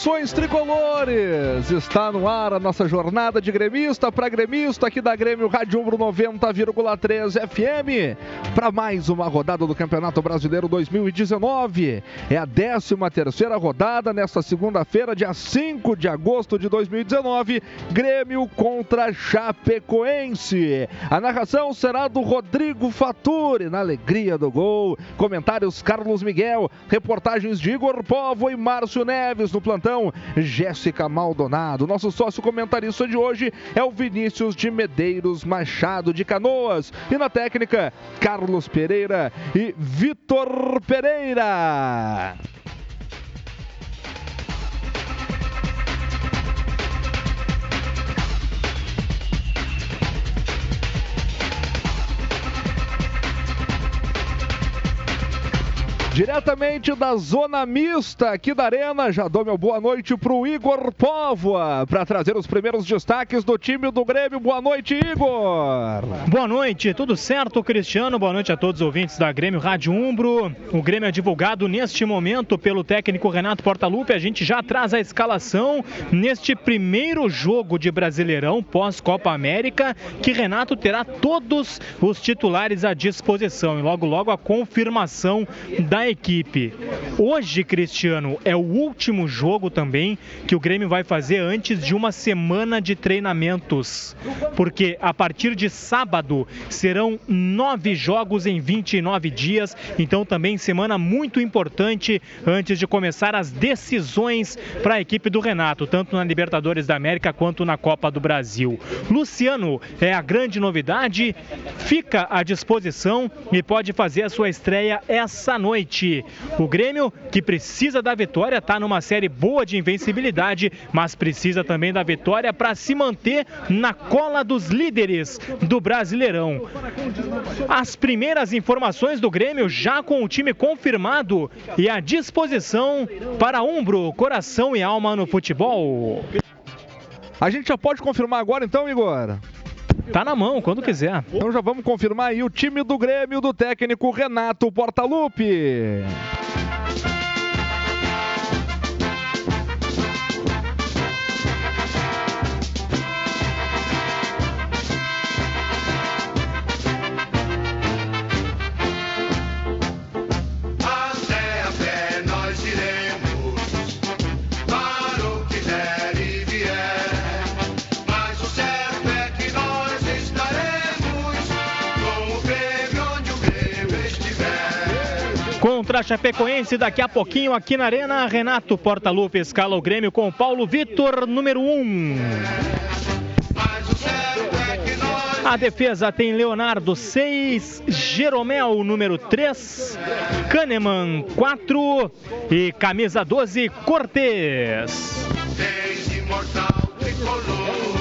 Saudações Está no ar a nossa jornada de gremista para gremista aqui da Grêmio Rádio Umbro 90,3 FM para mais uma rodada do Campeonato Brasileiro 2019. É a 13 terceira rodada nesta segunda-feira, dia 5 de agosto de 2019, Grêmio contra Chapecoense. A narração será do Rodrigo Faturi, na alegria do gol. Comentários Carlos Miguel, reportagens de Igor Povo e Márcio Neves no plantão, Jéssica Maldonado. Nosso sócio comentarista de hoje é o Vinícius de Medeiros Machado de Canoas. E na técnica, Carlos Pereira e Vitor Pereira. Diretamente da zona mista aqui da Arena, já dou meu boa noite para o Igor Póvoa, para trazer os primeiros destaques do time do Grêmio. Boa noite, Igor! Boa noite, tudo certo, Cristiano? Boa noite a todos os ouvintes da Grêmio Rádio Umbro. O Grêmio é divulgado neste momento pelo técnico Renato Portaluppi. A gente já traz a escalação neste primeiro jogo de Brasileirão pós-Copa América, que Renato terá todos os titulares à disposição e logo logo a confirmação da da equipe. Hoje, Cristiano, é o último jogo também que o Grêmio vai fazer antes de uma semana de treinamentos. Porque a partir de sábado serão nove jogos em 29 dias. Então, também semana muito importante antes de começar as decisões para a equipe do Renato, tanto na Libertadores da América quanto na Copa do Brasil. Luciano é a grande novidade, fica à disposição e pode fazer a sua estreia essa noite noite. O Grêmio, que precisa da vitória, está numa série boa de invencibilidade, mas precisa também da vitória para se manter na cola dos líderes do Brasileirão. As primeiras informações do Grêmio já com o time confirmado e à disposição para Umbro, coração e alma no futebol. A gente já pode confirmar agora então, Igor? Tá na mão, quando quiser. Então já vamos confirmar aí o time do Grêmio do técnico Renato Portaluppi. Contra a Chapecoense daqui a pouquinho aqui na Arena. Renato Portaluppi escala o Grêmio com Paulo Vitor, número 1. Um. A defesa tem Leonardo 6, Jeromel número 3, Kahneman 4 e camisa 12 Cortez.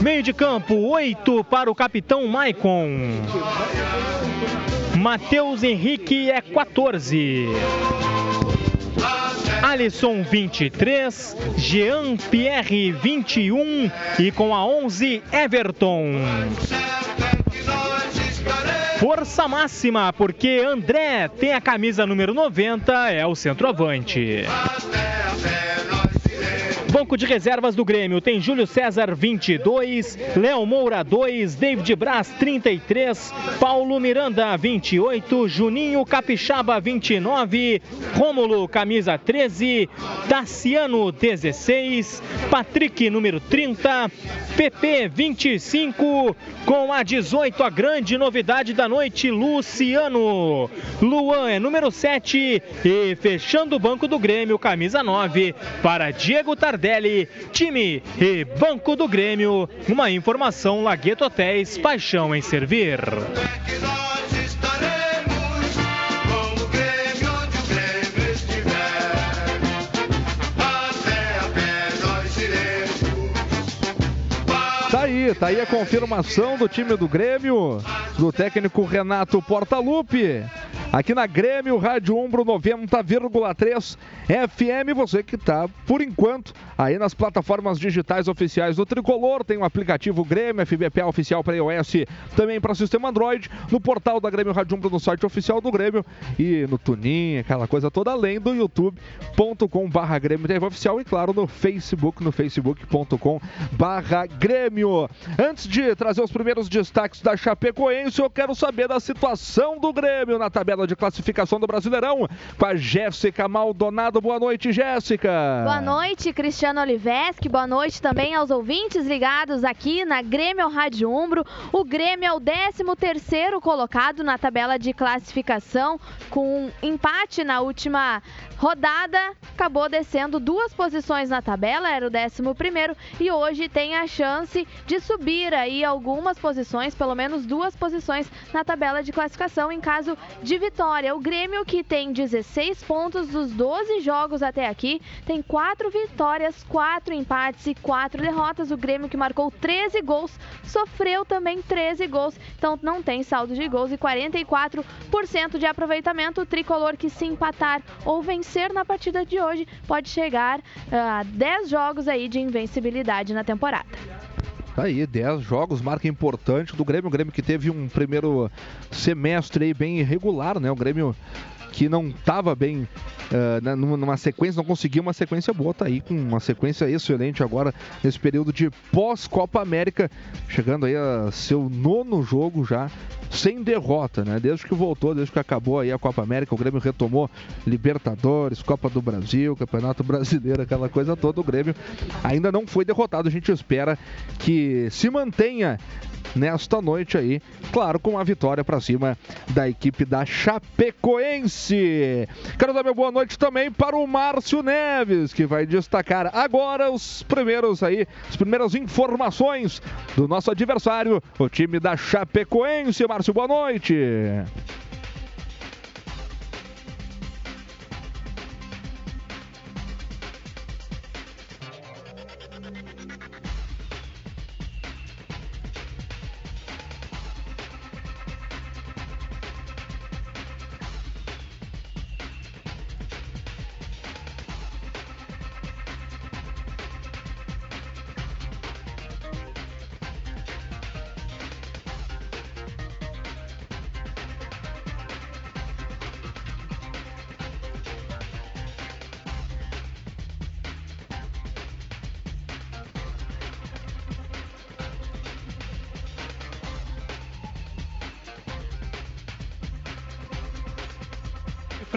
Meio de campo 8 para o capitão Maicon. Matheus Henrique é 14. Alisson 23, Jean Pierre 21 e com a 11 Everton. Força máxima, porque André tem a camisa número 90, é o centroavante. Banco de reservas do Grêmio tem Júlio César 22, Léo Moura 2, David Braz 33, Paulo Miranda 28, Juninho Capixaba 29, Rômulo camisa 13, Tassiano 16, Patrick número 30, PP 25, com a 18 a grande novidade da noite, Luciano. Luan é número 7 e fechando o banco do Grêmio, camisa 9 para Diego Tardelli Tardelli, time e Banco do Grêmio. Uma informação Lagueto Hotéis, paixão em servir. Aí, tá aí a confirmação do time do Grêmio, do técnico Renato Portaluppi. aqui na Grêmio Rádio Umbro 90,3 FM. Você que está, por enquanto, aí nas plataformas digitais oficiais do Tricolor. Tem o aplicativo Grêmio, FBPA oficial para iOS, também para sistema Android. No portal da Grêmio Rádio Umbro, no site oficial do Grêmio e no Tunin, aquela coisa toda, além do youtube.com/barra Grêmio Oficial e, claro, no Facebook, no facebook.com/barra Grêmio. Antes de trazer os primeiros destaques da Chapecoense, eu quero saber da situação do Grêmio na tabela de classificação do Brasileirão com a Jéssica Maldonado. Boa noite, Jéssica. Boa noite, Cristiano Oliveski. Boa noite também aos ouvintes ligados aqui na Grêmio Rádio Umbro. O Grêmio é o 13 terceiro colocado na tabela de classificação com empate na última rodada, acabou descendo duas posições na tabela, era o 11 e hoje tem a chance de subir aí algumas posições, pelo menos duas posições na tabela de classificação em caso de vitória. O Grêmio, que tem 16 pontos dos 12 jogos até aqui, tem quatro vitórias, quatro empates e quatro derrotas. O Grêmio, que marcou 13 gols, sofreu também 13 gols, então não tem saldo de gols e 44% de aproveitamento. O tricolor que se empatar ou vencer na partida de hoje, pode chegar a uh, 10 jogos aí de invencibilidade na temporada. Tá aí, 10 jogos, marca importante do Grêmio. O Grêmio que teve um primeiro semestre aí bem irregular, né? O Grêmio que não estava bem uh, numa sequência, não conseguiu uma sequência boa, tá aí com uma sequência excelente agora nesse período de pós-Copa América, chegando aí a seu nono jogo já sem derrota, né? Desde que voltou, desde que acabou aí a Copa América, o Grêmio retomou Libertadores, Copa do Brasil, Campeonato Brasileiro, aquela coisa toda. O Grêmio ainda não foi derrotado. A gente espera que se mantenha nesta noite aí, claro, com a vitória para cima da equipe da Chapecoense. Quero dar minha boa noite também para o Márcio Neves, que vai destacar agora os primeiros aí, as primeiras informações do nosso adversário, o time da Chapecoense. Márcio, boa noite.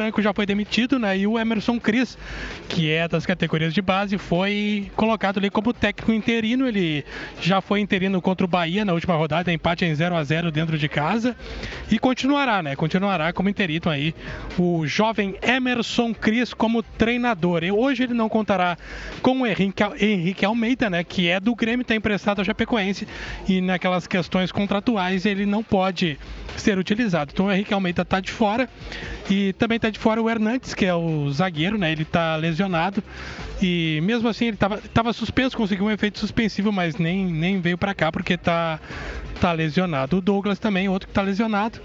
Franco já foi demitido, né? E o Emerson Cris, que é das categorias de base, foi colocado ali como técnico interino. Ele já foi interino contra o Bahia na última rodada, empate em 0 a 0 dentro de casa. E continuará, né? Continuará como interino aí o jovem Emerson Cris como treinador. E hoje ele não contará com o Henrique Almeida, né? Que é do Grêmio, está emprestado ao Chapecoense. E naquelas questões contratuais ele não pode ser utilizado. Então o Henrique Almeida está de fora. E também está de fora o Hernandes, que é o zagueiro, né? Ele está lesionado. E mesmo assim ele estava suspenso, conseguiu um efeito suspensivo, mas nem, nem veio para cá porque está tá lesionado. O Douglas também, outro que está lesionado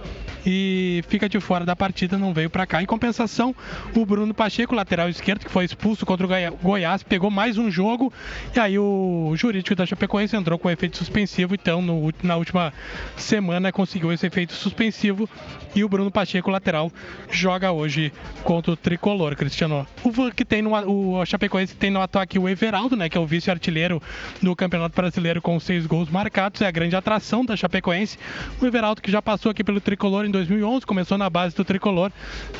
e fica de fora da partida, não veio para cá. Em compensação, o Bruno Pacheco, lateral esquerdo, que foi expulso contra o Goiás, pegou mais um jogo e aí o jurídico da Chapecoense entrou com efeito suspensivo, então no, na última semana conseguiu esse efeito suspensivo e o Bruno Pacheco, lateral, joga hoje contra o Tricolor, Cristiano. O que tem no o Chapecoense tem no ataque o Everaldo, né, que é o vice-artilheiro do Campeonato Brasileiro com seis gols marcados, é a grande atração da Chapecoense. O Everaldo que já passou aqui pelo Tricolor em 2011, começou na base do Tricolor,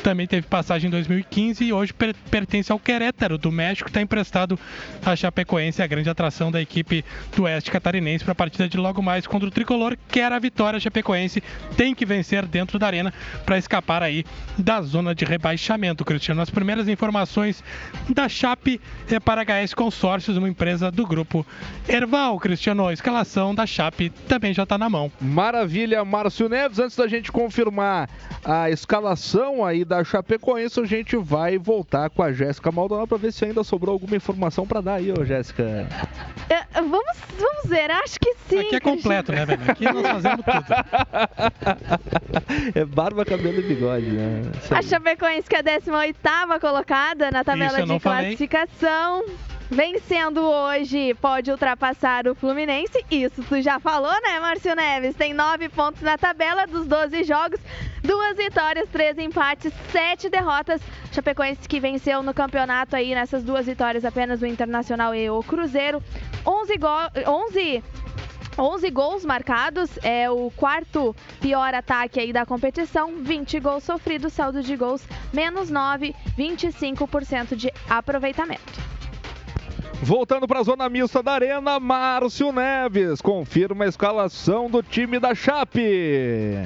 também teve passagem em 2015 e hoje per pertence ao Querétaro do México, está emprestado à Chapecoense, a grande atração da equipe do Oeste Catarinense para a partida de logo mais contra o Tricolor, quer a vitória Chapecoense, tem que vencer dentro da arena para escapar aí da zona de rebaixamento, Cristiano. As primeiras informações da Chape é para a HS Consórcios, uma empresa do grupo Erval, Cristiano. A escalação da Chape também já está na mão. Maravilha, Márcio Neves. Antes da gente confirmar confirmar a escalação aí da Chapecoense, a gente vai voltar com a Jéssica Maldonado para ver se ainda sobrou alguma informação para dar aí, ô Jéssica. É, vamos, vamos ver, acho que sim. Aqui é completo, né, velho? Aqui nós fazemos tudo. é barba, cabelo e bigode, né? A Chapecoense que é a 18 colocada na tabela de classificação. Vencendo hoje, pode ultrapassar o Fluminense. Isso tu já falou, né, Márcio Neves? Tem nove pontos na tabela dos 12 jogos, duas vitórias, três empates, sete derrotas. Chapecoense que venceu no campeonato aí nessas duas vitórias apenas o Internacional e o Cruzeiro. 11 gols. 11 11 gols marcados, é o quarto pior ataque aí da competição, 20 gols sofridos, saldo de gols menos 9, 25% de aproveitamento. Voltando para a zona mista da Arena, Márcio Neves confirma a escalação do time da Chape.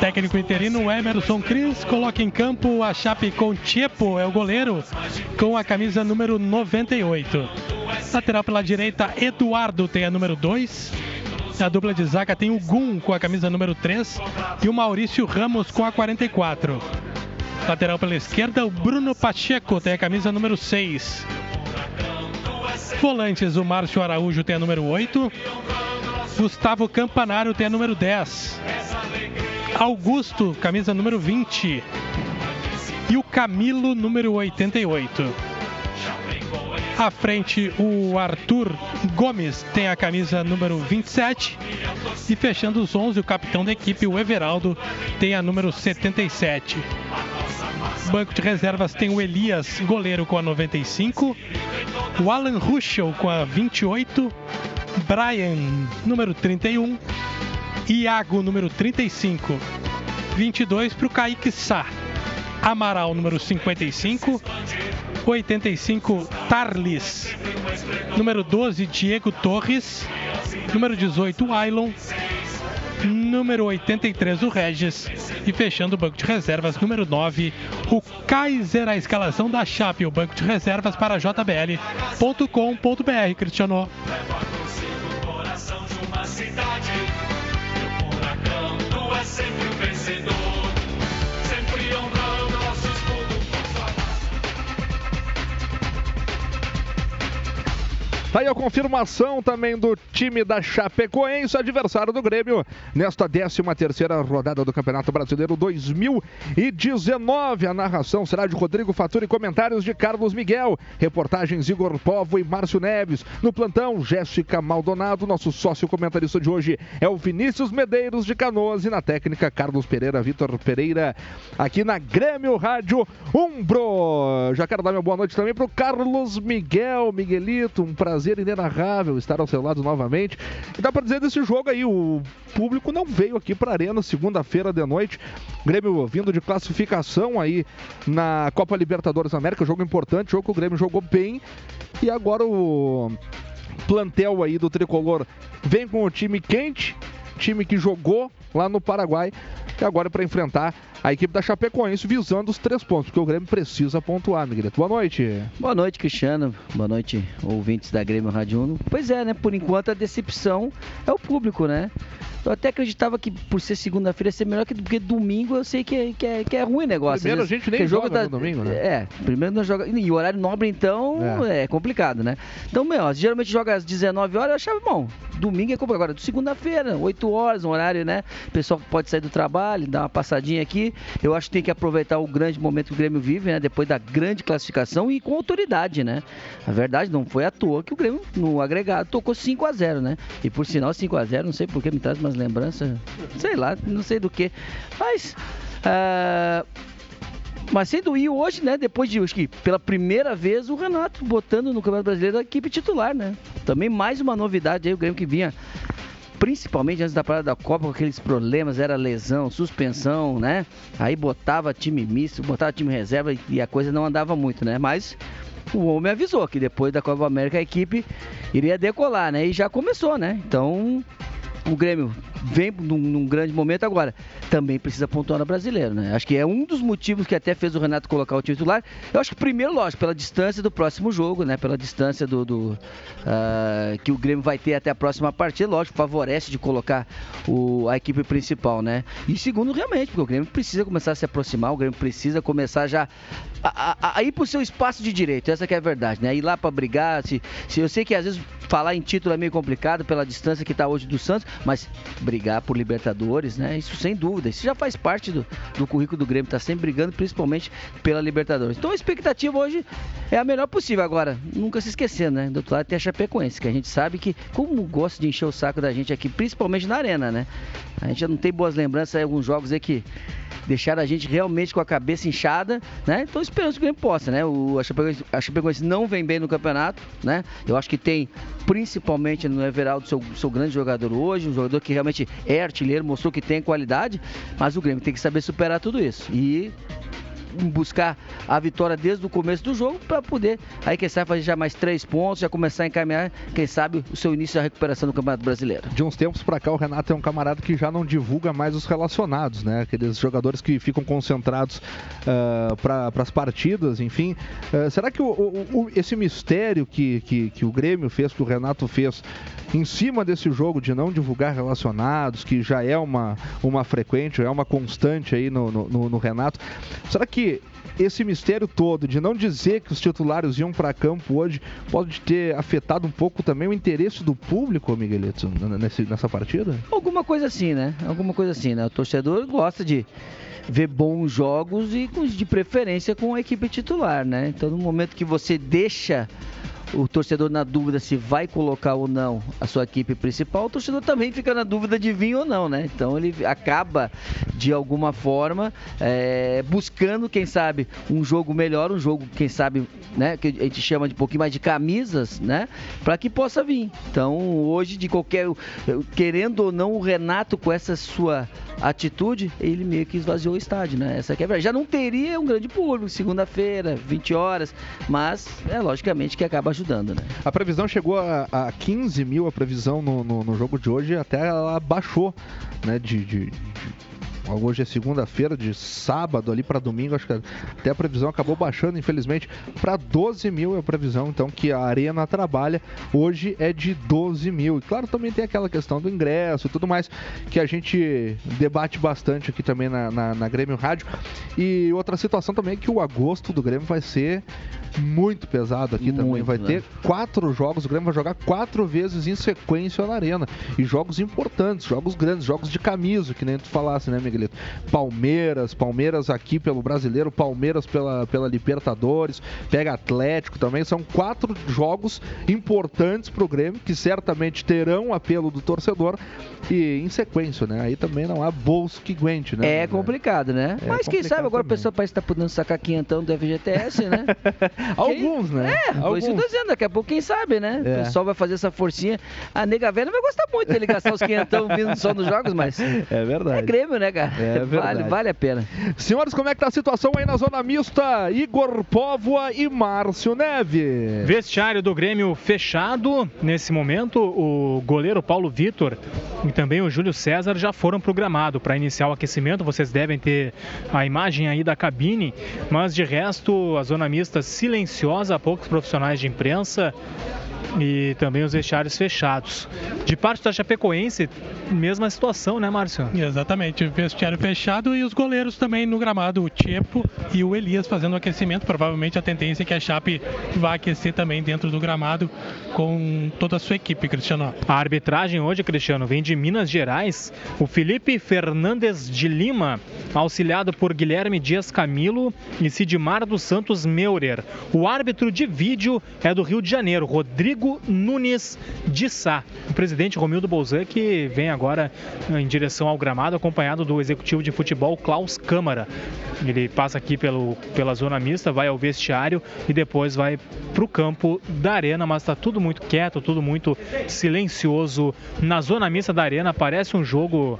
Técnico interino Emerson Cris coloca em campo a Chape com Tiepo, é o goleiro, com a camisa número 98. Lateral pela direita, Eduardo tem a número 2. A dupla de zaga tem o Gum com a camisa número 3 e o Maurício Ramos com a 44. Lateral pela esquerda, o Bruno Pacheco tem a camisa número 6. Volantes, o Márcio Araújo tem a número 8. Gustavo Campanário tem a número 10. Augusto, camisa número 20. E o Camilo, número 88. À frente, o Arthur Gomes tem a camisa número 27. E fechando os 11, o capitão da equipe, o Everaldo, tem a número 77. Banco de reservas tem o Elias, goleiro, com a 95. O Alan Ruschel com a 28. Brian, número 31. Iago, número 35. 22 para o Kaique Sá. Amaral, número 55. 85, Tarlis. Número 12, Diego Torres. Número 18, Ailon. Número 83, o Regis. E fechando o banco de reservas, número 9, o Kaiser. A escalação da Chape, o banco de reservas para jbl.com.br, Cristiano. sempre o vencedor. Tá aí a confirmação também do time da Chapecoense, adversário do Grêmio, nesta 13 terceira rodada do Campeonato Brasileiro 2019. A narração será de Rodrigo Faturi e comentários de Carlos Miguel. Reportagens Igor Povo e Márcio Neves. No plantão, Jéssica Maldonado. Nosso sócio comentarista de hoje é o Vinícius Medeiros de Canoas e na técnica Carlos Pereira, Vitor Pereira, aqui na Grêmio Rádio Umbro. Já quero dar minha boa noite também para o Carlos Miguel, Miguelito, um prazer prazer inenarrável estar ao seu lado novamente. E dá para dizer desse jogo aí, o público não veio aqui para a Arena segunda-feira de noite. Grêmio vindo de classificação aí na Copa Libertadores América, jogo importante, jogo que o Grêmio jogou bem. E agora o plantel aí do tricolor vem com o time quente, time que jogou lá no Paraguai e agora é para enfrentar a equipe da Chapecoense visando os três pontos, porque o Grêmio precisa pontuar, Miguelito. Boa noite. Boa noite, Cristiano. Boa noite, ouvintes da Grêmio Rádio Uno. Pois é, né? Por enquanto a decepção é o público, né? Eu até acreditava que por ser segunda-feira ia ser melhor que porque domingo eu sei que é, que é, que é ruim o negócio. Primeiro a gente nem joga tá, no domingo, né? É, primeiro não joga. E o horário nobre, então, é, é complicado, né? Então, meu, geralmente joga às 19 horas, eu achava bom. Domingo é complicado. Agora, segunda-feira, 8 horas, um horário, né? O pessoal pode sair do trabalho, dar uma passadinha aqui. Eu acho que tem que aproveitar o grande momento que o Grêmio vive, né? Depois da grande classificação e com autoridade, né? A verdade, não foi à toa que o Grêmio, no agregado, tocou 5 a 0 né? E por sinal, 5 a 0 não sei porque me traz mais lembranças, sei lá, não sei do que. Mas. Uh, mas sendo ir hoje, né? Depois de, acho que pela primeira vez, o Renato botando no Campeonato Brasileiro a equipe titular, né? Também mais uma novidade aí, o Grêmio que vinha principalmente antes da parada da Copa, com aqueles problemas, era lesão, suspensão, né? Aí botava time misto, botava time reserva e a coisa não andava muito, né? Mas o homem avisou que depois da Copa América a equipe iria decolar, né? E já começou, né? Então o Grêmio vem num, num, grande momento agora. Também precisa pontuar no brasileiro, né? Acho que é um dos motivos que até fez o Renato colocar o titular. Eu acho que primeiro, lógico, pela distância do próximo jogo, né? Pela distância do, do uh, que o Grêmio vai ter até a próxima partida, lógico, favorece de colocar o, a equipe principal, né? E segundo, realmente, porque o Grêmio precisa começar a se aproximar, o Grêmio precisa começar já a, a, a ir pro seu espaço de direito, essa é a verdade, né? Ir lá para brigar, se, se eu sei que às vezes falar em título é meio complicado pela distância que está hoje do Santos, mas brigar por Libertadores, né? Isso sem dúvida. Isso já faz parte do, do currículo do Grêmio, está sempre brigando, principalmente pela Libertadores. Então a expectativa hoje é a melhor possível. Agora, nunca se esquecendo, né? Do outro lado tem a Chapecoense, que a gente sabe que, como gosta de encher o saco da gente aqui, principalmente na arena, né? A gente já não tem boas lembranças aí, alguns jogos aí que deixaram a gente realmente com a cabeça inchada, né? Então esperamos que o Grêmio possa, né? O, a, Chapecoense, a Chapecoense não vem bem no campeonato, né? Eu acho que tem, principalmente no Everaldo, seu, seu grande jogador hoje, um jogador que realmente é artilheiro, mostrou que tem qualidade, mas o Grêmio tem que saber superar tudo isso. E buscar a vitória desde o começo do jogo para poder, aí quem sabe, fazer já mais três pontos, já começar a encaminhar, quem sabe, o seu início da recuperação do Campeonato Brasileiro. De uns tempos para cá, o Renato é um camarada que já não divulga mais os relacionados, né? Aqueles jogadores que ficam concentrados uh, ah, para as partidas, enfim. Uh, será que o, o, o, esse mistério que, que, que o Grêmio fez, que o Renato fez, em cima desse jogo de não divulgar relacionados, que já é uma, uma frequente, é uma constante aí no, no, no Renato, será que que esse mistério todo de não dizer que os titulares iam para campo hoje pode ter afetado um pouco também o interesse do público, Miguelito, nessa partida? Alguma coisa assim, né? Alguma coisa assim, né? O torcedor gosta de ver bons jogos e de preferência com a equipe titular, né? Então, no momento que você deixa o torcedor na dúvida se vai colocar ou não a sua equipe principal, o torcedor também fica na dúvida de vir ou não, né? Então ele acaba de alguma forma é, buscando, quem sabe, um jogo melhor, um jogo, quem sabe, né, que a gente chama de um pouquinho mais de camisas, né, para que possa vir. Então hoje de qualquer, querendo ou não, o Renato com essa sua atitude, ele meio que esvaziou o estádio, né? Essa aqui é. Já não teria um grande público, segunda-feira, 20 horas, mas é logicamente que acaba ajudando, né? A previsão chegou a, a 15 mil, a previsão no, no, no jogo de hoje, até ela baixou, né? de, de, de Hoje é segunda-feira, de sábado ali para domingo, acho que até a previsão acabou baixando, infelizmente, para 12 mil é a previsão, então, que a Arena trabalha. Hoje é de 12 mil. E claro, também tem aquela questão do ingresso e tudo mais, que a gente debate bastante aqui também na, na, na Grêmio Rádio. E outra situação também é que o agosto do Grêmio vai ser muito pesado aqui muito, também. Vai né? ter quatro jogos, o Grêmio vai jogar quatro vezes em sequência na Arena. E jogos importantes, jogos grandes, jogos de camisa, que nem tu falasse, né, Miguel? Miguelito. Palmeiras, Palmeiras aqui pelo Brasileiro, Palmeiras pela, pela Libertadores, pega Atlético também. São quatro jogos importantes para o Grêmio, que certamente terão apelo do torcedor e em sequência, né? Aí também não há bolso que aguente, né? É complicado, né? É Mas quem sabe agora também. o pessoal parece estar tá podendo sacar quinhentão do FGTS, né? Alguns, né? É, Alguns. isso eu tô dizendo, daqui a pouco quem sabe, né? É. O pessoal vai fazer essa forcinha. A nega velha vai gostar muito dele gastar os quinhentão vindo só nos jogos, mas... É verdade. É Grêmio, né, cara? É vale, vale a pena. Senhores, como é que tá a situação aí na zona mista? Igor Póvoa e Márcio Neve. Vestiário do Grêmio fechado. Nesse momento, o goleiro Paulo Vitor e também o Júlio César já foram programados para iniciar o aquecimento. Vocês devem ter a imagem aí da cabine, mas de resto, a zona mista silenciosa, poucos profissionais de imprensa e também os vestiários fechados. De parte da Chapecoense, mesma situação, né, Márcio? Exatamente, vestiário fechado e os goleiros também no gramado, o Tiepo e o Elias fazendo o aquecimento. Provavelmente a tendência é que a Chape vá aquecer também dentro do gramado com toda a sua equipe, Cristiano. A arbitragem hoje, Cristiano, vem de Minas Gerais. O Felipe Fernandes de Lima, auxiliado por Guilherme Dias Camilo e Sidmar dos Santos Meurer. O árbitro de vídeo é do Rio de Janeiro, Rodrigo Rodrigo Nunes de Sá. O presidente Romildo Bolzan que vem agora em direção ao gramado, acompanhado do executivo de futebol Klaus Câmara. Ele passa aqui pelo, pela zona mista, vai ao vestiário e depois vai para o campo da arena, mas está tudo muito quieto, tudo muito silencioso na zona mista da arena. Parece um jogo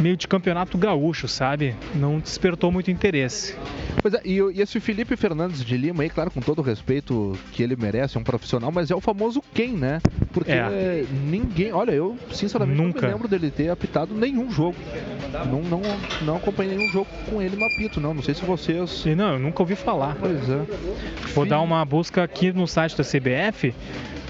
meio de campeonato gaúcho, sabe? Não despertou muito interesse. Pois é, e, e, esse Felipe Fernandes de Lima aí, claro, com todo o respeito que ele merece, é um profissional, mas é o famoso quem, né? Porque é. ninguém, olha, eu sinceramente Nunca. não me lembro dele ter apitado nenhum jogo. Não, não, não acompanhei nenhum jogo com ele no apito, não. Não sei se vocês. E não, eu nunca ouvi falar. Pois é. Vou Fim... dar uma busca aqui no site da CBF.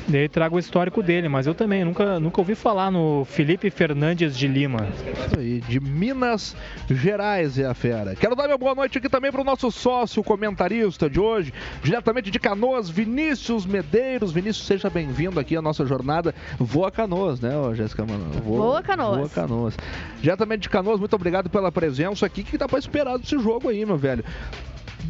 Daí trago o histórico dele, mas eu também nunca, nunca ouvi falar no Felipe Fernandes de Lima. Isso aí, de Minas Gerais é a fera. Quero dar minha boa noite aqui também para o nosso sócio comentarista de hoje, diretamente de Canoas, Vinícius Medeiros. Vinícius, seja bem-vindo aqui à nossa jornada. Voa Canoas, né, Jéssica? Voa, Voa Canoas. Voa Canoas. Diretamente de Canoas, muito obrigado pela presença aqui. O que dá para esperar desse jogo aí, meu velho?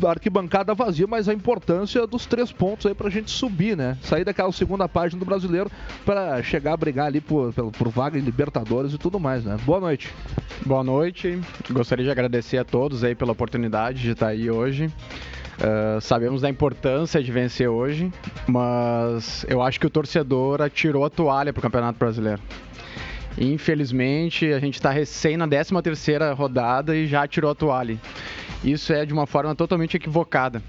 Arquibancada vazia, mas a importância dos três pontos aí pra gente subir, né? Sair daquela segunda página do brasileiro para chegar a brigar ali por, por, vaga em Libertadores e tudo mais, né? Boa noite. Boa noite. Gostaria de agradecer a todos aí pela oportunidade de estar aí hoje. Uh, sabemos da importância de vencer hoje, mas eu acho que o torcedor atirou a toalha para o Campeonato Brasileiro. Infelizmente, a gente está recém na 13 terceira rodada e já tirou a toalha. Isso é de uma forma totalmente equivocada.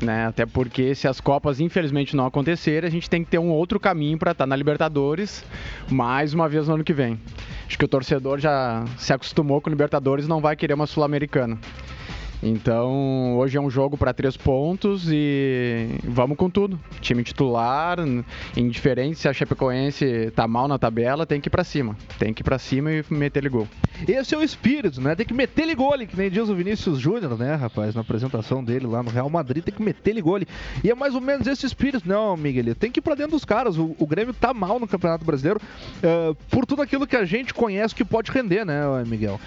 Né? Até porque se as Copas infelizmente não acontecerem, a gente tem que ter um outro caminho para estar tá na Libertadores mais uma vez no ano que vem. Acho que o torcedor já se acostumou com Libertadores e não vai querer uma Sul-Americana. Então, hoje é um jogo para três pontos e vamos com tudo. Time titular, indiferente se a Chapecoense tá mal na tabela, tem que ir para cima. Tem que ir para cima e meter ele gol. Esse é o espírito, né? Tem que meter ele gol, que nem diz o Vinícius Júnior, né, rapaz? Na apresentação dele lá no Real Madrid, tem que meter ele gol. E é mais ou menos esse espírito, não, Miguel? Tem que ir para dentro dos caras. O, o, Grêmio tá mal no Campeonato Brasileiro uh, por tudo aquilo que a gente conhece que pode render, né, Miguel?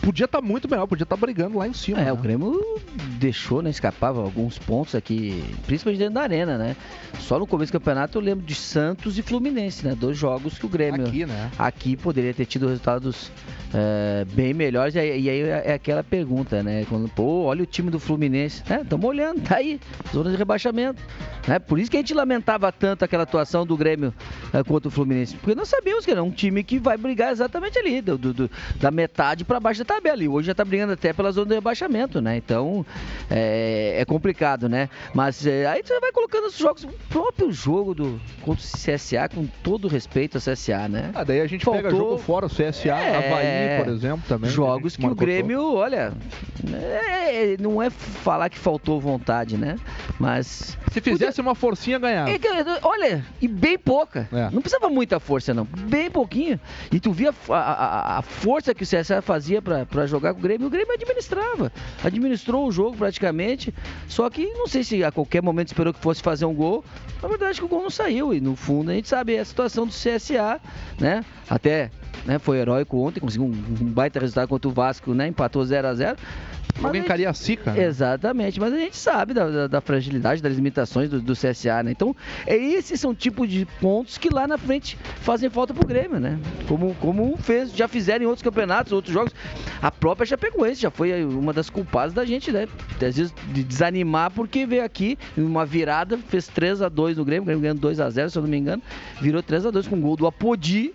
Podia estar tá muito melhor, podia estar tá brigando lá em cima. É, né? o Grêmio Grêmio deixou, né? Escapava alguns pontos aqui, principalmente dentro da arena, né? Só no começo do campeonato eu lembro de Santos e Fluminense, né? Dois jogos que o Grêmio aqui, né? aqui poderia ter tido resultados é, bem melhores. E aí, é aquela pergunta, né? Quando, pô, olha o time do Fluminense. É, estamos olhando, tá aí, zona de rebaixamento. Né? Por isso que a gente lamentava tanto aquela atuação do Grêmio é, contra o Fluminense. Porque nós sabíamos que era um time que vai brigar exatamente ali, do, do da metade para baixo da tabela. E hoje já está brigando até pela zona de rebaixamento, né? Então é, é complicado, né? Mas é, aí você vai colocando os jogos, o próprio jogo do contra o CSA, com todo respeito ao CSA, né? Ah, daí a gente Faltou... pega jogo fora, o CSA, é... Havaí, por exemplo, também. Jogos que o Grêmio, olha, é, não é falar que faltou vontade, né? Mas. Se fizesse uma forcinha, ganhava. É, olha, e bem pouca. É. Não precisava muita força, não. Bem pouquinho. E tu via a, a, a força que o CSA fazia para jogar com o Grêmio. O Grêmio administrava. Administrou o jogo praticamente. Só que não sei se a qualquer momento esperou que fosse fazer um gol. Na verdade, que o gol não saiu. E no fundo a gente sabe a situação do CSA, né? Até né, foi heróico ontem, conseguiu um, um, baita resultado contra o Vasco, né, empatou 0 a 0 Alguém Cariacica. Né? Exatamente, mas a gente sabe da, da, da fragilidade, das limitações do, do, CSA, né? Então, é, esses são tipos de pontos que lá na frente fazem falta pro Grêmio, né? Como, como fez, já fizeram em outros campeonatos, outros jogos. A própria Chapecoense já foi uma das culpadas da gente, né? Às vezes de desanimar porque veio aqui uma virada, fez 3 a 2 no Grêmio, o Grêmio ganhando 2 a 0 se eu não me engano, virou 3 a 2 com o gol do Apodi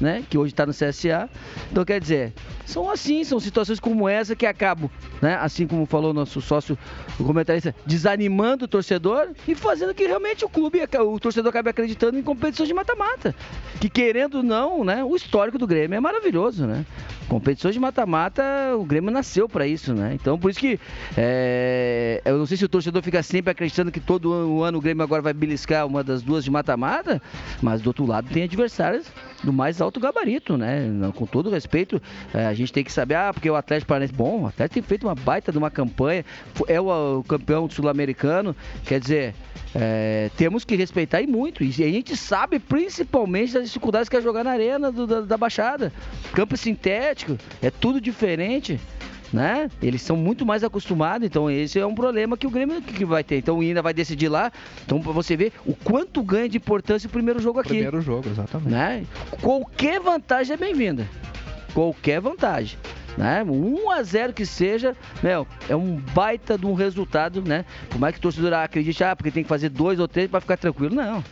né? Que hoje está no CSA. Então, quer dizer, são assim, são situações como essa que acabam, né? Assim como falou nosso sócio, o comentarista, desanimando o torcedor e fazendo que realmente o clube, o torcedor acabe acreditando em competições de mata-mata. Que querendo ou não, né? O histórico do Grêmio é maravilhoso, né? Competições de mata-mata, o Grêmio nasceu para isso, né? Então, por isso que é, eu não sei se o torcedor fica sempre acreditando que todo ano, o Grêmio agora vai beliscar uma das duas de mata-mata, mas do outro lado tem adversários do mais alto gabarito, né? Com todo respeito, é, a gente tem que saber, ah, porque o Atlético Paranaense, bom, o Atlético tem feito uma baita de uma campanha, é o, o campeão sul-americano, quer dizer, é, temos que respeitar e muito. E a gente sabe principalmente das dificuldades que é jogar na arena do, da, da Baixada. Campo sintético, é tudo diferente né? Eles são muito mais acostumados, então esse é um problema que o Grêmio que vai ter. Então ainda vai decidir lá. Então para você ver o quanto ganha de importância o primeiro jogo aqui. Primeiro jogo, exatamente. Né? Qualquer vantagem é bem-vinda. Qualquer vantagem. Né? 1 a 0 que seja, meu, é um baita de um resultado, né? Por mais que o torcedor acredite, ah, porque tem que fazer dois ou três para ficar tranquilo, não.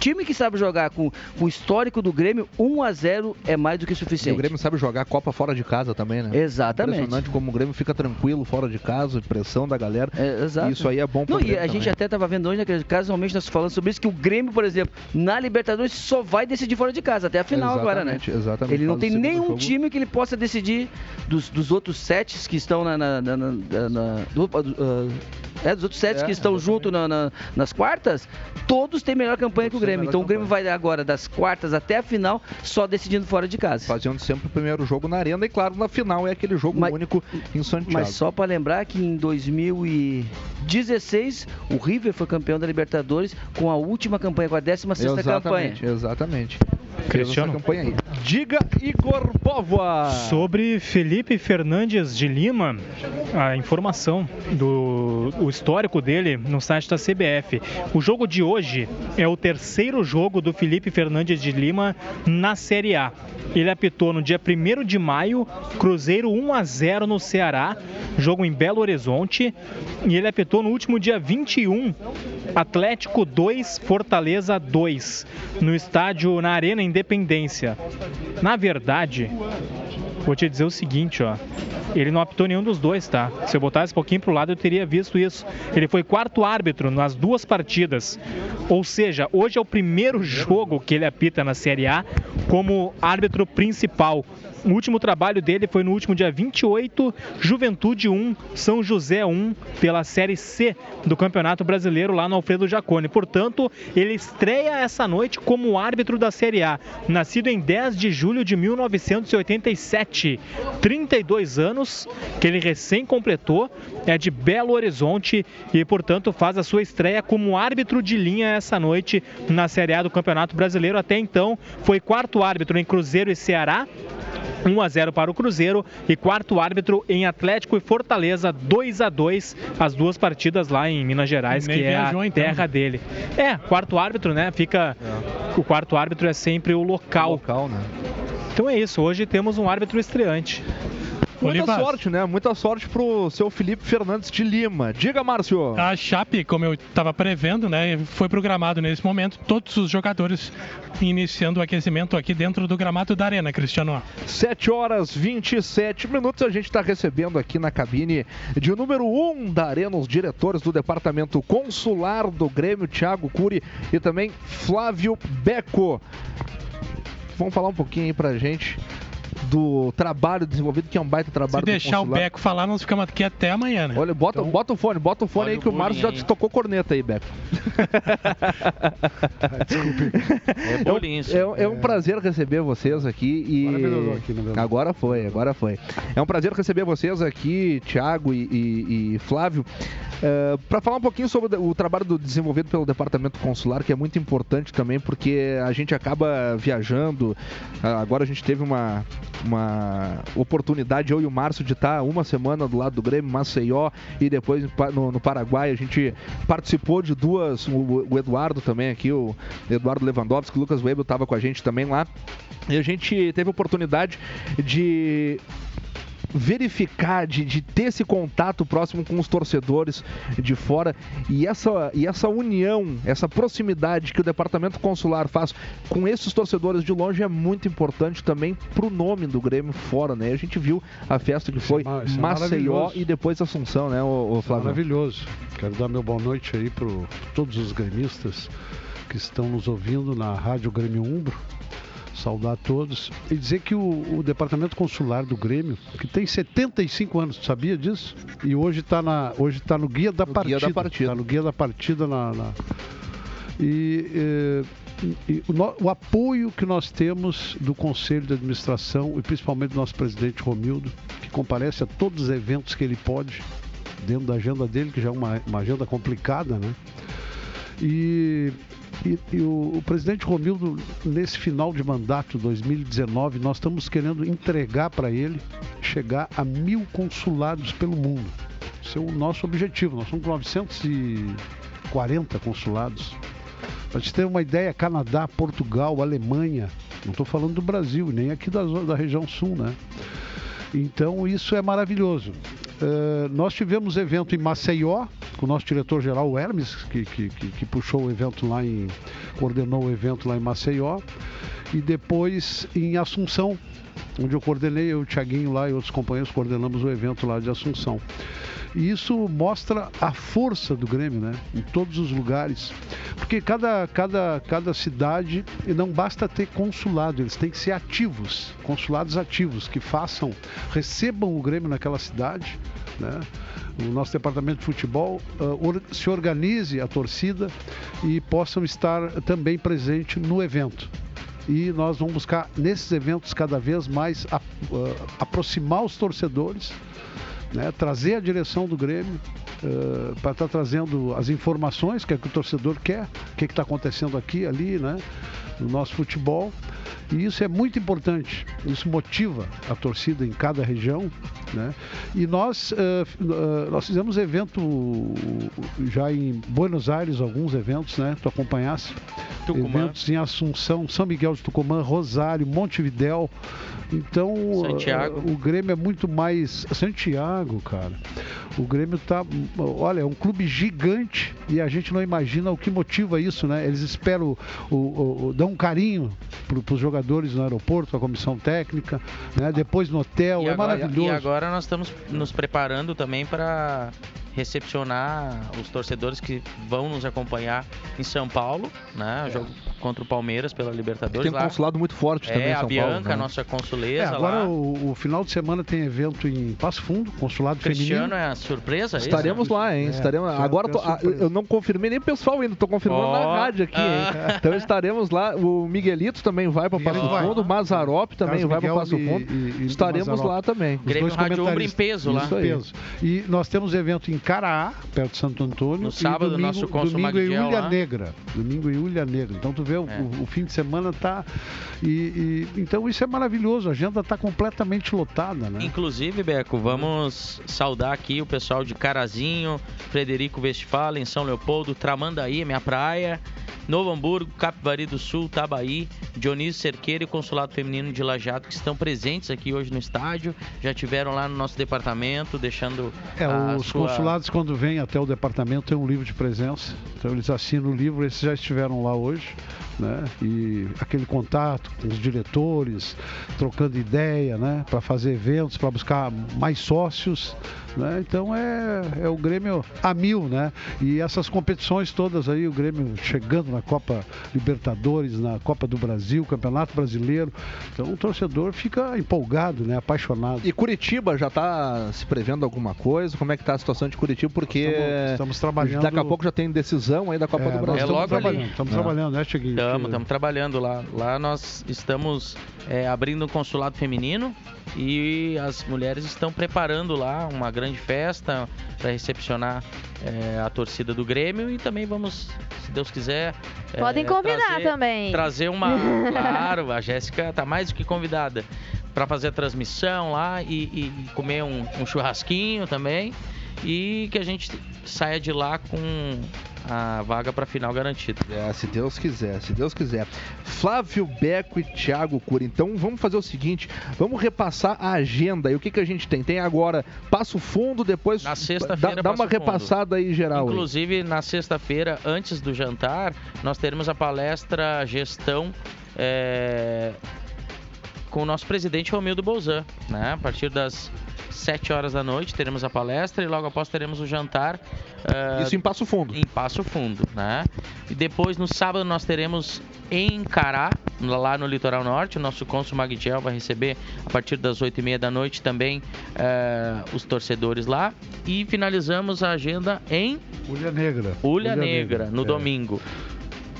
Time que sabe jogar com, com o histórico do Grêmio, 1 a 0 é mais do que suficiente. E o Grêmio sabe jogar Copa fora de casa também, né? Exatamente. Impressionante como o Grêmio fica tranquilo fora de casa, pressão da galera. É, exato. Isso aí é bom para Não, e a também. gente até estava vendo hoje, né, casualmente nós falando sobre isso, que o Grêmio, por exemplo, na Libertadores só vai decidir fora de casa, até a final exatamente, agora, né? Exatamente. Ele não tem nenhum jogo. time que ele possa decidir dos, dos outros sets que estão na. na, na, na, na do, uh, é, dos outros sets é, que estão junto na, na, nas quartas, todos têm melhor campanha que o Grêmio. Então campanha. o Grêmio vai agora das quartas até a final, só decidindo fora de casa. Fazendo sempre o primeiro jogo na arena e, claro, na final é aquele jogo mas, único em Santiago. Mas só para lembrar que em 2016 o River foi campeão da Libertadores com a última campanha, com a 16 sexta campanha. Exatamente. Cristiano. Campanha aí. Diga Igor Póvoa. Sobre Felipe Fernandes de Lima, a informação do o histórico dele no site da CBF. O jogo de hoje é o terceiro jogo do Felipe Fernandes de Lima na Série A. Ele apitou no dia 1 de maio, Cruzeiro 1 a 0 no Ceará, jogo em Belo Horizonte, e ele apitou no último dia 21, Atlético 2, Fortaleza 2, no estádio na Arena Independência. Na verdade, vou te dizer o seguinte, ó. Ele não apitou nenhum dos dois, tá? Se eu botasse um pouquinho pro lado, eu teria visto isso. Ele foi quarto árbitro nas duas partidas. Ou seja, hoje é o primeiro jogo que ele apita na Série A como árbitro principal. O último trabalho dele foi no último dia 28, Juventude 1, São José 1, pela Série C do Campeonato Brasileiro lá no Alfredo Jacone. Portanto, ele estreia essa noite como árbitro da Série A. Nascido em 10 de julho de 1987, 32 anos, que ele recém completou, é de Belo Horizonte e, portanto, faz a sua estreia como árbitro de linha essa noite na Série A do Campeonato Brasileiro. Até então, foi quarto árbitro em Cruzeiro e Ceará 1 a 0 para o Cruzeiro e quarto árbitro em Atlético e Fortaleza 2 a 2 as duas partidas lá em Minas Gerais, que é a então. terra dele. É, quarto árbitro, né? Fica é. o quarto árbitro é sempre o local. O local, né? Então é isso, hoje temos um árbitro estreante. Muita sorte, né? Muita sorte pro seu Felipe Fernandes de Lima. Diga, Márcio. A Chape, como eu estava prevendo, né, foi programado nesse momento. Todos os jogadores iniciando o aquecimento aqui dentro do gramado da Arena, Cristiano. 7 horas 27 minutos. A gente está recebendo aqui na cabine de número 1 um da Arena os diretores do departamento consular do Grêmio, Thiago Cury e também Flávio Beco. Vamos falar um pouquinho aí pra gente do trabalho desenvolvido, que é um baita trabalho. Se deixar o Beco falar, nós ficamos aqui até amanhã, né? Olha, bota, então, bota o fone, bota o fone aí que o Márcio já te tocou corneta aí, Beco. Desculpe. É bolinho, é, é, é, um prazer receber vocês aqui e. Agora, aqui, agora foi, agora foi. É um prazer receber vocês aqui, Thiago e, e, e Flávio. Uh, eh, para falar um pouquinho sobre o trabalho do, desenvolvido pelo Departamento Consular, que é muito importante também, porque a gente acaba viajando. Uh, agora a gente teve uma, uma oportunidade, eu e o Márcio, de estar uma semana do lado do Grêmio, Maceió, e depois no, no Paraguai. A gente participou de duas, o, o, Eduardo também aqui, o Eduardo Lewandowski, o Lucas Weber estava com a gente também lá. E a gente teve a oportunidade de verificar, de, de ter esse contato próximo com os torcedores de fora e essa, e essa união, essa proximidade que o departamento consular faz com esses torcedores de longe é muito importante também para o nome do Grêmio fora, né? A gente viu a festa que foi é, isso é Maceió e depois Assunção, né, o, o Flávio? maravilhoso. Quero dar meu boa noite aí para todos os gremistas que estão nos ouvindo na Rádio Grêmio Umbro saudar todos e dizer que o, o, departamento consular do Grêmio, que tem 75 anos, sabia disso? E hoje está na, hoje tá no guia da no partida. Guia da partida. Tá no guia da partida na, na... E, e, e o, o, apoio que nós temos do Conselho de Administração e principalmente do nosso presidente Romildo, que comparece a todos os eventos que ele pode, dentro da agenda dele, que já é uma, uma agenda complicada, né? E e, e o, o, presidente Romildo, nesse final de mandato 2019, nós estamos querendo entregar para ele chegar a mil consulados pelo mundo. Esse é o nosso objetivo. Nós somos 940 consulados. Para gente ter uma ideia, Canadá, Portugal, Alemanha, não estou falando do Brasil, nem aqui da, da região sul, né? Então isso é maravilhoso. Uh, nós tivemos evento em Maceió, com o nosso diretor-geral, Hermes, que, que, que, que puxou o evento lá em. coordenou o evento lá em Maceió. E depois em Assunção, onde eu coordenei, eu, o Tiaguinho lá e outros companheiros coordenamos o evento lá de Assunção. E isso mostra a força do Grêmio, né? Em todos os lugares. Porque cada, cada, cada cidade, não basta ter consulado, eles têm que ser ativos, consulados ativos, que façam, recebam o Grêmio naquela cidade, né? O nosso departamento de futebol uh, se organize a torcida e possam estar também presente no evento e nós vamos buscar nesses eventos cada vez mais a, uh, aproximar os torcedores, né, trazer a direção do Grêmio uh, para estar tá trazendo as informações que, é que o torcedor quer, o que está acontecendo aqui, ali, né, no nosso futebol. E isso é muito importante, isso motiva a torcida em cada região. Né? E nós, uh, uh, nós fizemos evento já em Buenos Aires, alguns eventos, né? Tu acompanhasse. Tucumã. Eventos em Assunção, São Miguel de Tucumã, Rosário, Montevidéu. Então, Santiago. Uh, o Grêmio é muito mais. Santiago, cara. O Grêmio tá. Olha, é um clube gigante e a gente não imagina o que motiva isso, né? Eles esperam, o, o, o dão um carinho para os jogadores no aeroporto, a comissão técnica, né? depois no hotel, E é agora, maravilhoso. e agora nós estamos nos preparando também para recepcionar os torcedores que vão nos acompanhar em São Paulo, né? O jogo contra o Palmeiras pela Libertadores. Tem um lá. consulado muito forte também em É, São a Bianca, Paulo. né? nossa É, consuleza agora lá. o, o final de semana tem evento em Passo Fundo, consulado Cristiano feminino. é a surpresa, é isso? Estaremos lá, hein? É, Estaremos... Agora tô- ah, surpresa. eu não confirmei nem o pessoal ainda, tô confirmando Ó. na rádio aqui, hein? Ah. Então estaremos lá. O Miguelito também vai para Passo vai. Fundo, o Mazarop também vai para Passo e- Fundo. e- e estaremos lá também. Os Grêmio dois Rádio Umbro em peso lá. Isso aí. Peso. E nós temos evento em Caraá, perto de Santo Antônio. No sábado, domingo, nosso cônsul Domingo em Magdiel Ilha lá. Negra. Domingo em Ilha Negra. Então tu vê, o, É. o- o fim de semana tá. E, e- então isso é maravilhoso. A agenda tá completamente lotada, né? Inclusive, Beco, vamos saudar aqui o pessoal de Carazinho, Frederico Westphalen, São Leopoldo, Tramandaí, minha praia, Novo Hamburgo, Capivari do Sul, Tabaí, Dionísio Cerqueira e o Consulado Feminino de Lajado, que estão presentes aqui hoje no estádio, já tiveram lá no nosso departamento, deixando É, a os sua- consulados, quando vêm até o departamento, tem um livro de presença. Então, eles assinam o livro, esses já estiveram lá hoje. Né? E aquele contato com os diretores, trocando ideia, né? Para fazer eventos, para buscar mais sócios. Né? Então, é, é o Grêmio a mil, né? E essas competições todas aí, o Grêmio chegando na Copa Libertadores, na Copa do Brasil, Campeonato Brasileiro. Então, o torcedor fica empolgado, né? Apaixonado. E Curitiba já está se prevendo alguma coisa? Como é que tá a situação de Curitiba? Porque Estamos- estamos trabalhando- daqui a pouco já tem decisão aí da Copa É, do Brasil. É estamos logo ali. trabalhando, estamos É. trabalhando, né, Chiquinho? Estamos, estamos trabalhando lá. Lá nós estamos é, abrindo um consulado feminino e as mulheres estão preparando lá uma grande festa para recepcionar é, a torcida do Grêmio e também vamos, se Deus quiser. é, Podem convidar trazer- também. Trazer uma. Claro, a Jéssica está mais do que convidada para fazer a transmissão lá e, e- e comer um, um churrasquinho também. E que a gente saia de lá com a vaga para final garantida. É, se Deus quiser, se Deus quiser. Flávio Beco e Thiago Cura. Então vamos fazer o seguinte: vamos repassar a agenda. E o que, que a gente tem? Tem agora Passo Fundo, depois. Na sexta-feira, Dá, dá uma Fundo. repassada aí geral. aí. Inclusive, na sexta-feira, antes do jantar, nós teremos a palestra Gestão é, com o nosso presidente Romildo Bolzan. Né? A partir das 7 horas da noite teremos a palestra e logo após teremos o jantar. é, Isso em Passo Fundo. em Passo Fundo, né? E depois no sábado nós teremos em Cará, lá no litoral norte, o nosso cônsul Magdiel vai receber a partir das 8 e meia da noite também eh, os torcedores lá. E finalizamos a agenda em Ulha Negra. Ulha Negra, no é. domingo.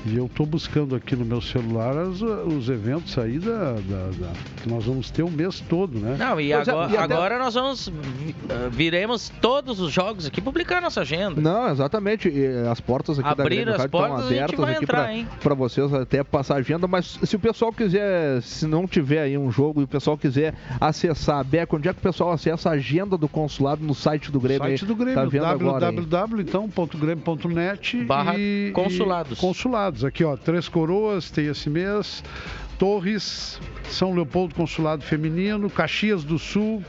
E eu estou buscando aqui no meu celular as- os eventos aí da, da- da- que nós vamos ter o mês todo, né? Não, e, Pois é, agora, e até- agora nós vamos eh, viremos todos os jogos aqui publicar a nossa agenda. Não, exatamente. E as portas aqui da Abrir Grêmio as Rádio estão portas, a gente abertas vai aqui entrar, pra- hein? pra vocês até passar a agenda. Mas se o pessoal quiser, se não tiver aí um jogo e o pessoal quiser acessar, Beco, onde é que o pessoal acessa a agenda do consulado no site do Grêmio? aí? Site do Grêmio, Tá vendo agora aí? www, então, Barra e, consulados. e consulados. Aqui, ó, Três Coroas, tem esse mês, Torres, São Leopoldo Consulado Feminino, Caxias do Sul,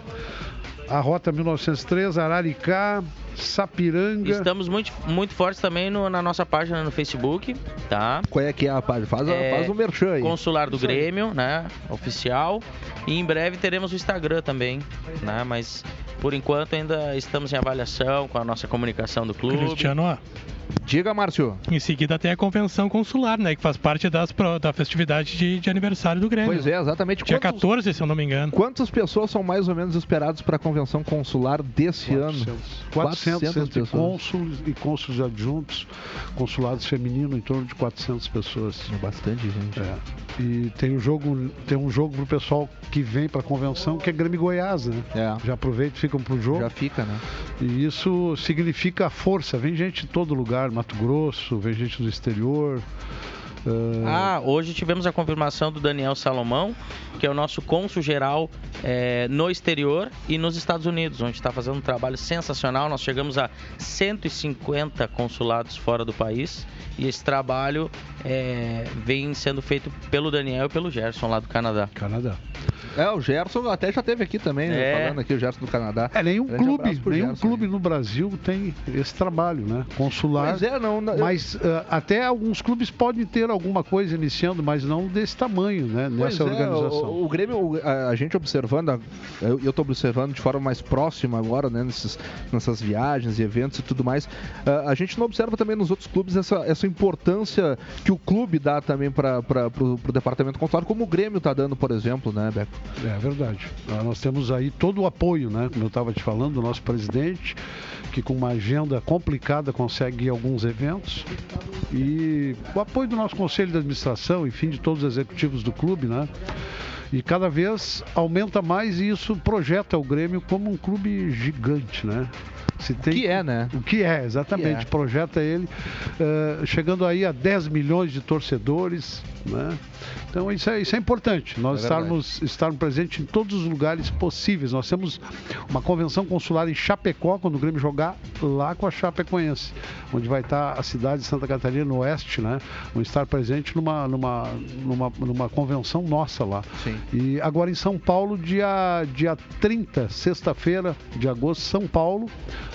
a Rota 1903, Araricá, Sapiranga. Estamos muito, muito fortes também no- na nossa página no Facebook, tá? Qual é que é a página? Faz, É, faz um merchan aí. Consular do Isso aí. Grêmio, né? Oficial. E em breve teremos o Instagram também, né? Mas por enquanto ainda estamos em avaliação com a nossa comunicação do clube. Cristiano, ó. Diga, Márcio. Em seguida tem a convenção consular, né? Que faz parte das, da festividade de, de aniversário do Grêmio. Pois é, exatamente. Dia Quantos- 14, se eu não me engano. Quantas pessoas são mais ou menos esperadas para a convenção consular desse ano? 400 entre pessoas. cônsules e cônsules adjuntos, consulados femininos, em torno de 400 pessoas. É bastante gente. É. E tem um jogo, tem um jogo pro pessoal que vem para a convenção que é Grêmio Goiás, né? É. Já aproveita e ficam pro jogo. Já fica, né? E isso significa força. Vem gente de todo lugar, Mato Grosso, vem gente do exterior. Eh, Ah, hoje tivemos a confirmação do Daniel Salomão, que é o nosso cônsul geral eh, no exterior e nos Estados Unidos, onde está fazendo um trabalho sensacional. Nós chegamos a 150 consulados fora do país e esse trabalho eh, vem sendo feito pelo Daniel e pelo Gerson lá do Canadá. Canadá. É, o Gerson até já teve aqui também, né, É. falando aqui, o Gerson do Canadá. É, nenhum Grande clube, nenhum Gerson clube no Brasil tem esse trabalho, né? Consular. Pois é, não. não- eu- Mas eh, até alguns clubes podem ter alguma coisa iniciando, mas não desse tamanho, né? Pois Nessa é, organização. O, o Grêmio, o- a, a gente observando, eu tô observando de forma mais próxima agora, né, nesses, nessas viagens e eventos e tudo mais. a- a gente não observa também nos outros clubes essa, essa importância que o clube dá também para pro, pro departamento consular, como o Grêmio tá dando, por exemplo, né, Beco? É verdade. Ah, Nós temos aí todo o apoio, né? Como eu estava te falando, do nosso presidente, que com uma agenda complicada consegue ir a alguns eventos. E o apoio do nosso conselho de administração, enfim, de todos os executivos do clube, né? E cada vez aumenta mais e isso projeta o Grêmio como um clube gigante, né? Se tem Que é, né? o que é, exatamente. Que é. Projeta ele eh, chegando aí a 10 milhões de torcedores, né? Então isso é, isso é importante, nós É estarmos, estarmos presentes em todos os lugares possíveis. Nós temos uma convenção consular em Chapecó, quando o Grêmio jogar lá com a Chapecoense, onde vai estar a cidade de Santa Catarina no oeste, né? Vão estar presente numa, numa, numa, numa convenção nossa lá. Sim. E agora em São Paulo, dia, dia 30, sexta-feira de agosto, São Paulo,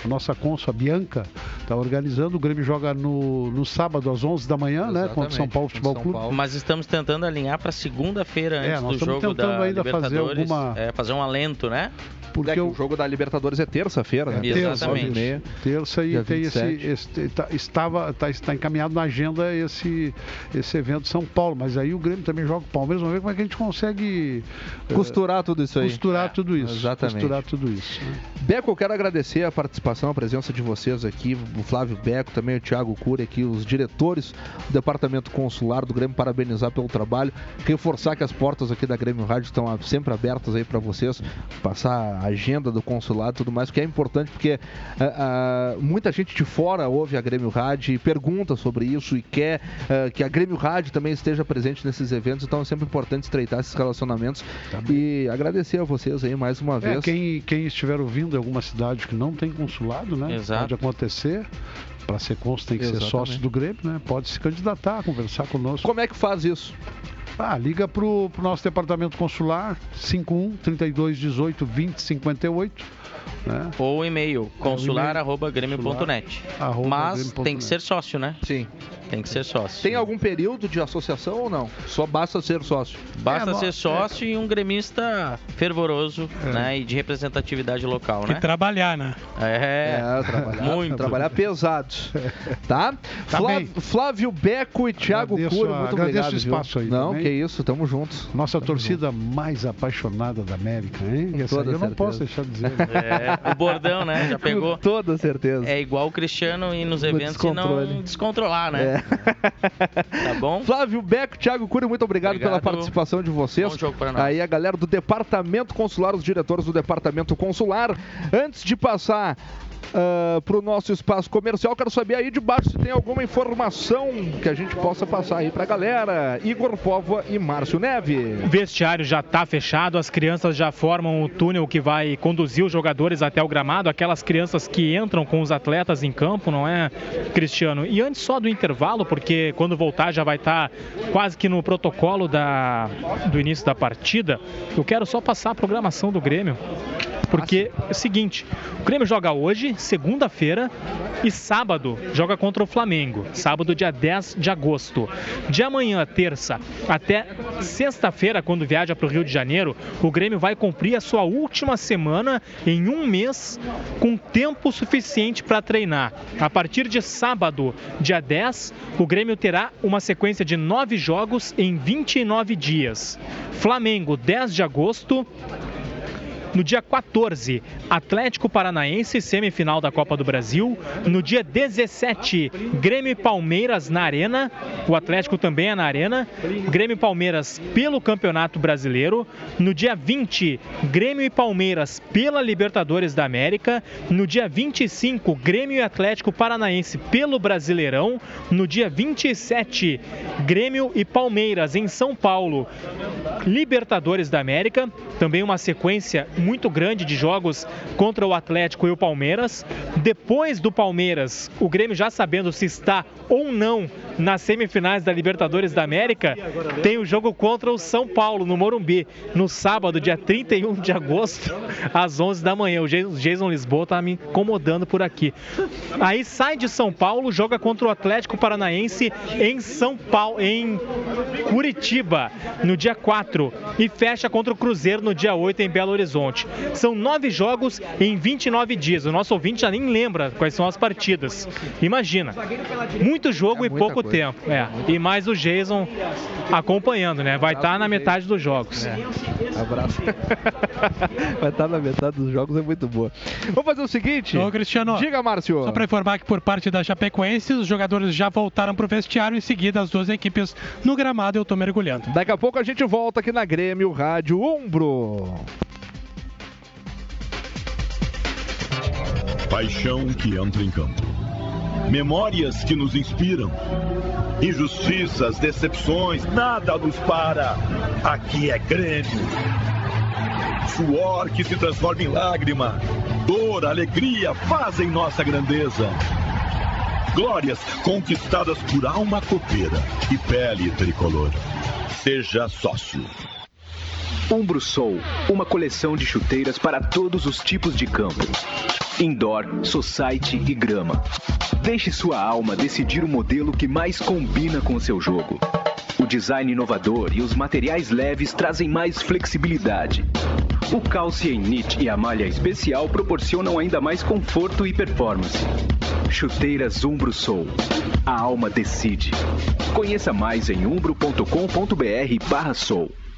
a nossa cônsul, a Bianca, está organizando. O Grêmio joga no, no sábado às 11 da manhã, né? Contra o São Exatamente, Paulo Futebol São Clube. Paulo. Mas estamos tentando alinhar para segunda-feira É, antes nós do estamos jogo tentando da ainda fazer Libertadores, alguma- é, fazer um alento, né? Porque É que eu, o jogo da Libertadores é terça-feira, né? É, terça, Exatamente. meia. terça e Dia tem esse, 27. esse- tá- estava tá, está encaminhado na agenda esse esse evento de São Paulo, mas aí o Grêmio também joga o Palmeiras, vamos ver como é que a gente consegue eh, Costurar tudo isso aí. costurar tudo isso, exatamente. costurar tudo isso. né? Beco, eu quero agradecer a participação, a presença de vocês aqui, o Flávio Beco, também o Thiago Cury aqui, os diretores do Departamento Consular do Grêmio, parabenizar pelo trabalho, reforçar que as portas aqui da Grêmio Rádio estão sempre abertas aí para vocês, passar a agenda do consulado e tudo mais, que é importante porque ah, ah, muita gente de fora ouve a Grêmio Rádio e pergunta sobre isso e quer ah, que a Grêmio Rádio também esteja presente nesses eventos, então é sempre importante estreitar esses relacionamentos e agradecer a vocês aí mais uma É, vez. quem, quem estiver ouvindo em alguma cidade que não tem consulado, né? Exato. Pode acontecer. Para ser consul tem que Exatamente. ser sócio do Grêmio, né? Pode se candidatar, conversar conosco. Como é que faz isso? Ah, liga pro, pro nosso departamento consular, 51 32 18 20 58, né? Ou e-mail, consular.grêmio.net. Arroba Mas tem que ser sócio, né? Sim. Tem que ser sócio. Tem algum período de associação ou não? Só basta ser sócio. Basta É, ser sócio e um gremista fervoroso, né? E de representatividade local, Que né? trabalhar, né? É, trabalhar, muito. trabalhar pesado. Tá? Tá Flá- bem. Flávio Beco e Thiago Agradeço Cury, muito agradeço obrigado. o espaço viu? aí Não, também. que isso, tamo juntos. Nossa torcida mais apaixonada da América, hein? Essa eu não certeza. posso deixar de dizer. É, o bordão, né? Já pegou. Com toda certeza. É igual o Cristiano ir nos No eventos e não descontrolar, né? É. Tá bom? Flávio Beco, Thiago Cury, muito obrigado, Obrigado. pela participação de vocês. Bom jogo para nós. Aí a galera do Departamento Consular, os diretores do Departamento Consular. Antes de passar para o nosso espaço comercial, quero saber aí de baixo se tem alguma informação que a gente possa passar aí para a galera. Igor Póvoa e Márcio Neve. O vestiário já está fechado, as crianças já formam o túnel que vai conduzir os jogadores até o gramado, aquelas crianças que entram com os atletas em campo, não é, Cristiano? E antes só do intervalo, porque quando voltar já vai estar quase que no protocolo da, do início da partida, eu quero só passar a programação do Grêmio. Porque é o seguinte, o Grêmio joga hoje, segunda-feira, e sábado joga contra o Flamengo. Sábado, dia 10 de agosto. De amanhã, terça, até sexta-feira, quando viaja para o Rio de Janeiro, o Grêmio vai cumprir a sua última semana em um mês com tempo suficiente para treinar. A partir de sábado, dia 10, o Grêmio terá uma sequência de nove jogos em 29 dias. Flamengo, 10 de agosto. No dia 14, Atlético Paranaense, semifinal da Copa do Brasil. No dia 17, Grêmio e Palmeiras na Arena. O Atlético também é na Arena. Grêmio e Palmeiras pelo Campeonato Brasileiro. No dia 20, Grêmio e Palmeiras pela Libertadores da América. No dia 25, Grêmio e Atlético Paranaense pelo Brasileirão. No dia 27, Grêmio e Palmeiras em São Paulo. Libertadores da América, também uma sequência muito grande de jogos contra o Atlético e o Palmeiras. Depois do Palmeiras, o Grêmio já sabendo se está ou não nas semifinais da Libertadores da América, tem o jogo contra o São Paulo no Morumbi, no sábado, dia 31 de agosto, às 11 da manhã. O Jason Lisboa está me incomodando por aqui. Aí sai de São Paulo, joga contra o Atlético Paranaense em São Paulo, em Curitiba, no dia 4 e fecha contra o Cruzeiro no dia 8 em Belo Horizonte. São nove jogos em 29 dias. O nosso ouvinte já nem lembra quais são as partidas. Imagina, muito jogo É e pouco coisa. tempo. É. E mais o Jason acompanhando, né? Vai estar na metade dos jogos. É. Abraço. Vai estar na metade dos jogos, é muito boa. Vamos fazer o seguinte. Ô, Cristiano. Diga, Márcio. Só para informar que por parte da Chapecoense, os jogadores já voltaram para o vestiário. Em seguida, as duas equipes no gramado eu estou mergulhando. Daqui a pouco a gente volta aqui na Grêmio Rádio Umbro. Paixão que entra em campo. Memórias que nos inspiram. Injustiças, decepções, nada nos para. Aqui é Grêmio. Suor que se transforma em lágrima. Dor, alegria fazem nossa grandeza. Glórias conquistadas por alma copeira e pele tricolor. Seja sócio. Umbro Soul, uma coleção de chuteiras para todos os tipos de campo. Indoor, society e grama. Deixe sua alma decidir o modelo que mais combina com o seu jogo. O design inovador e os materiais leves trazem mais flexibilidade. O calce em knit e a malha especial proporcionam ainda mais conforto e performance. Chuteiras Umbro Soul. A alma decide. Conheça mais em umbro.com.br barra soul.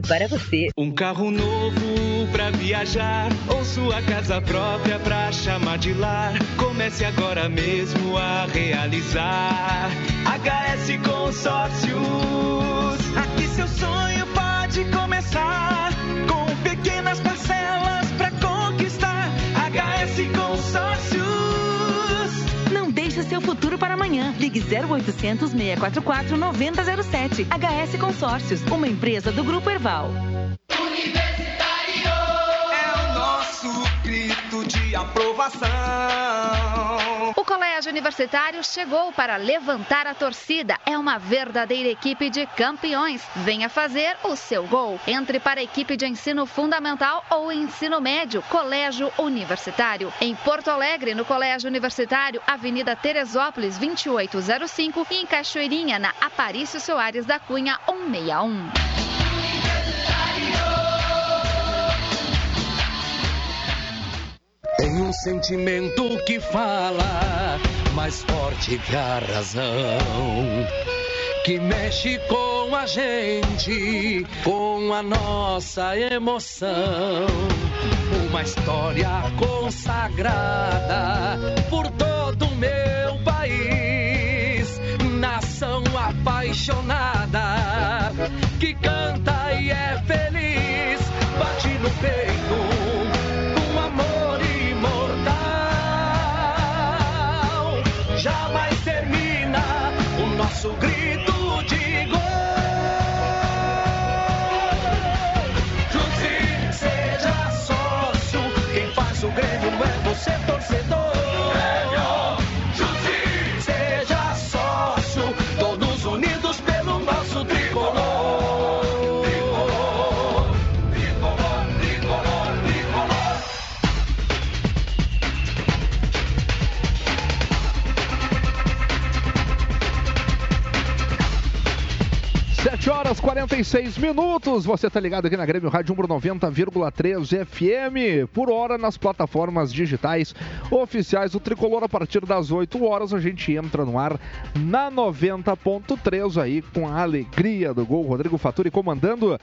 para você. Um carro novo pra viajar ou sua casa própria pra chamar de lar. Comece agora mesmo a realizar. HS Consórcios. Aqui seu sonho pode começar com pequenas seu futuro para amanhã. Ligue 0800 644 9007. HS Consórcios, uma empresa do Grupo Erval. É o nosso grito de aprovação. O Colégio Universitário chegou para levantar a torcida. É uma verdadeira equipe de campeões. Venha fazer o seu gol. Entre para a equipe de ensino fundamental ou ensino médio. Colégio Universitário. Em Porto Alegre, no Colégio Universitário, Avenida Teresópolis, 2805. E em Cachoeirinha, na Aparício Soares da Cunha, 161. Tem um sentimento que fala mais forte que a razão. Que mexe com a gente, com a nossa emoção. Uma história consagrada por todo o meu país. Nação apaixonada que canta e é feliz. Bate no peito 46 minutos. Você tá ligado aqui na Grêmio Rádio Umbro 90,3 FM. Por hora nas plataformas digitais oficiais do Tricolor. A partir das 8 horas a gente entra no ar na 90.3 aí com a alegria do gol. Rodrigo Faturi comandando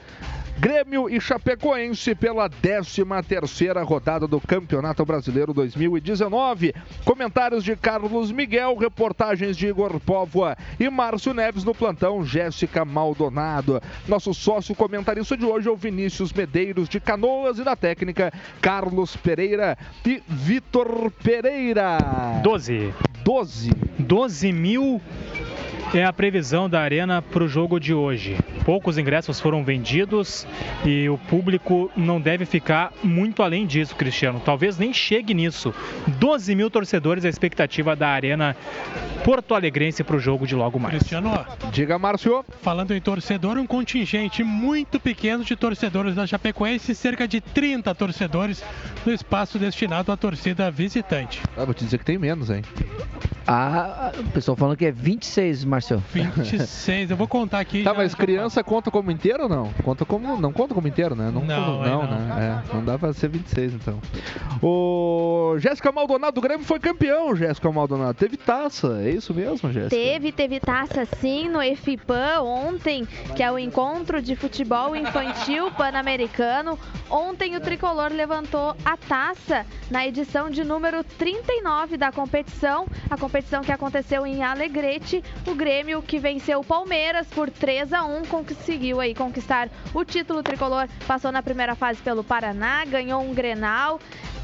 Grêmio e Chapecoense pela 13 terceira rodada do Campeonato Brasileiro 2019. Comentários de Carlos Miguel, reportagens de Igor Póvoa e Márcio Neves no plantão, Jéssica Maldonado. Nosso sócio comentarista de hoje é o Vinícius Medeiros de Canoas e da técnica Carlos Pereira e Vitor Pereira. 12. 12. 12 mil é a previsão da Arena para o jogo de hoje. Poucos ingressos foram vendidos e o público não deve ficar muito além disso, Cristiano. Talvez nem chegue nisso. 12 mil torcedores é a expectativa da Arena Porto Alegrense para o jogo de logo mais. Cristiano, Diga, Márcio. falando em torcedor, um contingente muito pequeno de torcedores da Chapecoense, cerca de 30 torcedores no espaço destinado à torcida visitante. Ah, vou te dizer que tem menos, hein? Ah, o pessoal falando que é 26, Marcelo. 26, eu vou contar aqui. Tá, já- mas criança conta como inteiro ou não? Conta como, não conta como inteiro, né? Não, Não, não, aí não. né? É, não dá pra ser 26, então. O Jéssica Maldonado do Grêmio foi campeão, Jéssica Maldonado. Teve taça, é isso mesmo, Jéssica? Teve, teve taça sim no EFIPAN ontem, que é o Encontro de Futebol Infantil Pan-Americano. Ontem o Tricolor levantou a taça na edição de número 39 da competição, a competição que aconteceu em Alegrete. O Grêmio que venceu o Palmeiras por 3 a 1 conseguiu aí conquistar o título tricolor, passou na primeira fase pelo Paraná, ganhou um Grenal,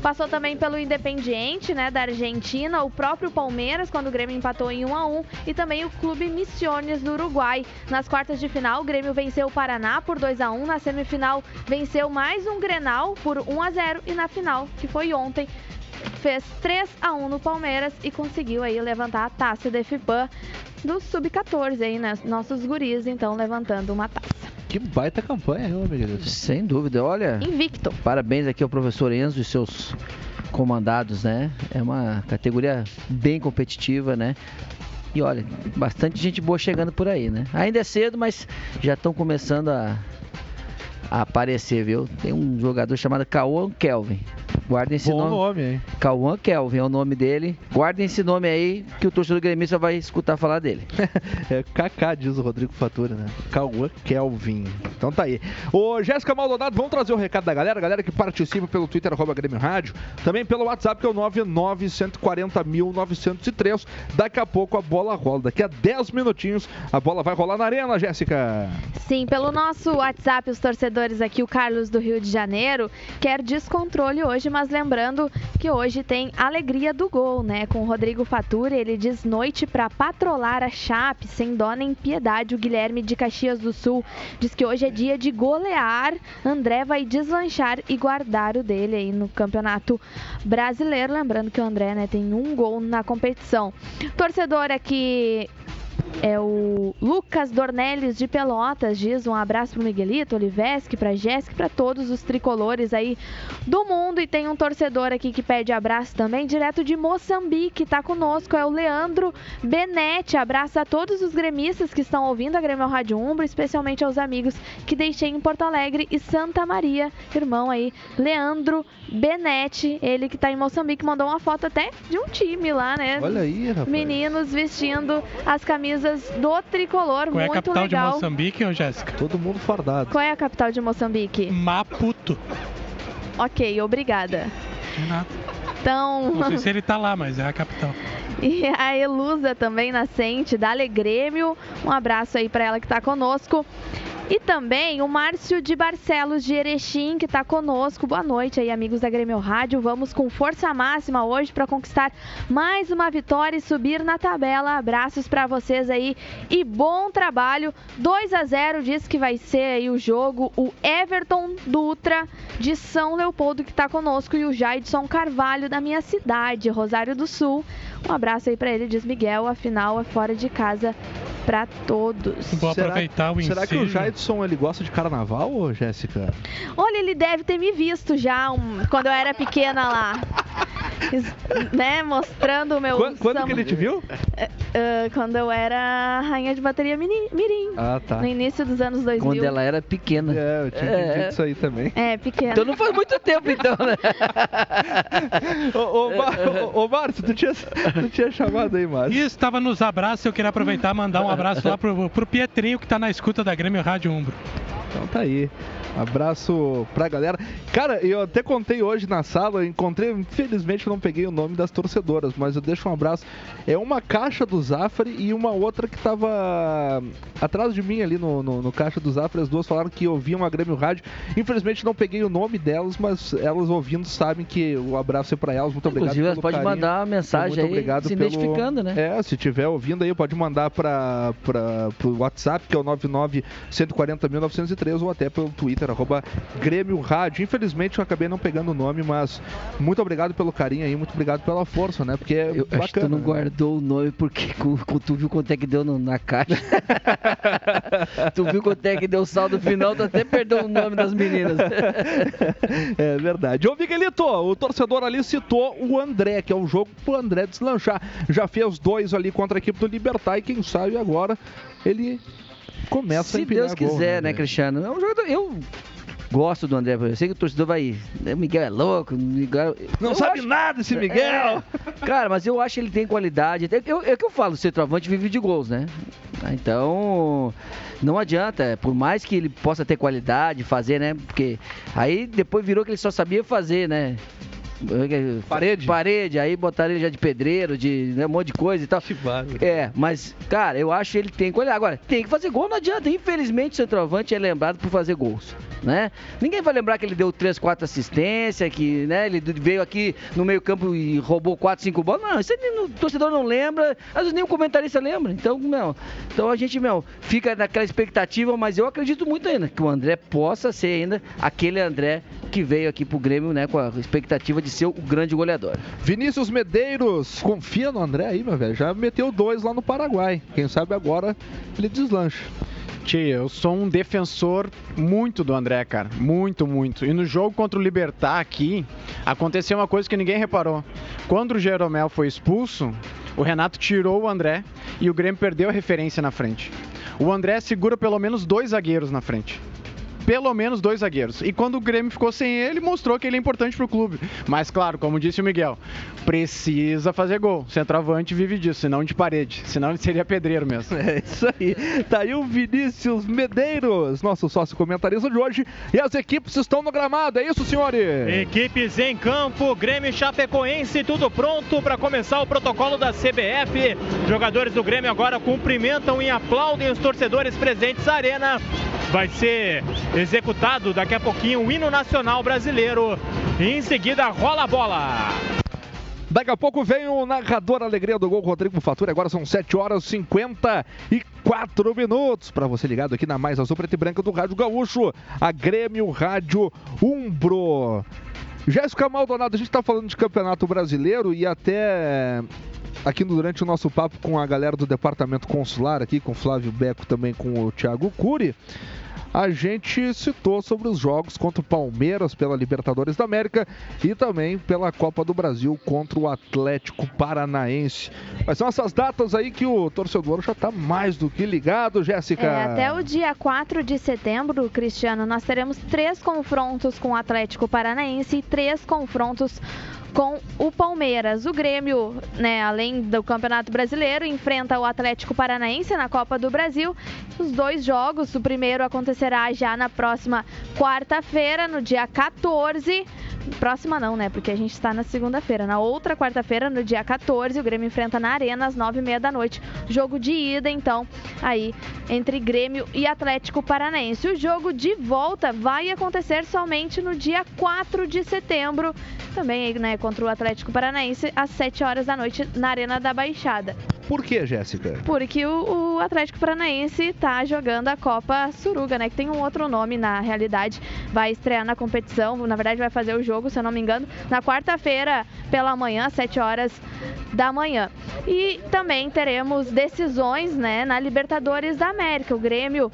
Passou também pelo Independiente, né, da Argentina, o próprio Palmeiras, quando o Grêmio empatou em 1 a 1 e também o Clube Missiones do Uruguai. Nas quartas de final, o Grêmio venceu o Paraná por 2 a 1 na semifinal venceu mais um Grenal por 1 a 0 e na final, que foi ontem, fez 3 a 1 no Palmeiras e conseguiu aí levantar a taça da FIPAN do Sub-14 aí, né? Nossos guris, então, levantando uma taça. Que baita campanha, meu amigo. Sem dúvida, olha. Invicto. Parabéns aqui ao professor Enzo e seus comandados, né? É uma categoria bem competitiva, né? E olha, bastante gente boa chegando por aí, né? Ainda é cedo, mas já estão começando a, a aparecer, viu? Tem um jogador chamado Cauã Kelvin. Guardem esse Bom nome. nome, hein? Cauã Kelvin é o nome dele. Guardem esse nome aí que o torcedor gremista vai escutar falar dele. É Kaká, diz o Rodrigo Fatura, né? Cauã Kelvin. Então tá aí. Ô, Jéssica Maldonado, vamos trazer o recado da galera. Galera que participa pelo Twitter, arroba Grêmio Rádio. Também pelo WhatsApp, que é o 99140.903. Daqui a pouco a bola rola. Daqui a 10 minutinhos a bola vai rolar na arena, Jéssica. Sim, pelo nosso WhatsApp, os torcedores aqui, o Carlos do Rio de Janeiro, quer descontrole hoje, mas lembrando que hoje tem Alegria do Gol, né? Com o Rodrigo Fatura, ele diz noite pra patrolar a Chape, sem dó nem piedade. O Guilherme de Caxias do Sul diz que hoje é dia de golear. André vai deslanchar e guardar o dele aí no Campeonato Brasileiro. Lembrando que o André, né, tem um gol na competição. Torcedor aqui é o Lucas Dornelles de Pelotas diz um abraço pro Miguelito, Olivesque, pra Jéssica, pra todos os tricolores aí do mundo e tem um torcedor aqui que pede abraço também, direto de Moçambique, tá conosco, é o Leandro Benetti, abraço a todos os gremistas que estão ouvindo a Grêmio Rádio Umbro, especialmente aos amigos que deixei em Porto Alegre e Santa Maria, irmão aí, Leandro Benetti, ele que tá em Moçambique, mandou uma foto até de um time lá, né? Olha aí, rapaz. Meninos vestindo as camisas do tricolor, Qual é a capital legal. de Moçambique, Jéssica? Todo mundo fardado. Qual é a capital de Moçambique? Maputo. Ok, obrigada. De nada. Então, Não sei se ele tá lá, mas é a capital. e a Elusa também nascente da Alegrêmio, um abraço aí para ela que tá conosco. E também o Márcio de Barcelos de Erechim, que está conosco. Boa noite aí, amigos da Grêmio Rádio. Vamos com força máxima hoje para conquistar mais uma vitória e subir na tabela. Abraços para vocês aí e bom trabalho. 2 a 0 diz que vai ser aí o jogo. O Everton Dutra de São Leopoldo que está conosco e o Jaidson Carvalho da minha cidade, Rosário do Sul. Um abraço aí para ele, diz Miguel. Afinal, é fora de casa para todos. Vou aproveitar o Será que o. Jaidson ele gosta de carnaval, ô Jéssica? Olha, ele deve ter me visto já um- quando eu era pequena lá. Né, mostrando o meu Quando, quando que ele te viu? Eh, quando eu era rainha de bateria mini- mirim. Ah, tá. No início dos anos 2000. Quando ela era pequena. É, eu tinha entendido isso aí também. É, pequena. Então não faz muito tempo, então, né? Ô, ô, Márcio, tu tinha, tu tinha chamado aí, Márcio. E estava nos abraços, eu queria aproveitar e mandar um abraço lá pro, pro Pietrinho que tá na escuta da Grêmio Rádio Umbro. Então tá aí. Abraço pra galera. Cara, eu até contei hoje na sala, encontrei, infelizmente não peguei o nome das torcedoras, mas eu deixo um abraço. É uma caixa do Zafari e uma outra que tava atrás de mim ali no, no, no caixa do Zafari. As duas falaram que ouviam a Grêmio Rádio. Infelizmente não peguei o nome delas, mas elas ouvindo sabem que o abraço é pra elas. Muito obrigado. Inclusive, elas pelo carinho. mandar uma mensagem Muito aí obrigado se pelo- identificando, né? É, se tiver ouvindo aí, pode mandar para o WhatsApp, que é o 99140903 ou até pelo Twitter, arroba Grêmio Rádio. Infelizmente eu acabei não pegando o nome, mas muito obrigado pelo carinho aí, muito obrigado pela força, né? Porque é Eu acho que tu bacana. não né? guardou o nome porque cu- cu- tu viu quanto é que deu no- na caixa. tu viu quanto é que deu o saldo final, tu até perdeu o nome das meninas. É verdade. Ô Miguelito, o torcedor ali citou o André, que é um jogo pro André deslanchar. Já fez dois ali contra a equipe do Libertar e quem sabe agora ele começa a Se empilhar Deus gol, quiser, né, André? Cristiano? É um jogador. Eu gosto do André. Eu sei que o torcedor vai. O Miguel é louco. o Miguel... Não Eu sabe acho- nada esse Miguel! É. Cara, mas eu acho que ele tem qualidade. É, eu- é que eu falo, o centroavante vive de gols, né? Ah, Então, não adianta. Por mais que ele possa ter qualidade, fazer, né? Porque aí depois virou que ele só sabia fazer, né? Parede? Parede, aí botaram ele já de pedreiro, de né, um monte de coisa e tal. É, mas, cara, eu acho que ele tem qualidade. Agora, tem que fazer gol, não adianta. Infelizmente, o centroavante é lembrado por fazer gols, né? Ninguém vai lembrar que ele deu 3, 4 assistências, que, né, ele veio aqui no meio campo e roubou 4, 5 bolas. Não, isso o torcedor não lembra, às vezes nem o comentarista lembra. Então, meu, então a gente, meu, fica naquela expectativa, mas eu acredito muito ainda que o André possa ser ainda aquele André que veio aqui pro Grêmio, né, com a expectativa de ser o grande goleador. Vinícius Medeiros, confia no André aí, meu velho. Já meteu dois lá no Paraguai. Quem sabe agora ele deslancha. Tia, eu sou um defensor muito do André, cara. Muito, muito. E no jogo contra o Libertar aqui, aconteceu uma coisa que ninguém reparou. Quando o Jeromel foi expulso, o Renato tirou o André e o Grêmio perdeu a referência na frente. O André segura pelo menos dois zagueiros na frente. Pelo menos dois zagueiros. E quando o Grêmio ficou sem ele, mostrou que ele é importante pro clube. Mas claro, como disse o Miguel, precisa fazer gol. Centroavante vive disso, senão de parede. Senão ele seria pedreiro mesmo. É isso aí. Tá aí o Vinícius Medeiros, nosso sócio comentarista de hoje. E as equipes estão no gramado, é isso, senhores? Equipes em campo, Grêmio e Chapecoense, tudo pronto para começar o protocolo da CBF. Jogadores do Grêmio agora cumprimentam e aplaudem os torcedores presentes na arena. Vai ser executado daqui a pouquinho o hino nacional brasileiro. E em seguida rola a bola. Daqui a pouco vem o narrador Alegria do Gol, Rodrigo Fatura. Agora são 7 horas e 54 minutos. Para você ligado aqui na Mais Azul Preta e Branca do Rádio Gaúcho, a Grêmio Rádio Umbro. Jéssica Maldonado, a gente está falando de Campeonato Brasileiro e até aqui durante o nosso papo com a galera do Departamento Consular, aqui com Flávio Beco, também com o Thiago Cury a gente citou sobre os jogos contra o Palmeiras pela Libertadores da América e também pela Copa do Brasil contra o Atlético Paranaense. Mas são essas datas aí que o torcedor já está mais do que ligado, Jéssica. É, até o dia 4 de setembro, Cristiano, nós teremos três confrontos com o Atlético Paranaense e três confrontos com o Palmeiras. O Grêmio, né, além do Campeonato Brasileiro, enfrenta o Atlético Paranaense na Copa do Brasil. Os dois jogos, o primeiro acontecerá já na próxima quarta-feira, no dia 14. Próxima não, né? Porque a gente está na segunda-feira. Na outra quarta-feira, no dia 14, o Grêmio enfrenta na Arena às 9h30 da noite. Jogo de ida, então, aí entre Grêmio e Atlético Paranaense. O jogo de volta vai acontecer somente no dia 4 de setembro. Também, né, contra o Atlético Paranaense às 7 horas da noite na Arena da Baixada. Por que, Jéssica? Porque o, o, Atlético Paranaense está jogando a Copa Suruga, né? Que tem um outro nome na realidade. Vai estrear na competição, na verdade vai fazer o jogo, se eu não me engano, na quarta-feira pela manhã, às 7 horas da manhã. E também teremos decisões, né, na Libertadores da América. O Grêmio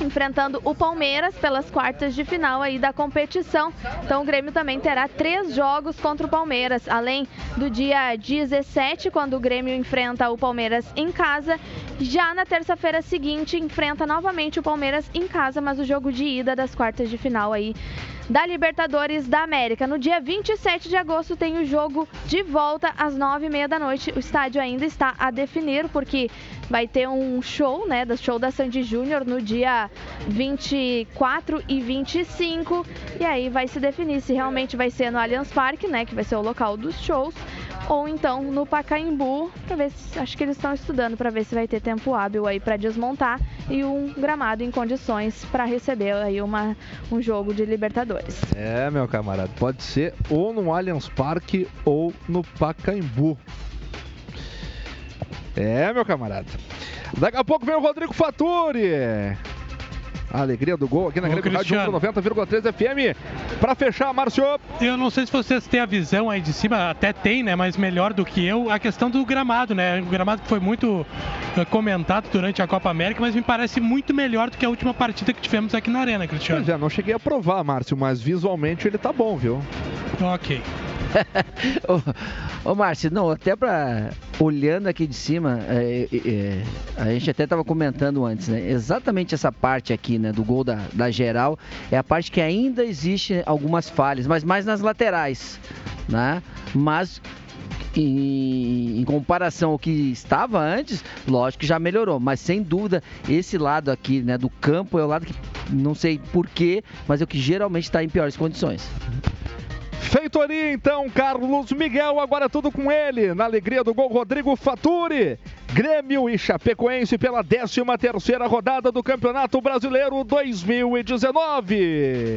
enfrentando o Palmeiras pelas quartas de final aí da competição. Então o Grêmio também terá três jogos contra o Palmeiras, além do dia 17, quando o Grêmio enfrenta o Palmeiras em casa. Já na terça-feira seguinte, enfrenta novamente o Palmeiras em casa, mas o jogo de ida das quartas de final aí da Libertadores da América. No dia 27 de agosto tem o jogo de volta às 9h30 da noite. O estádio ainda está a definir, porque vai ter um show, né, do show da Sandy Júnior no dia 24 e 25. E aí vai se definir se realmente vai ser no Allianz Parque, né, que vai ser o local dos shows, ou então no Pacaembu, para ver se acho que eles estão estudando para ver se vai ter tempo hábil aí para desmontar e um gramado em condições para receber aí uma, um jogo de Libertadores. É, meu camarada, pode ser ou no Allianz Parque ou no Pacaembu. É, meu camarada. Daqui a pouco vem o Rodrigo Faturi. A alegria do gol aqui na Grêmio Rádio 90,3 FM. Para fechar, Márcio. Eu não sei se vocês têm a visão aí de cima, até tem, né? Mas melhor do que eu, a questão do gramado, né? O gramado que foi muito eh, comentado durante a Copa América, mas me parece muito melhor do que a última partida que tivemos aqui na Arena, Cristiano. Pois é, não cheguei a provar, Márcio, mas visualmente ele tá bom, viu? Ok. ô, ô Márcio, não, até para olhando aqui de cima, é, é, a gente até estava comentando antes, né? Exatamente essa parte aqui, né, do gol da, da geral, é a parte que ainda existe algumas falhas, mas mais nas laterais, né? Mas em, em, comparação ao que estava antes, lógico que já melhorou, mas sem dúvida esse lado aqui, né, do campo é o lado que não sei porquê, mas é o que geralmente está em piores condições. Feitoria então, Carlos Miguel, agora tudo com ele, na alegria do gol, Rodrigo Faturi. Grêmio e Chapecoense pela 13 terceira rodada do Campeonato Brasileiro 2019.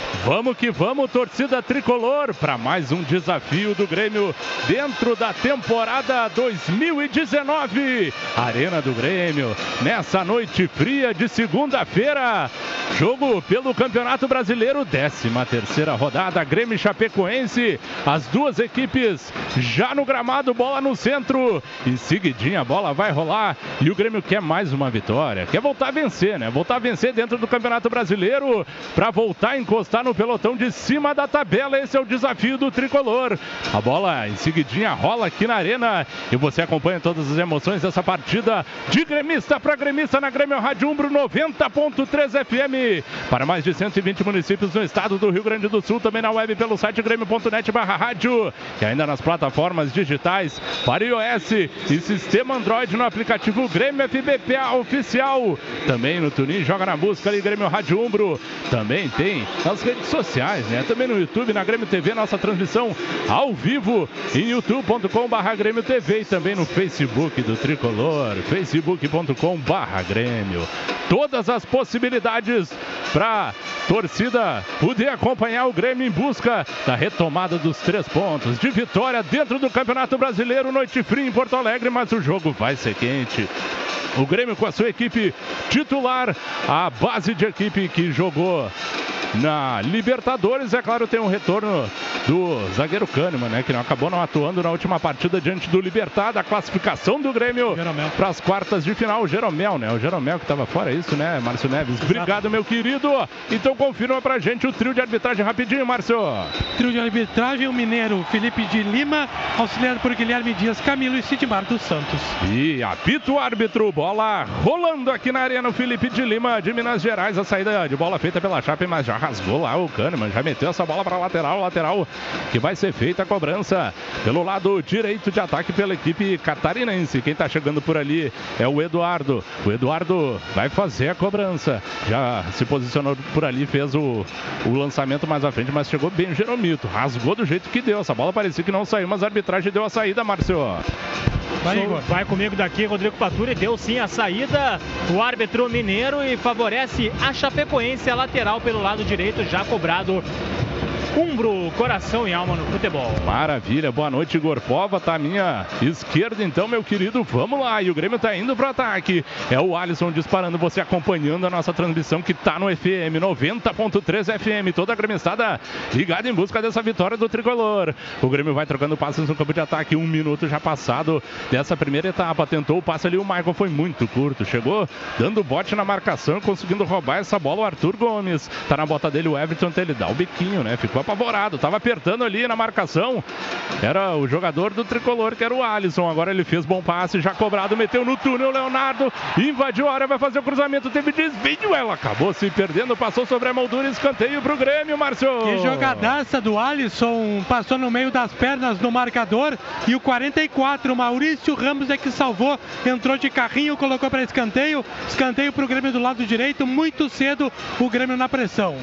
Vamos que vamos, torcida tricolor, para mais um desafio do Grêmio dentro da temporada 2019. Arena do Grêmio, nessa noite fria de segunda-feira. Jogo pelo Campeonato Brasileiro, 13 terceira rodada, Grêmio Chapecoense. As duas equipes já no gramado, bola no centro. E seguidinha a bola vai rolar. E o Grêmio quer mais uma vitória. Quer voltar a vencer, né? Voltar a vencer dentro do Campeonato Brasileiro para voltar a encostar no pelotão de cima da tabela. Esse é o desafio do tricolor. A bola em seguidinha rola aqui na arena e você acompanha todas as emoções dessa partida de gremista para gremista na Grêmio Rádio Umbro 90.3 FM para mais de 120 municípios no estado do Rio Grande do Sul, também na web pelo site grêmio.net barra rádio e ainda nas plataformas digitais para iOS e sistema Android no aplicativo Grêmio FBPA oficial. Também no Tunin, joga na busca ali Grêmio Rádio Umbro. Também tem nas redes sociais, né? Também no YouTube, na Grêmio TV, nossa transmissão ao vivo em youtube.com barra Grêmio TV e também no Facebook do Tricolor, facebook.com barra Grêmio. Todas as possibilidades para torcida poder acompanhar o Grêmio em busca da retomada dos três pontos de vitória dentro do Campeonato Brasileiro, noite fria em Porto Alegre, mas o jogo vai ser quente. O Grêmio com a sua equipe titular, a base de equipe que jogou na Libertadores. É claro, tem um retorno do zagueiro Kahneman, né? Que não acabou não atuando na última partida diante do Libertar, da classificação do Grêmio para as quartas de final. O Jeromel, né? O Jeromel que estava fora, é isso, né, Márcio Neves? Obrigado, meu querido. Então confirma pra gente o trio de arbitragem rapidinho, Márcio. Trio de arbitragem, o mineiro Felipe de Lima, auxiliado por Guilherme Dias Camilo e Sidmar dos Santos. E apita o árbitro, bola rolando aqui na arena, o Felipe de Lima de Minas Gerais. A saída de bola feita pela Chape, mas já rasgou lá o Kahneman, já meteu essa bola para lateral, lateral que vai ser feita a cobrança pelo lado direito de ataque pela equipe catarinense. Quem está chegando por ali é o Eduardo. O Eduardo vai fazer a cobrança. Já se posicionou por ali, fez o, o lançamento mais à frente, mas chegou bem o Jeromito. Rasgou do jeito que deu. Essa bola parecia que não saiu, mas a arbitragem deu a saída, Márcio. Vai, vai, comigo daqui, Rodrigo Paturi. Deu sim a saída. O árbitro mineiro e favorece a Chapecoense, a lateral pelo lado direito, já cobrado Umbro, coração e alma no futebol. Maravilha, boa noite, Gorpova. Tá à minha esquerda, então, meu querido. Vamos lá. E o Grêmio tá indo pro ataque. É o Alisson disparando, você acompanhando a nossa transmissão que tá no FM 90.3 FM. Toda a gremistada ligada em busca dessa vitória do tricolor. O Grêmio vai trocando passes no campo de ataque. Um minuto já passado dessa primeira etapa. Tentou o passe ali, o Michael foi muito curto. Chegou dando bote na marcação, conseguindo roubar essa bola. O Arthur Gomes tá na bota dele, o Everton. Então ele dá o biquinho, né? Ficou apavorado, estava apertando ali na marcação. Era o jogador do tricolor, que era o Alisson. Agora ele fez bom passe, já cobrado, meteu no túnel. Leonardo invadiu a área, vai fazer o cruzamento, teve desvio. Ela acabou se perdendo, passou sobre a moldura, escanteio para o Grêmio, Márcio. Que jogadaça do Alisson, passou no meio das pernas do marcador. E o 44, Maurício Ramos é que salvou, entrou de carrinho, colocou para escanteio. Escanteio para o Grêmio do lado direito, muito cedo o Grêmio na pressão.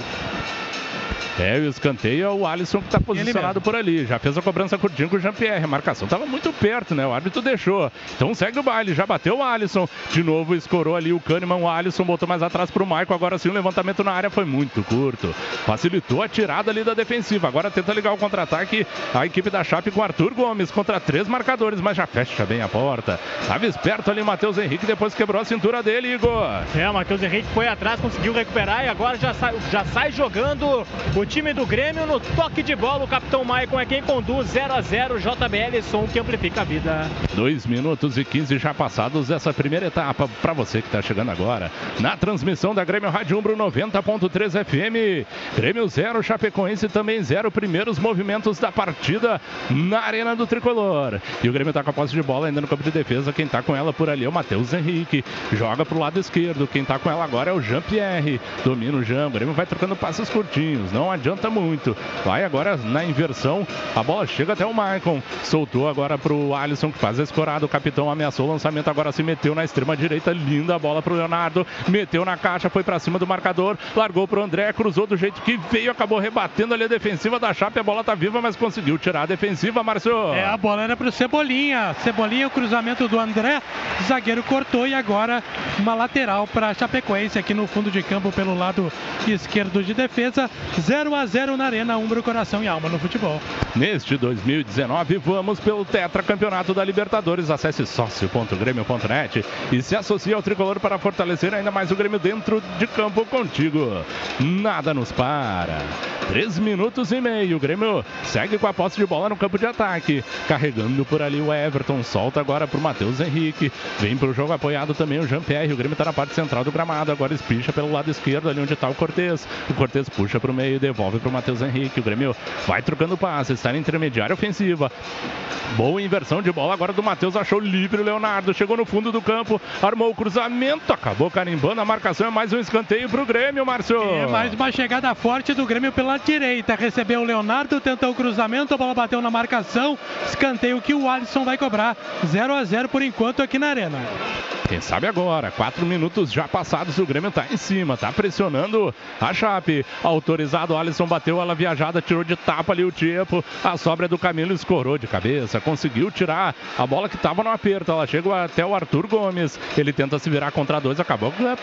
É, o escanteio é o Alisson que está posicionado por ali. Já fez a cobrança curtinho com o Jean-Pierre. A marcação estava muito perto, né? O árbitro deixou. Então segue o baile. Já bateu o Alisson. De novo escorou ali o Kahneman. O Alisson botou mais atrás para o Maicon. Agora sim o levantamento na área foi muito curto. Facilitou a tirada ali da defensiva. Agora tenta ligar o contra-ataque. A equipe da Chape com Arthur Gomes contra três marcadores, mas já fecha bem a porta. Tava esperto ali o Matheus Henrique. Depois quebrou a cintura dele, Igor. É, o Matheus Henrique foi atrás, conseguiu recuperar e agora já sai, já sai jogando o time do Grêmio no toque de bola. O capitão Maicon é quem conduz 0 a 0 JBL, som que amplifica a vida. 2 minutos e 15 já passados dessa primeira etapa. Para você que está chegando agora, na transmissão da Grêmio Rádio Umbro 90.3 FM. Grêmio 0, Chapecoense também 0. Primeiros movimentos da partida na Arena do Tricolor. E o Grêmio está com a posse de bola ainda no campo de defesa. Quem está com ela por ali é o Matheus Henrique. Joga para o lado esquerdo. Quem está com ela agora é o Jean-Pierre. Domina o Jean. O Grêmio vai trocando passos curtinhos. Não adianta muito. Vai agora na inversão. A bola chega até o Maicon. Soltou agora pro Alisson que faz a escorada. O capitão ameaçou o lançamento. Agora se meteu na extrema direita. Linda a bola pro Leonardo. Meteu na caixa. Foi para cima do marcador. Largou pro André. Cruzou do jeito que veio. Acabou rebatendo ali a defensiva da Chape. A bola tá viva, mas conseguiu tirar a defensiva, Márcio. É, a bola era pro Cebolinha. Cebolinha, o cruzamento do André. O zagueiro cortou e agora uma lateral para Chapecoense aqui no fundo de campo pelo lado esquerdo de defesa. 0 0 a 0 na Arena Umbro, coração e alma no futebol. Neste 2019, vamos pelo Tetracampeonato da Libertadores. Acesse sócio.grêmio.net e se associe ao tricolor para fortalecer ainda mais o Grêmio dentro de campo contigo. Nada nos para. Três minutos e meio. O Grêmio segue com a posse de bola no campo de ataque. Carregando por ali o Everton. Solta agora para o Matheus Henrique. Vem para o jogo apoiado também o Jean-Pierre. O Grêmio está na parte central do gramado. Agora espicha pelo lado esquerdo, ali onde está o Cortez. O Cortez puxa para o meio, devolve para o Matheus Henrique. O Grêmio vai trocando passes. Está na intermediária ofensiva. Boa inversão de bola agora do Matheus. Achou livre o Leonardo. Chegou no fundo do campo. Armou o cruzamento. Acabou carimbando a marcação. É mais um escanteio para o Grêmio, Márcio. É mais uma chegada forte do Grêmio pela direita. Recebeu o Leonardo, tentou o cruzamento, a bola bateu na marcação. Escanteio que o Alisson vai cobrar. 0 a 0 por enquanto aqui na Arena. Quem sabe agora, quatro minutos já passados, o Grêmio tá em cima, tá pressionando a Chape. Autorizado, Alisson bateu ela viajada, tirou de tapa ali o tipo. A sobra é do Camilo escorou de cabeça, conseguiu tirar a bola que tava no aperto. Ela chega até o Arthur Gomes. Ele tenta se virar contra dois, acabou né,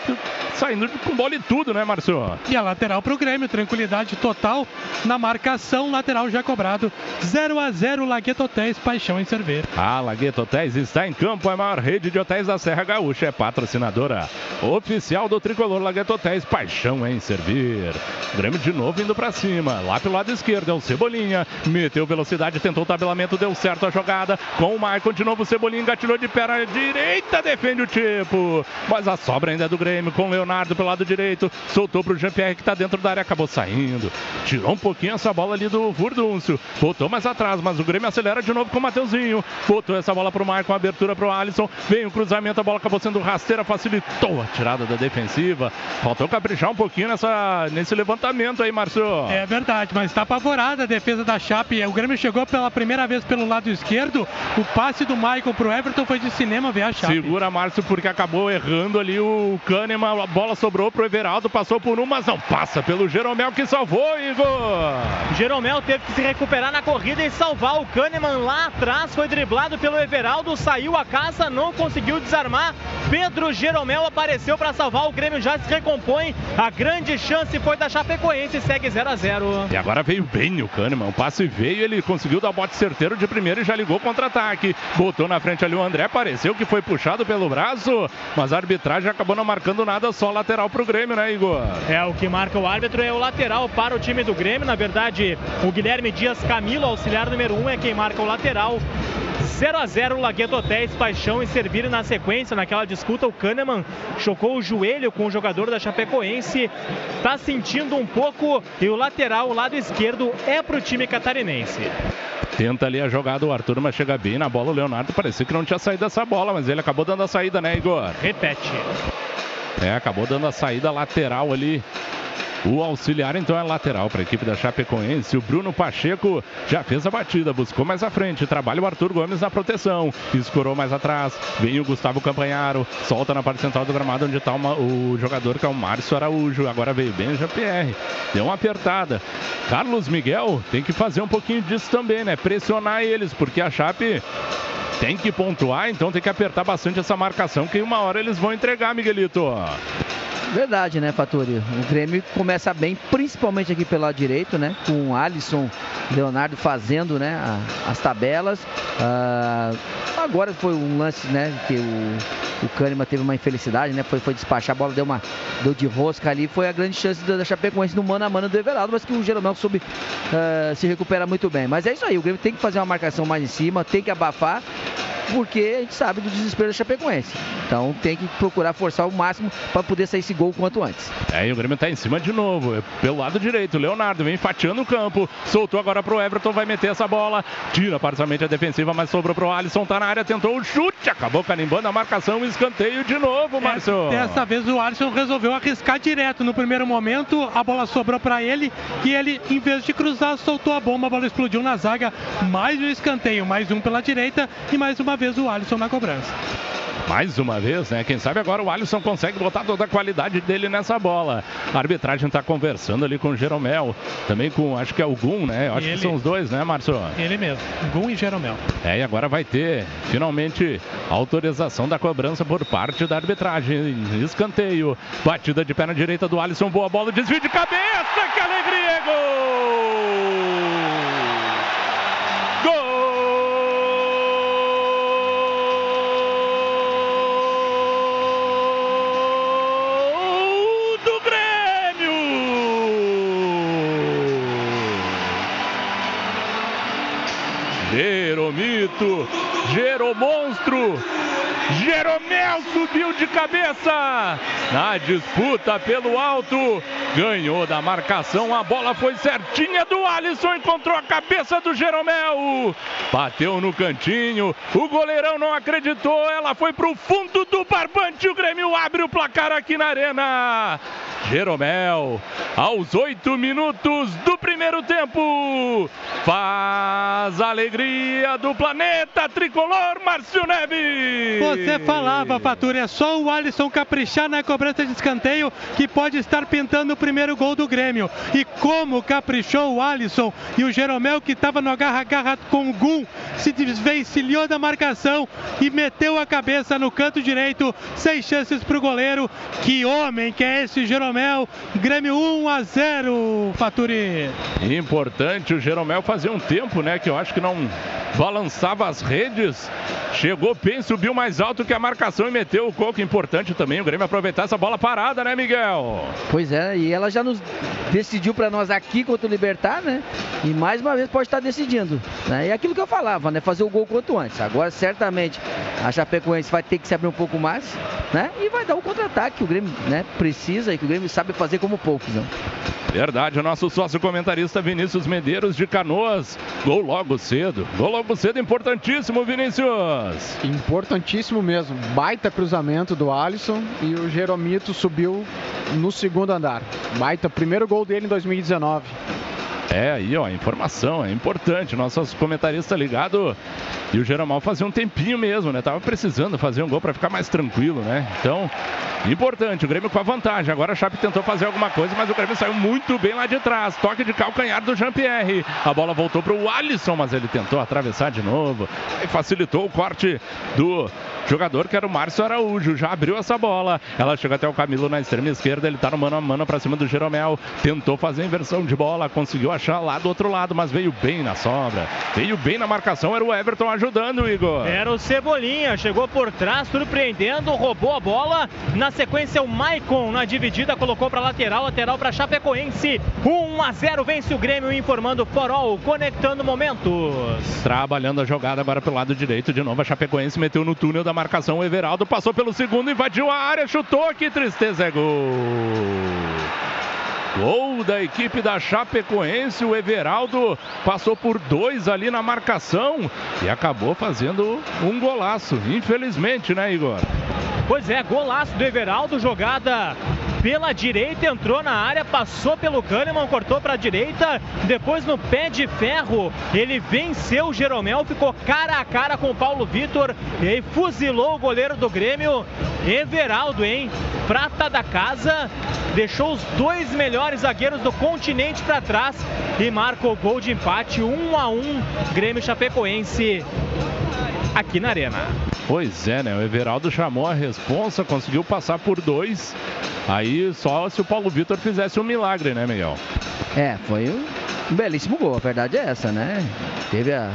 saindo com bola e tudo, né, Márcio? E a lateral pro Grêmio, tranquilidade total na marcação, lateral já cobrado. 0 a 0 Lagueto Hotéis, paixão em servir. A Lagueto Hotéis está em campo, é a maior rede de hotéis da Serra Gaúcha, é patrocinadora oficial do Tricolor Lagueto Hotéis, paixão em servir. Grêmio de novo indo para cima, lá pelo lado esquerdo é o Cebolinha, meteu velocidade, tentou o tabelamento, deu certo a jogada, com o Maicon de novo, Cebolinha engatilhou de perna direita, defende o tipo, mas a sobra ainda é do Grêmio, com o Leonardo pelo lado direito, soltou pro Jean-Pierre que está dentro da área, acabou saindo, tirou um pouquinho essa bola ali do Furdúncio, voltou mais atrás, mas o Grêmio acelera de novo com o Mateuzinho, botou essa bola pro Maicon, abertura pro Alisson, vem o cruzamento, a bola acabou sendo rasteira, facilitou a tirada da defensiva. Faltou caprichar um pouquinho nessa, nesse levantamento aí, Márcio. É verdade, mas está apavorada a defesa da Chape. O Grêmio chegou pela primeira vez pelo lado esquerdo. O passe do Michael pro Everton foi de cinema ver a Chape. Segura, Márcio, porque acabou errando ali o Kahneman. A bola sobrou pro Everaldo, passou por um, mas não passa pelo Jeromel que salvou, Igor. Jeromel teve que se recuperar na corrida e salvar o Kahneman lá atrás. Foi driblado pelo Everaldo, saiu a casa, não conseguiu desarmar. Pedro Jeromel apareceu para salvar. O Grêmio já se recompõe. A grande chance foi da Chapecoense. Segue 0 a 0 E agora veio bem o Kahneman. O passe veio, ele conseguiu dar bote certeiro de primeiro e já ligou contra-ataque. Botou na frente ali o André. Pareceu que foi puxado pelo braço, mas a arbitragem acabou não marcando nada, só lateral para o Grêmio, né, Igor? É, o que marca o árbitro é o lateral para o time do Grêmio. Na verdade, o Guilherme Dias Camilo, auxiliar número 1, um, é quem marca o lateral. 0 a 0 Lagueto Hotéis, Paixão e Servir na sequência. Naquela disputa, o Kahneman chocou o joelho com o jogador da Chapecoense. Tá sentindo um pouco e o lateral, o lado esquerdo, é pro time catarinense. Tenta ali a jogada o Arthur, mas chega bem na bola. O Leonardo parecia que não tinha saído dessa bola, mas ele acabou dando a saída, né, Igor? Repete. É, acabou dando a saída lateral ali o auxiliar então é lateral para a equipe da Chapecoense. O Bruno Pacheco já fez a batida, buscou mais à frente. Trabalha o Arthur Gomes na proteção. Escorou mais atrás. Vem o Gustavo Campanharo. Solta na parte central do gramado onde está o jogador que é o Márcio Araújo. Agora veio bem o Jean-Pierre. Deu uma apertada. Carlos Miguel tem que fazer um pouquinho disso também, né? Pressionar eles, porque a Chape tem que pontuar, então tem que apertar bastante essa marcação, que uma hora eles vão entregar, Miguelito. Verdade, né, Faturi? O Grêmio começa bem, principalmente aqui pelo lado direito, né? Com Alisson, Leonardo fazendo, né, a, as tabelas. Uh, agora foi um lance, né, que o, o Kahneman teve uma infelicidade, né? Foi, foi despachar, a bola deu uma deu de rosca ali. Foi a grande chance da, da Chapecoense no mano a mano do Everaldo, mas que o Jeromel soube uh, se recupera muito bem. Mas é isso aí, o Grêmio tem que fazer uma marcação mais em cima, tem que abafar porque a gente sabe do desespero da Chapecoense. Então tem que procurar forçar o máximo para poder sair esse gol quanto antes. É, e o Grêmio está em cima de novo, é pelo lado direito. Leonardo vem fatiando o campo, soltou agora pro Everton, vai meter essa bola, tira parcialmente a defensiva, mas sobrou pro Alisson, tá na área, tentou o chute, acabou carimbando a marcação, escanteio de novo, Márcio. É, dessa vez o Alisson resolveu arriscar direto no primeiro momento, a bola sobrou para ele e ele, em vez de cruzar, soltou a bomba, a bola explodiu na zaga, mais um escanteio, mais um pela direita e mais uma vez o Alisson na cobrança. Mais uma vez, né? Quem sabe agora o Alisson consegue botar toda a qualidade dele nessa bola. A arbitragem está conversando ali com o Jeromel. Também com, acho que é o Gum, né? Acho ele, que são os dois, né, Márcio? Ele mesmo, Gum e Jeromel. É, e agora vai ter finalmente autorização da cobrança por parte da arbitragem. Escanteio. Batida de perna direita do Alisson. Boa bola, desvio de cabeça. Que alegria, gol! Jeromito, Jeromonstro, Jeromel subiu de cabeça. Na disputa pelo alto, ganhou da marcação, a bola foi certinha do Alisson, encontrou a cabeça do Jeromel, bateu no cantinho, o goleirão não acreditou, ela foi pro fundo do barbante, o Grêmio abre o placar aqui na arena. Jeromel, aos oito minutos do primeiro tempo, faz a alegria do planeta tricolor, Márcio Neves. Você falava, Fatura, é só o Alisson caprichar na cobrança de escanteio que pode estar pintando o primeiro gol do Grêmio. E como caprichou o Alisson e o Jeromel, que estava no agarra-garra com o Gum, se desvencilhou da marcação e meteu a cabeça no canto direito, sem chances para o goleiro. Que homem que é esse Jeromel! Grêmio 1 a 0, Faturi. Importante o Jeromel fazer um tempo, né? Que eu acho que não balançava as redes. Chegou bem, subiu mais alto que a marcação e meteu o coco. Importante também o Grêmio aproveitar essa bola parada, né, Miguel? Pois é, e ela já nos decidiu para nós aqui contra o Libertar, né? E mais uma vez pode estar decidindo. Né? E é aquilo que eu falava, né? Fazer o gol quanto antes. Agora, certamente, a Chapecoense vai ter que se abrir um pouco mais, né? E vai dar o contra-ataque que o Grêmio né, precisa e que o Grêmio sabe fazer como poucos, né? Verdade, o nosso sócio comentarista Vinícius Medeiros de Canoas. Gol logo cedo. Gol logo cedo, importantíssimo, Vinícius. Importantíssimo mesmo. Baita cruzamento do Alisson e o Jeromito subiu no segundo andar. Baita, primeiro gol dele em 2019. É, aí, ó, informação, é importante. Nosso comentarista ligado. E o Jeromal fazia um tempinho mesmo, né? Tava precisando fazer um gol para ficar mais tranquilo, né? Então, importante, o Grêmio com a vantagem. Agora a Chape tentou fazer alguma coisa, mas o Grêmio saiu muito bem lá de trás. Toque de calcanhar do Jean-Pierre. A bola voltou pro Alisson, mas ele tentou atravessar de novo. E facilitou o corte do jogador que era o Márcio Araújo. Já abriu essa bola. Ela chega até o Camilo na extrema esquerda. Ele tá no mano a mano para cima do Jeromel. Tentou fazer a inversão de bola, conseguiu achar lá do outro lado, mas veio bem na sobra. Veio bem na marcação. Era o Everton ajudando, Igor. Era o Cebolinha. Chegou por trás, surpreendendo, roubou a bola. Na sequência, o Maicon na dividida colocou para lateral, lateral para Chapecoense. 1 a 0 vence o Grêmio, informando Forol, conectando momentos. Trabalhando a jogada agora pelo lado direito de novo. A Chapecoense meteu no túnel da marcação. O Everaldo passou pelo segundo, invadiu a área, chutou. Que tristeza, é gol. Gol da equipe da Chapecoense. O Everaldo passou por dois ali na marcação e acabou fazendo um golaço. Infelizmente, né, Igor? Pois é, golaço do Everaldo, jogada pela direita, entrou na área, passou pelo Kahneman, cortou para a direita, depois no pé de ferro, ele venceu o Jeromel, ficou cara a cara com o Paulo Vitor e aí fuzilou o goleiro do Grêmio, Everaldo, hein? Prata da casa, deixou os dois melhores zagueiros do continente para trás. E marcou o gol de empate, 1 um a 1 um, Grêmio Chapecoense aqui na Arena. Pois é, né? O Everaldo chamou a responsa, conseguiu passar por dois. Aí só se o Paulo Vitor fizesse um milagre, né, Miguel? É, foi um, belíssimo gol, a verdade é essa, né? Teve a,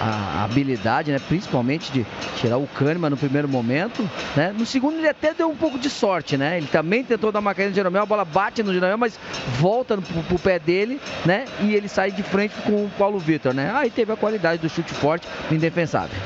a habilidade, né, principalmente de tirar o Kahneman no primeiro momento, né? No segundo ele até deu um pouco de sorte, né? Ele também tentou dar uma caída no Jeromel, a bola bate no Jeromel, mas volta pro, pro pé dele, né? E ele sai de frente com o Paulo Vitor, né? Aí teve a qualidade do chute forte, indefensável.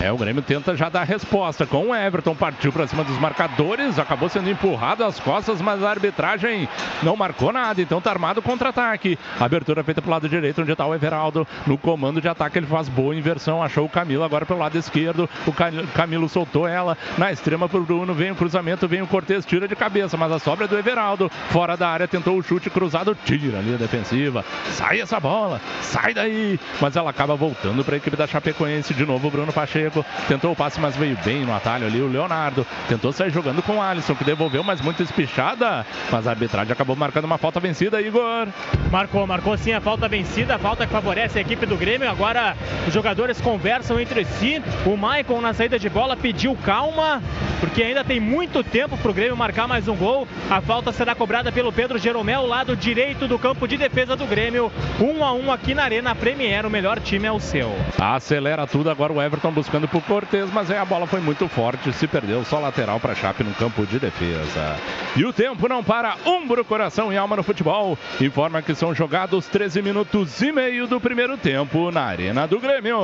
É, o Grêmio tenta já dar resposta. Com o Everton, partiu para cima dos marcadores, acabou sendo empurrado às costas, mas a arbitragem não marcou nada, então tá armado contra-ataque. Abertura feita pro lado direito, onde tá o Everaldo, no comando de ataque. Ele faz boa inversão, achou o Camilo agora pelo lado esquerdo, o Camilo soltou ela, na extrema pro Bruno, vem o cruzamento, vem o Cortez, tira de cabeça, mas a sobra é do Everaldo, fora da área, tentou o chute cruzado, tira ali a defensiva, sai essa bola, sai daí, mas ela acaba voltando para a equipe da Chapecoense, de novo o Bruno Pacheco, tentou o passe, mas veio bem no atalho ali. O Leonardo tentou sair jogando com o Alisson, que devolveu, mas muito espichada. Mas a arbitragem acabou marcando uma falta vencida, Igor. Marcou, marcou sim a falta vencida, a falta que favorece a equipe do Grêmio. Agora os jogadores conversam entre si. O Maicon na saída de bola pediu calma, porque ainda tem muito tempo para o Grêmio marcar mais um gol. A falta será cobrada pelo Pedro Jeromel, lado direito do campo de defesa do Grêmio. 1 um a 1 um aqui na Arena Premier, o melhor time é o seu. Acelera tudo agora o Everton buscando pro Cortez, mas aí a bola foi muito forte, se perdeu, só lateral para Chape no campo de defesa. E o tempo não para, Umbro, coração e alma no futebol. Informa que são jogados 13 minutos e meio do primeiro tempo na Arena do Grêmio.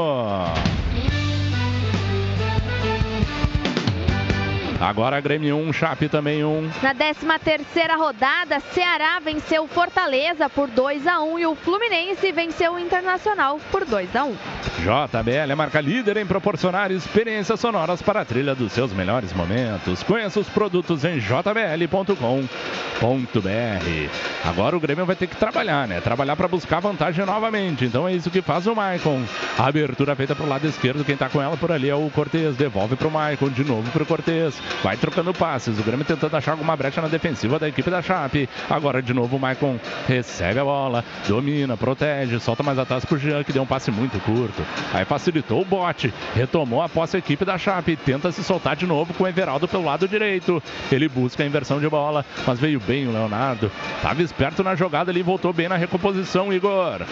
Agora Grêmio 1, Chape também 1. Na 13 terceira rodada, Ceará venceu Fortaleza por 2 a 1 e o Fluminense venceu o Internacional por 2 a 1. JBL é marca líder em proporcionar experiências sonoras para a trilha dos seus melhores momentos. Conheça os produtos em jbl.com.br. Agora o Grêmio vai ter que trabalhar, né? Trabalhar para buscar vantagem novamente. Então é isso que faz o Maicon. A abertura feita para o lado esquerdo, quem está com ela por ali é o Cortez. Devolve para o Maicon, de novo para o Cortez. Vai trocando passes. O Grêmio tentando achar alguma brecha na defensiva da equipe da Chape. Agora de novo o Maicon recebe a bola, domina, protege, solta mais atrás pro Jean, que deu um passe muito curto. Aí facilitou o bote, retomou a posse a equipe da Chape, tenta se soltar de novo com o Everaldo pelo lado direito. Ele busca a inversão de bola, mas veio bem o Leonardo. Tava esperto na jogada ali, voltou bem na recomposição, Igor.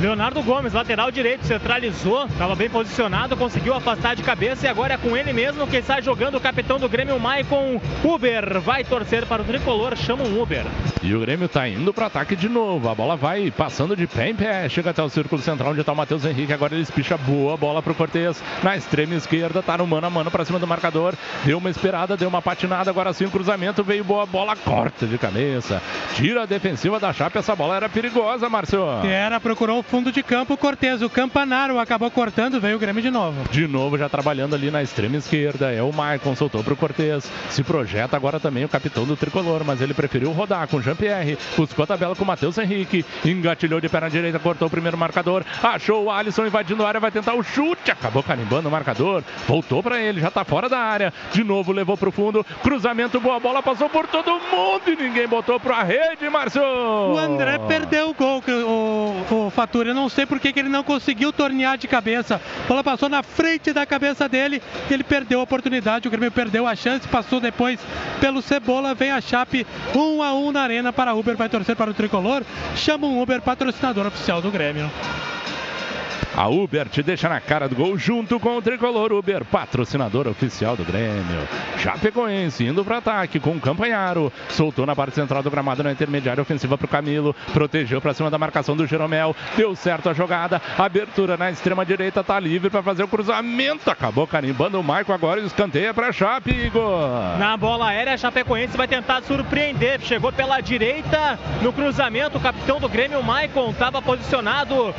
Leonardo Gomes, lateral direito, centralizou, estava bem posicionado, conseguiu afastar de cabeça e agora é com ele mesmo que sai jogando o capitão do Grêmio, Maicon Uber. Vai torcer para o tricolor, chama um Uber. E o Grêmio tá indo para ataque de novo. A bola vai passando de pé em pé, chega até o círculo central onde está o Matheus Henrique. Agora ele espicha boa bola pro Cortez. Na extrema esquerda, tá no mano a mano para cima do marcador. Deu uma esperada, deu uma patinada, agora sim o cruzamento, veio boa bola, corta de cabeça. Tira a defensiva da Chape, essa bola era perigosa, Márcio. Era, procurou o fundo de campo, o Cortez, o Campanaro acabou cortando, veio o Grêmio de novo. De novo, já trabalhando ali na extrema esquerda, é o Maicon, soltou pro Cortez. Se projeta agora também o capitão do tricolor, mas ele preferiu rodar com o Jean-Pierre. Buscou a tabela com o Matheus Henrique. Engatilhou de perna direita, cortou o primeiro marcador. Achou o Alisson invadindo a área, vai tentar o chute. Acabou carimbando o marcador. Voltou para ele, já tá fora da área. De novo levou pro fundo. Cruzamento, boa bola, passou por todo mundo e ninguém botou pra rede, Márcio. O André perdeu o gol, o, o Eu não sei por que ele não conseguiu tornear de cabeça. A bola passou na frente da cabeça dele. Ele perdeu a oportunidade. O Grêmio perdeu a chance, passou depois pelo Cebola. Vem a Chape 1 um a 1 um na arena para Uber. Vai torcer para o tricolor. Chama um Uber, patrocinador oficial do Grêmio. A Uber te deixa na cara do gol junto com o Tricolor Uber, patrocinador oficial do Grêmio. Chapecoense indo para ataque com o Campanharo. Soltou na parte central do gramado na intermediária ofensiva para o Camilo. Protegeu para cima da marcação do Jeromel. Deu certo a jogada. Abertura na extrema direita, tá livre para fazer o cruzamento. Acabou carimbando o Marco agora e escanteia para Chape, Igor. Na bola aérea, a Chapecoense vai tentar surpreender. Chegou pela direita no cruzamento. O capitão do Grêmio, Maicon, estava posicionado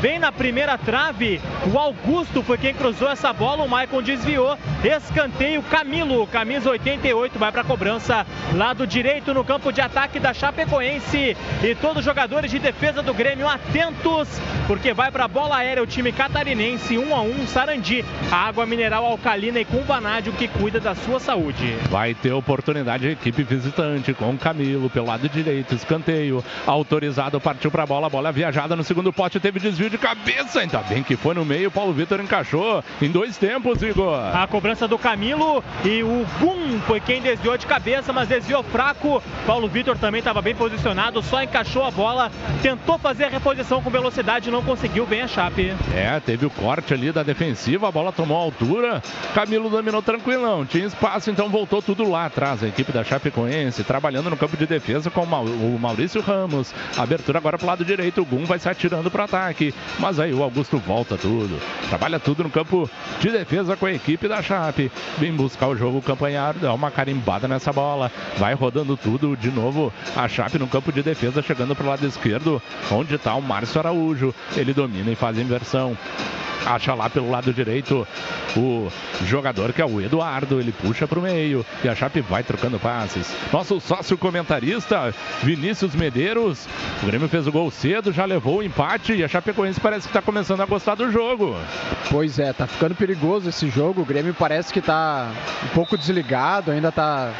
bem na primeira trave. O Augusto foi quem cruzou essa bola. O Maicon desviou. Escanteio Camilo, camisa 88, vai para a cobrança. Lado direito no campo de ataque da Chapecoense. E todos os jogadores de defesa do Grêmio atentos, porque vai para a bola aérea o time catarinense. 1 a 1 Sarandi. água mineral alcalina e com Vanádio que cuida da sua saúde. Vai ter oportunidade a equipe visitante com Camilo pelo lado direito. Escanteio. Autorizado, partiu para a bola. Bola viajada no segundo pote. Teve desvio de cabeça. Ainda bem que foi no meio. Paulo Vitor encaixou em dois tempos, Igor. A cobrança do Camilo e o Gum foi quem desviou de cabeça, mas desviou fraco. Paulo Vitor também estava bem posicionado, só encaixou a bola, tentou fazer a reposição com velocidade, não conseguiu bem a Chape. É, teve o corte ali da defensiva, a bola tomou altura. Camilo dominou tranquilão, tinha espaço, então voltou tudo lá atrás. A equipe da Chapecoense trabalhando no campo de defesa com o Maurício Ramos. Abertura agora para o lado direito, o Gum vai se atirando para o ataque. Mas aí o Augusto volta tudo. Trabalha tudo no campo de defesa com a equipe da Chape. Vem buscar o jogo, o Campanharo dá uma carimbada nessa bola. Vai rodando tudo de novo. A Chape no campo de defesa, chegando para o lado esquerdo, onde está o Márcio Araújo. Ele domina e faz inversão acha lá pelo lado direito o jogador que é o Eduardo. Ele puxa para o meio e a Chape vai trocando passes. Nosso sócio comentarista, Vinícius Medeiros. O Grêmio fez o gol cedo, já levou o empate e a Chapecoense parece que está começando a gostar do jogo. Pois é, tá ficando perigoso esse jogo. O Grêmio parece que está um pouco desligado, ainda está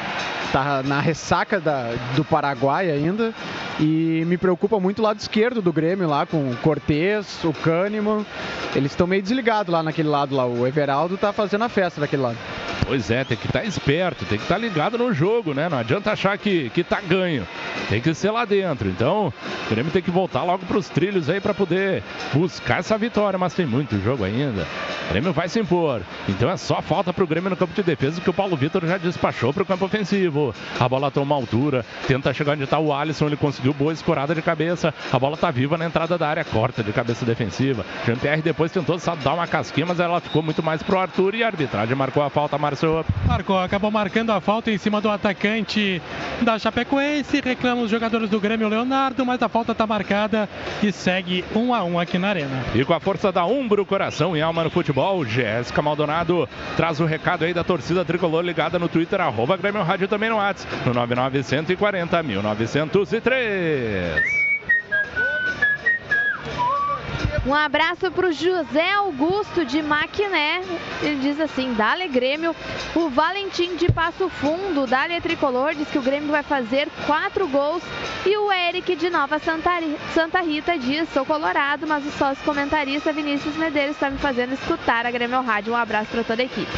tá na ressaca da, do Paraguai ainda. E me preocupa muito o lado esquerdo do Grêmio lá, com o Cortez, o Kahneman. Eles estão meio desligados lá naquele lado lá. O Everaldo tá fazendo a festa daquele lado. Pois é, tem que estar esperto, tem que estar ligado no jogo, né? Não adianta achar que, que tá ganho. Tem que ser lá dentro. Então, o Grêmio tem que voltar logo para os trilhos aí para poder buscar essa vitória, mas tem muito jogo ainda. O Grêmio vai se impor. Então é só falta para o Grêmio no campo de defesa que o Paulo Vitor já despachou para o campo ofensivo. A bola toma altura, tenta chegar onde está o Alisson, ele conseguiu boa escorada de cabeça. A bola está viva na entrada da área, corta de cabeça defensiva. Jean-Pierre depois tentou dar uma casquinha, mas ela ficou muito mais pro Arthur e a arbitragem marcou a falta, Márcio. Marcou, acabou marcando a falta em cima do atacante da Chapecoense. Reclamam os jogadores do Grêmio Leonardo, mas a falta está marcada e segue um a um aqui na Arena. E com a força da Umbro, coração e alma no futebol, Jéssica Maldonado traz o recado aí da torcida tricolor ligada no Twitter, arroba Grêmio Rádio também no WhatsApp, no 9940 1903. Um abraço para o José Augusto de Maquiné. Ele diz assim: Dale Grêmio. O Valentim de Passo Fundo, Dale Tricolor, diz que o Grêmio vai fazer quatro gols. E o Eric de Nova Santa, Santa Rita diz: Sou colorado, mas o sócio comentarista Vinícius Medeiros está me fazendo escutar a Grêmio Rádio. Um abraço para toda a equipe.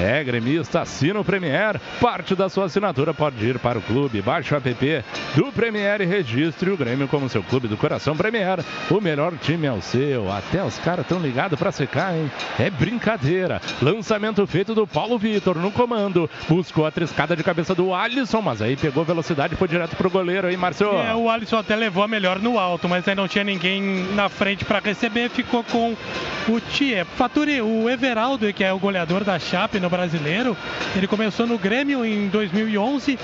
É, gremista, assina o Premier. Parte da sua assinatura pode ir para o clube. Baixe o app do Premier e registre o Grêmio como seu clube do coração Premier. O melhor time é o seu. Até os caras estão ligados para secar, hein? É brincadeira. Lançamento feito do Paulo Vitor no comando. Buscou a triscada de cabeça do Alisson, mas aí pegou velocidade e foi direto pro goleiro aí, Marcelo. É, o Alisson até levou a melhor no alto, mas aí não tinha ninguém na frente para receber. Ficou com o Thier. Fature, o Everaldo, que é o goleador da Chape no brasileiro. Ele começou no Grêmio em 2011,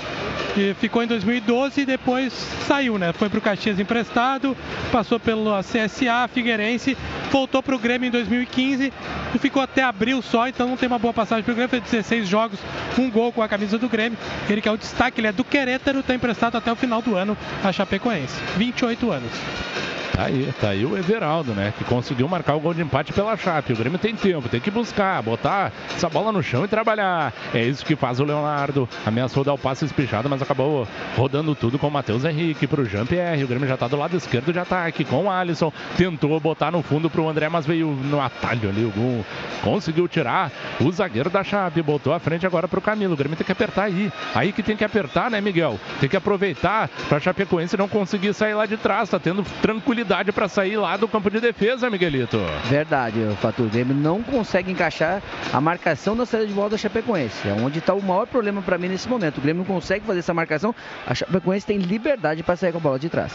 ficou em 2012 e depois saiu, né? Foi para o Caxias emprestado, passou pelo CSA, Figueirense, voltou para o Grêmio em 2015 e ficou até abril só, então não tem uma boa passagem para o Grêmio. Fez 16 jogos, um gol com a camisa do Grêmio. Ele que é o destaque, ele é do Querétaro, está emprestado até o final do ano a Chapecoense. 28 anos. Tá aí, tá aí o Everaldo, né? Que conseguiu marcar o gol de empate pela Chape. O Grêmio tem tempo, tem que buscar, botar essa bola no chão e trabalhar. É isso que faz o Leonardo. Ameaçou dar o passe espichado, mas acabou rodando tudo com o Matheus Henrique pro Jean-Pierre. O Grêmio já tá do lado esquerdo de ataque com o Alisson. Tentou botar no fundo pro André, mas veio no atalho ali. O gol conseguiu tirar o zagueiro da Chape. Botou a frente agora pro Camilo. O Grêmio tem que apertar aí. Aí que tem que apertar, né, Miguel? Tem que aproveitar pra Chapecoense não conseguir sair lá de trás. Tá tendo tranquilidade para sair lá do campo de defesa, Miguelito. Verdade, o Fator Grêmio não consegue encaixar a marcação da saída de bola da Chapecoense. É onde está o maior problema para mim nesse momento. O Grêmio não consegue fazer essa marcação. A Chapecoense tem liberdade para sair com a bola de trás.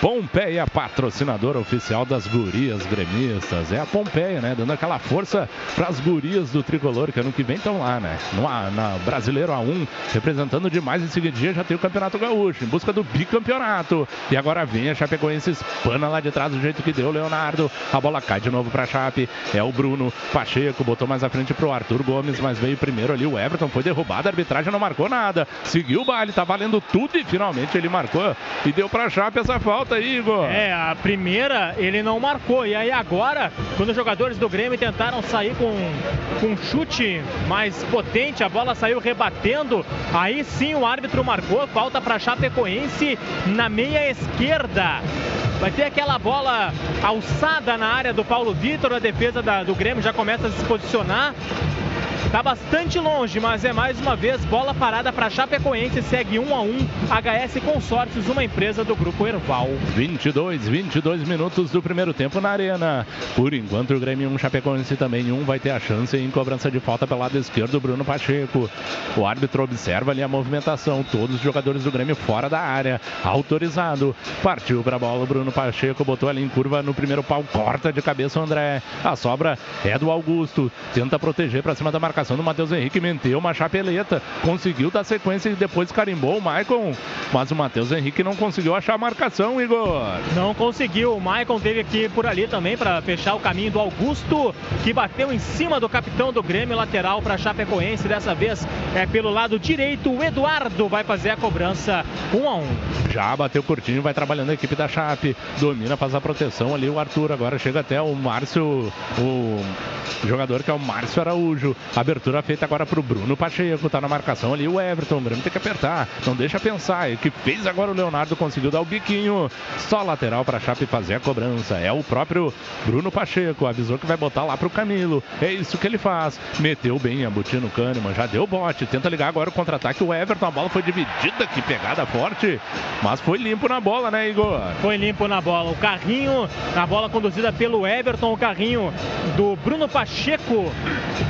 Pompeia, patrocinadora oficial das gurias gremistas. É a Pompeia, né? Dando aquela força para as gurias do tricolor, que ano que vem estão lá, né? No na Brasileiro A1, representando demais. Em seguida já tem o Campeonato Gaúcho, em busca do bicampeonato. E agora vem a Chapecoense, espana lá de trás do jeito que deu, Leonardo. A bola cai de novo para Chape. É o Bruno Pacheco, botou mais à frente pro Arthur Gomes, mas veio primeiro ali o Everton. Foi derrubado, a arbitragem não marcou nada. Seguiu o baile, tá valendo tudo e finalmente ele marcou e deu para Chape essa falta aí, Igor. É, a primeira ele não marcou. E aí agora, quando os jogadores do Grêmio tentaram sair com, com um chute mais potente, a bola saiu rebatendo. Aí sim o árbitro marcou. Falta para Chapecoense na meia esquerda. Vai ter aquela bola alçada na área do Paulo Vitor. A defesa da, do Grêmio já começa a se posicionar. Tá bastante longe, mas é mais uma vez bola parada para Chapecoense, segue 1 a 1 HS Consórcios, uma empresa do grupo Erval. 22, 22 minutos do primeiro tempo na arena. Por enquanto o Grêmio 1, Chapecoense também 1 vai ter a chance em cobrança de falta pelo lado esquerdo, Bruno Pacheco. O árbitro observa ali a movimentação, todos os jogadores do Grêmio fora da área, autorizado. Partiu para a bola, Bruno Pacheco botou ali em curva no primeiro pau, corta de cabeça o André. A sobra é do Augusto, tenta proteger para cima da marcação do Matheus Henrique, meteu uma chapeleta, conseguiu dar sequência e depois carimbou o Maicon, mas o Matheus Henrique não conseguiu achar a marcação, Igor. Não conseguiu, o Maicon teve que ir por ali também para fechar o caminho do Augusto, que bateu em cima do capitão do Grêmio, lateral para Chapecoense, dessa vez é pelo lado direito, o Eduardo vai fazer a cobrança 1 um a 1 um. Já bateu curtinho, vai trabalhando a equipe da Chape, domina, faz a proteção ali o Arthur, agora chega até o Márcio, o jogador que é o Márcio Araújo. Abertura feita agora para o Bruno Pacheco, tá na marcação ali o Everton. O Grêmio tem que apertar, não deixa pensar. E o que fez agora o Leonardo conseguiu dar o biquinho. Só lateral para a Chape fazer a cobrança. É o próprio Bruno Pacheco, avisou que vai botar lá pro Camilo. É isso que ele faz. Meteu bem a botinha no Kahneman, já deu bote. Tenta ligar agora o contra-ataque. O Everton, a bola foi dividida, que pegada forte. Mas foi limpo na bola, né, Igor? Foi limpo na bola. O carrinho, a bola conduzida pelo Everton, o carrinho do Bruno Pacheco.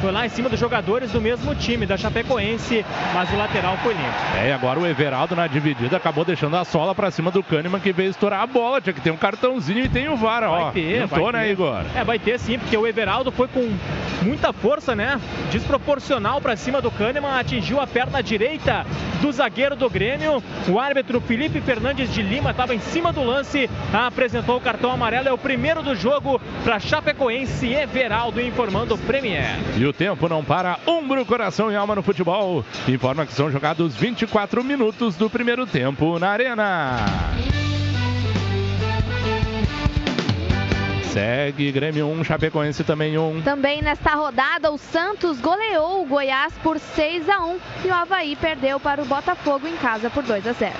Foi lá em cima dos jogadores do mesmo time, da Chapecoense, mas o lateral foi limpo. É, e agora o Everaldo na dividida acabou deixando a sola pra cima do Kahneman que veio estourar a bola. Tinha que ter um cartãozinho e tem o VAR, Vai ó. ter, Não vai né, ter. Igor? É, vai ter sim, porque o Everaldo foi com muita força, né? Desproporcional pra cima do Kahneman, atingiu a perna direita do zagueiro do Grêmio. O árbitro Felipe Fernandes de Lima estava em cima do lance, apresentou o cartão amarelo. É o primeiro do jogo para Chapecoense. Everaldo informando o Premier. E o tempo não para. Umbro, coração e alma no futebol. Informa que são jogados 24 minutos do primeiro tempo na Arena. Segue Grêmio 1, Chapecoense também 1. Também nesta rodada, o Santos goleou o Goiás por 6 a 1 e o Havaí perdeu para o Botafogo em casa por 2 a 0.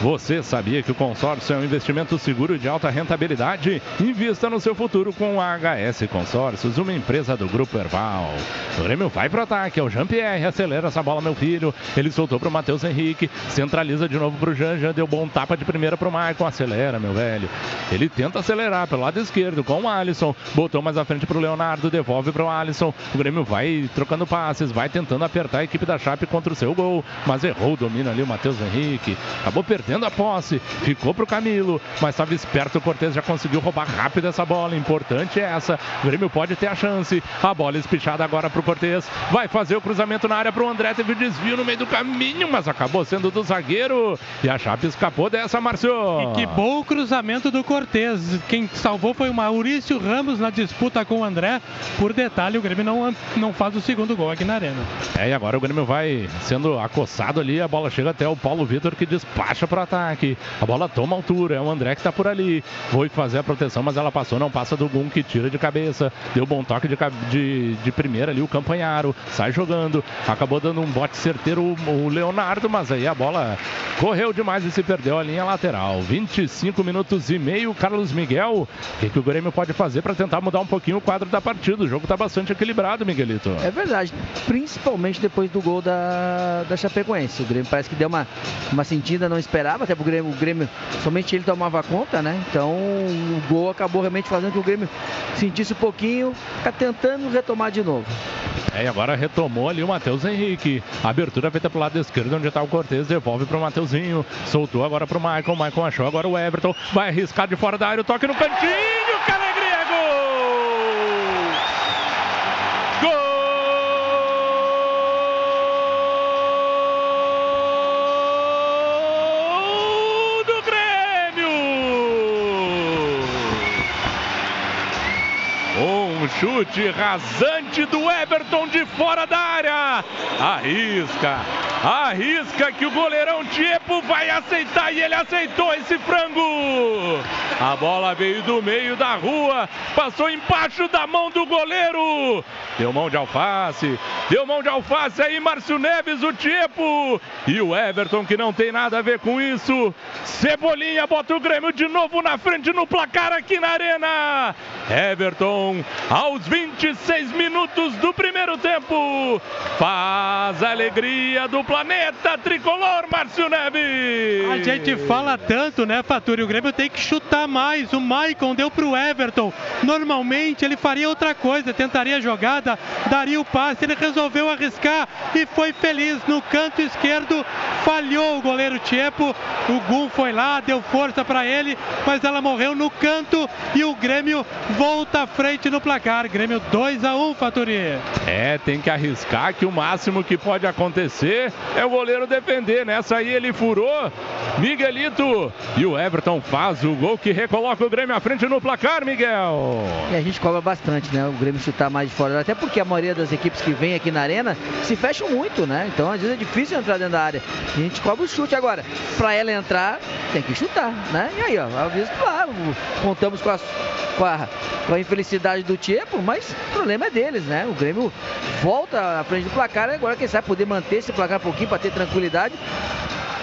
Você sabia que o consórcio é um investimento seguro de alta rentabilidade? Invista no seu futuro com a HS Consórcios, uma empresa do Grupo Erval. O Grêmio vai pro ataque, é o Jean-Pierre, acelera essa bola, meu filho. Ele soltou pro Matheus Henrique, centraliza de novo pro Janja, deu bom tapa de primeira pro Maicon, acelera, meu velho. Ele tenta acelerar pelo lado esquerdo com o Alisson, botou mais à frente pro Leonardo, devolve pro Alisson. O Grêmio vai trocando passes, vai tentando apertar a equipe da Chape contra o seu gol, mas errou o domínio ali o Matheus Henrique. Acabou perdendo a posse, ficou pro Camilo, mas estava esperto o Cortez, já conseguiu roubar rápido essa bola. Importante é essa. O Grêmio pode ter a chance. A bola espichada agora pro Cortez. Vai fazer o cruzamento na área pro André. Teve o desvio no meio do caminho, mas acabou sendo do zagueiro. E a Chape escapou dessa, Márcio. E que bom o cruzamento do Cortez. Quem salvou foi o Maurício Ramos na disputa com o André. Por detalhe, o Grêmio não, não faz o segundo gol aqui na arena. É, e agora o Grêmio vai sendo acossado ali. A bola chega até o Paulo Vitor que despacha pro ataque. A bola toma altura. É o André que tá por ali. Foi fazer a proteção, mas ela passou. Não passa do Gum que tira de cabeça. Deu bom toque de, de, de primeira ali. O Campanharo sai jogando. Acabou dando um bote certeiro o, o Leonardo, mas aí a bola correu demais e se perdeu a linha lateral. 25 minutos e meio. Carlos Miguel. O que, que o Grêmio pode fazer para tentar mudar um pouquinho o quadro da partida? O jogo tá bastante equilibrado, Miguelito. É verdade, principalmente depois do gol da, da Chapecoense. O Grêmio parece que deu uma, uma sentida, não esperava, até porque o Grêmio, o Grêmio somente ele tomava conta, né? Então o gol acabou realmente fazendo que o Grêmio sentisse um pouquinho, ficar tentando retomar de novo. É, e agora retomou ali o Matheus Henrique. Abertura feita pro lado esquerdo, onde tá o Cortez. Devolve pro Mateuzinho. Soltou agora pro Michael. Michael achou agora o Everton. Vai arriscar de fora da área. O toque no cantinho. Chute rasante do Everton de fora da área. Arrisca, arrisca que o goleirão Tiepo vai aceitar e ele aceitou esse frango. A bola veio do meio da rua, passou embaixo da mão do goleiro. Deu mão de alface, deu mão de alface aí, Márcio Neves, o Tiepo. E o Everton, que não tem nada a ver com isso. Cebolinha bota o Grêmio de novo na frente no placar aqui na Arena. Everton, aos 26 minutos do primeiro tempo, faz a alegria do planeta tricolor, Márcio Neves. A gente fala tanto, né, Faturi? O Grêmio tem que chutar mais. O Maicon deu pro Everton. Normalmente ele faria outra coisa, tentaria a jogada, daria o passe. Ele resolveu arriscar e foi feliz no canto esquerdo. Falhou o goleiro Tiepo. O Gum foi lá, deu força para ele, mas ela morreu no canto e o Grêmio volta à frente no placar. Grêmio 2 a 1, Faturi. É, tem que arriscar que o máximo que pode acontecer é o goleiro defender. Nessa aí ele furou Miguelito. E o Everton faz o gol que recoloca o Grêmio à frente no placar, Miguel. E a gente cobra bastante, né? O Grêmio chutar mais de fora. Até porque a maioria das equipes que vem aqui na arena se fecham muito, né? Então às vezes é difícil entrar dentro da área. A gente cobra o chute agora. Pra ela entrar, tem que chutar, né? E aí, ó, vezes, claro, contamos com, as, com, a, com a infelicidade do Tiepo, mas o problema é deles, né? O Grêmio volta à frente do placar, agora quem sabe poder manter esse placar um pouquinho para ter tranquilidade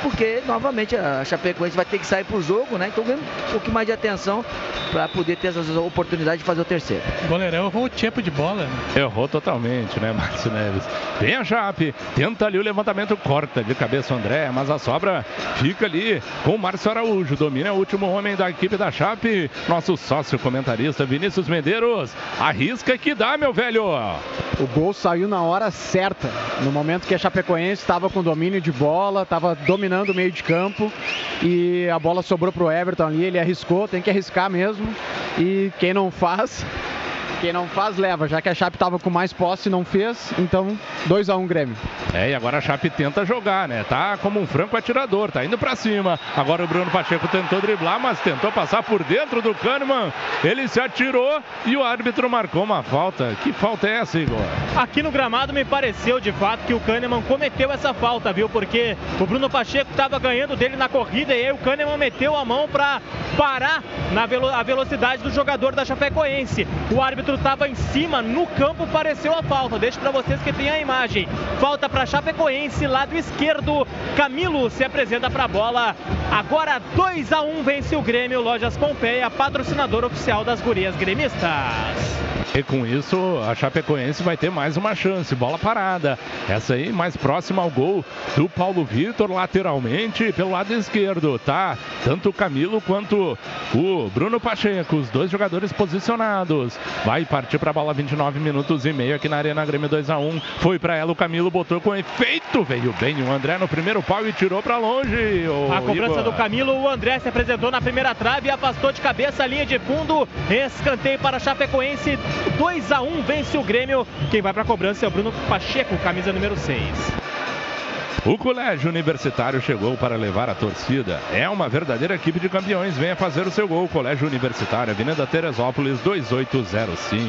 porque novamente a Chapecoense vai ter que sair pro jogo, né? Então ganha um pouquinho mais de atenção para poder ter essas oportunidades de fazer o terceiro. O goleirão errou o tipo de bola. Errou totalmente, né, Márcio Neves? Vem a Chape, tenta ali o levantamento, corta de cabeça o André, mas a sobra fica ali com o Márcio Araújo. Domina o último homem da equipe da Chape, nosso sócio comentarista Vinícius Medeiros. Arrisca que dá, meu velho. O gol saiu na hora certa, no momento que a Chapecoense estava com domínio de bola, estava dominando dominando o meio de campo e a bola sobrou pro Everton ali, ele arriscou, tem que arriscar mesmo. E quem não faz, quem não faz, leva, já que a Chape estava com mais posse e não fez, então 2 a 1 um, Grêmio. É, e agora a Chape tenta jogar, né? Tá como um franco atirador, tá indo para cima. Agora o Bruno Pacheco tentou driblar, mas tentou passar por dentro do Kahneman. Ele se atirou e o árbitro marcou uma falta. Que falta é essa, Igor? Aqui no gramado me pareceu de fato que o Kahneman cometeu essa falta, viu? Porque o Bruno Pacheco estava ganhando dele na corrida e aí o Kahneman meteu a mão para parar na velo a velocidade do jogador da Chapecoense. O árbitro estava em cima, no campo pareceu a falta. Deixo para vocês que tem a imagem. Falta para Chapecoense, lado esquerdo. Camilo se apresenta para a bola. Agora 2 a 1 vence o Grêmio. Lojas Pompeia, patrocinador oficial das gurias gremistas. E com isso, a Chapecoense vai ter mais uma chance. Bola parada. Essa aí mais próxima ao gol do Paulo Vitor, lateralmente, pelo lado esquerdo, tá? Tanto o Camilo quanto o Bruno Pacheco, os dois jogadores posicionados. Vai partir para a bola 29 minutos e meio aqui na Arena Grêmio 2 a 1 Foi para ela, o Camilo botou com efeito. Veio bem o André no primeiro pau e tirou para longe. a cobrança Igor. do Camilo, o André se apresentou na primeira trave e afastou de cabeça a linha de fundo. Escanteio para a Chapecoense. 2 a 1 vence o Grêmio. Quem vai para a cobrança é o Bruno Pacheco, camisa número 6. O Colégio Universitário chegou para levar a torcida. É uma verdadeira equipe de campeões. Venha fazer o seu gol. Colégio Universitário, Avenida Teresópolis, 2805.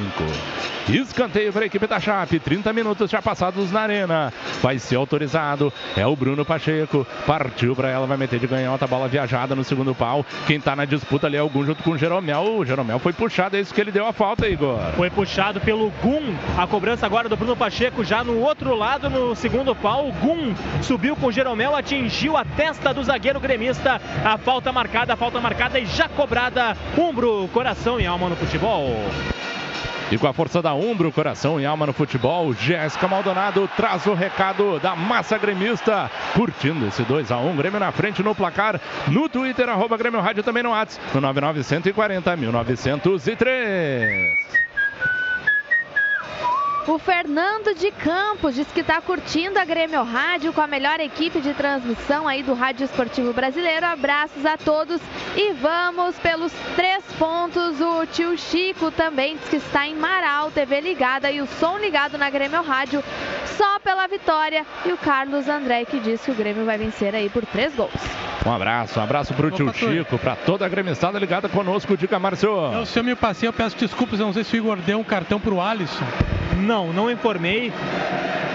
Escanteio para a equipe da Chape. 30 minutos já passados na arena. Vai ser autorizado. É o Bruno Pacheco. Partiu para ela, vai meter de ganhota. Bola viajada no segundo pau. Quem está na disputa ali é o Gum junto com o Jeromel. O Jeromel foi puxado, é isso que ele deu a falta, Igor. Foi puxado pelo Gum. A cobrança agora do Bruno Pacheco já no outro lado, no segundo pau. O Gum subiu com o Jeromel, atingiu a testa do zagueiro gremista. A falta marcada, a falta marcada e já cobrada. Umbro, coração e alma no futebol. E com a força da Umbro, coração e alma no futebol, Jéssica Maldonado traz o recado da massa gremista, curtindo esse 2x1, Grêmio na frente no placar, no Twitter, arroba Grêmio Rádio, também no WhatsApp, no 9940 1903. O Fernando de Campos diz que está curtindo a Grêmio Rádio com a melhor equipe de transmissão aí do Rádio Esportivo Brasileiro. Abraços a todos e vamos pelos três pontos. O tio Chico também diz que está em Marau, TV ligada e o som ligado na Grêmio Rádio só pela vitória. E o Carlos André que diz que o Grêmio vai vencer aí por três gols. Um abraço, um abraço para o tio Chico, para toda a gremistada ligada conosco, Dica Márcio. Eu, se eu me passei, eu peço desculpas, eu não sei se o Igor deu um cartão para o Alisson. Não, não informei.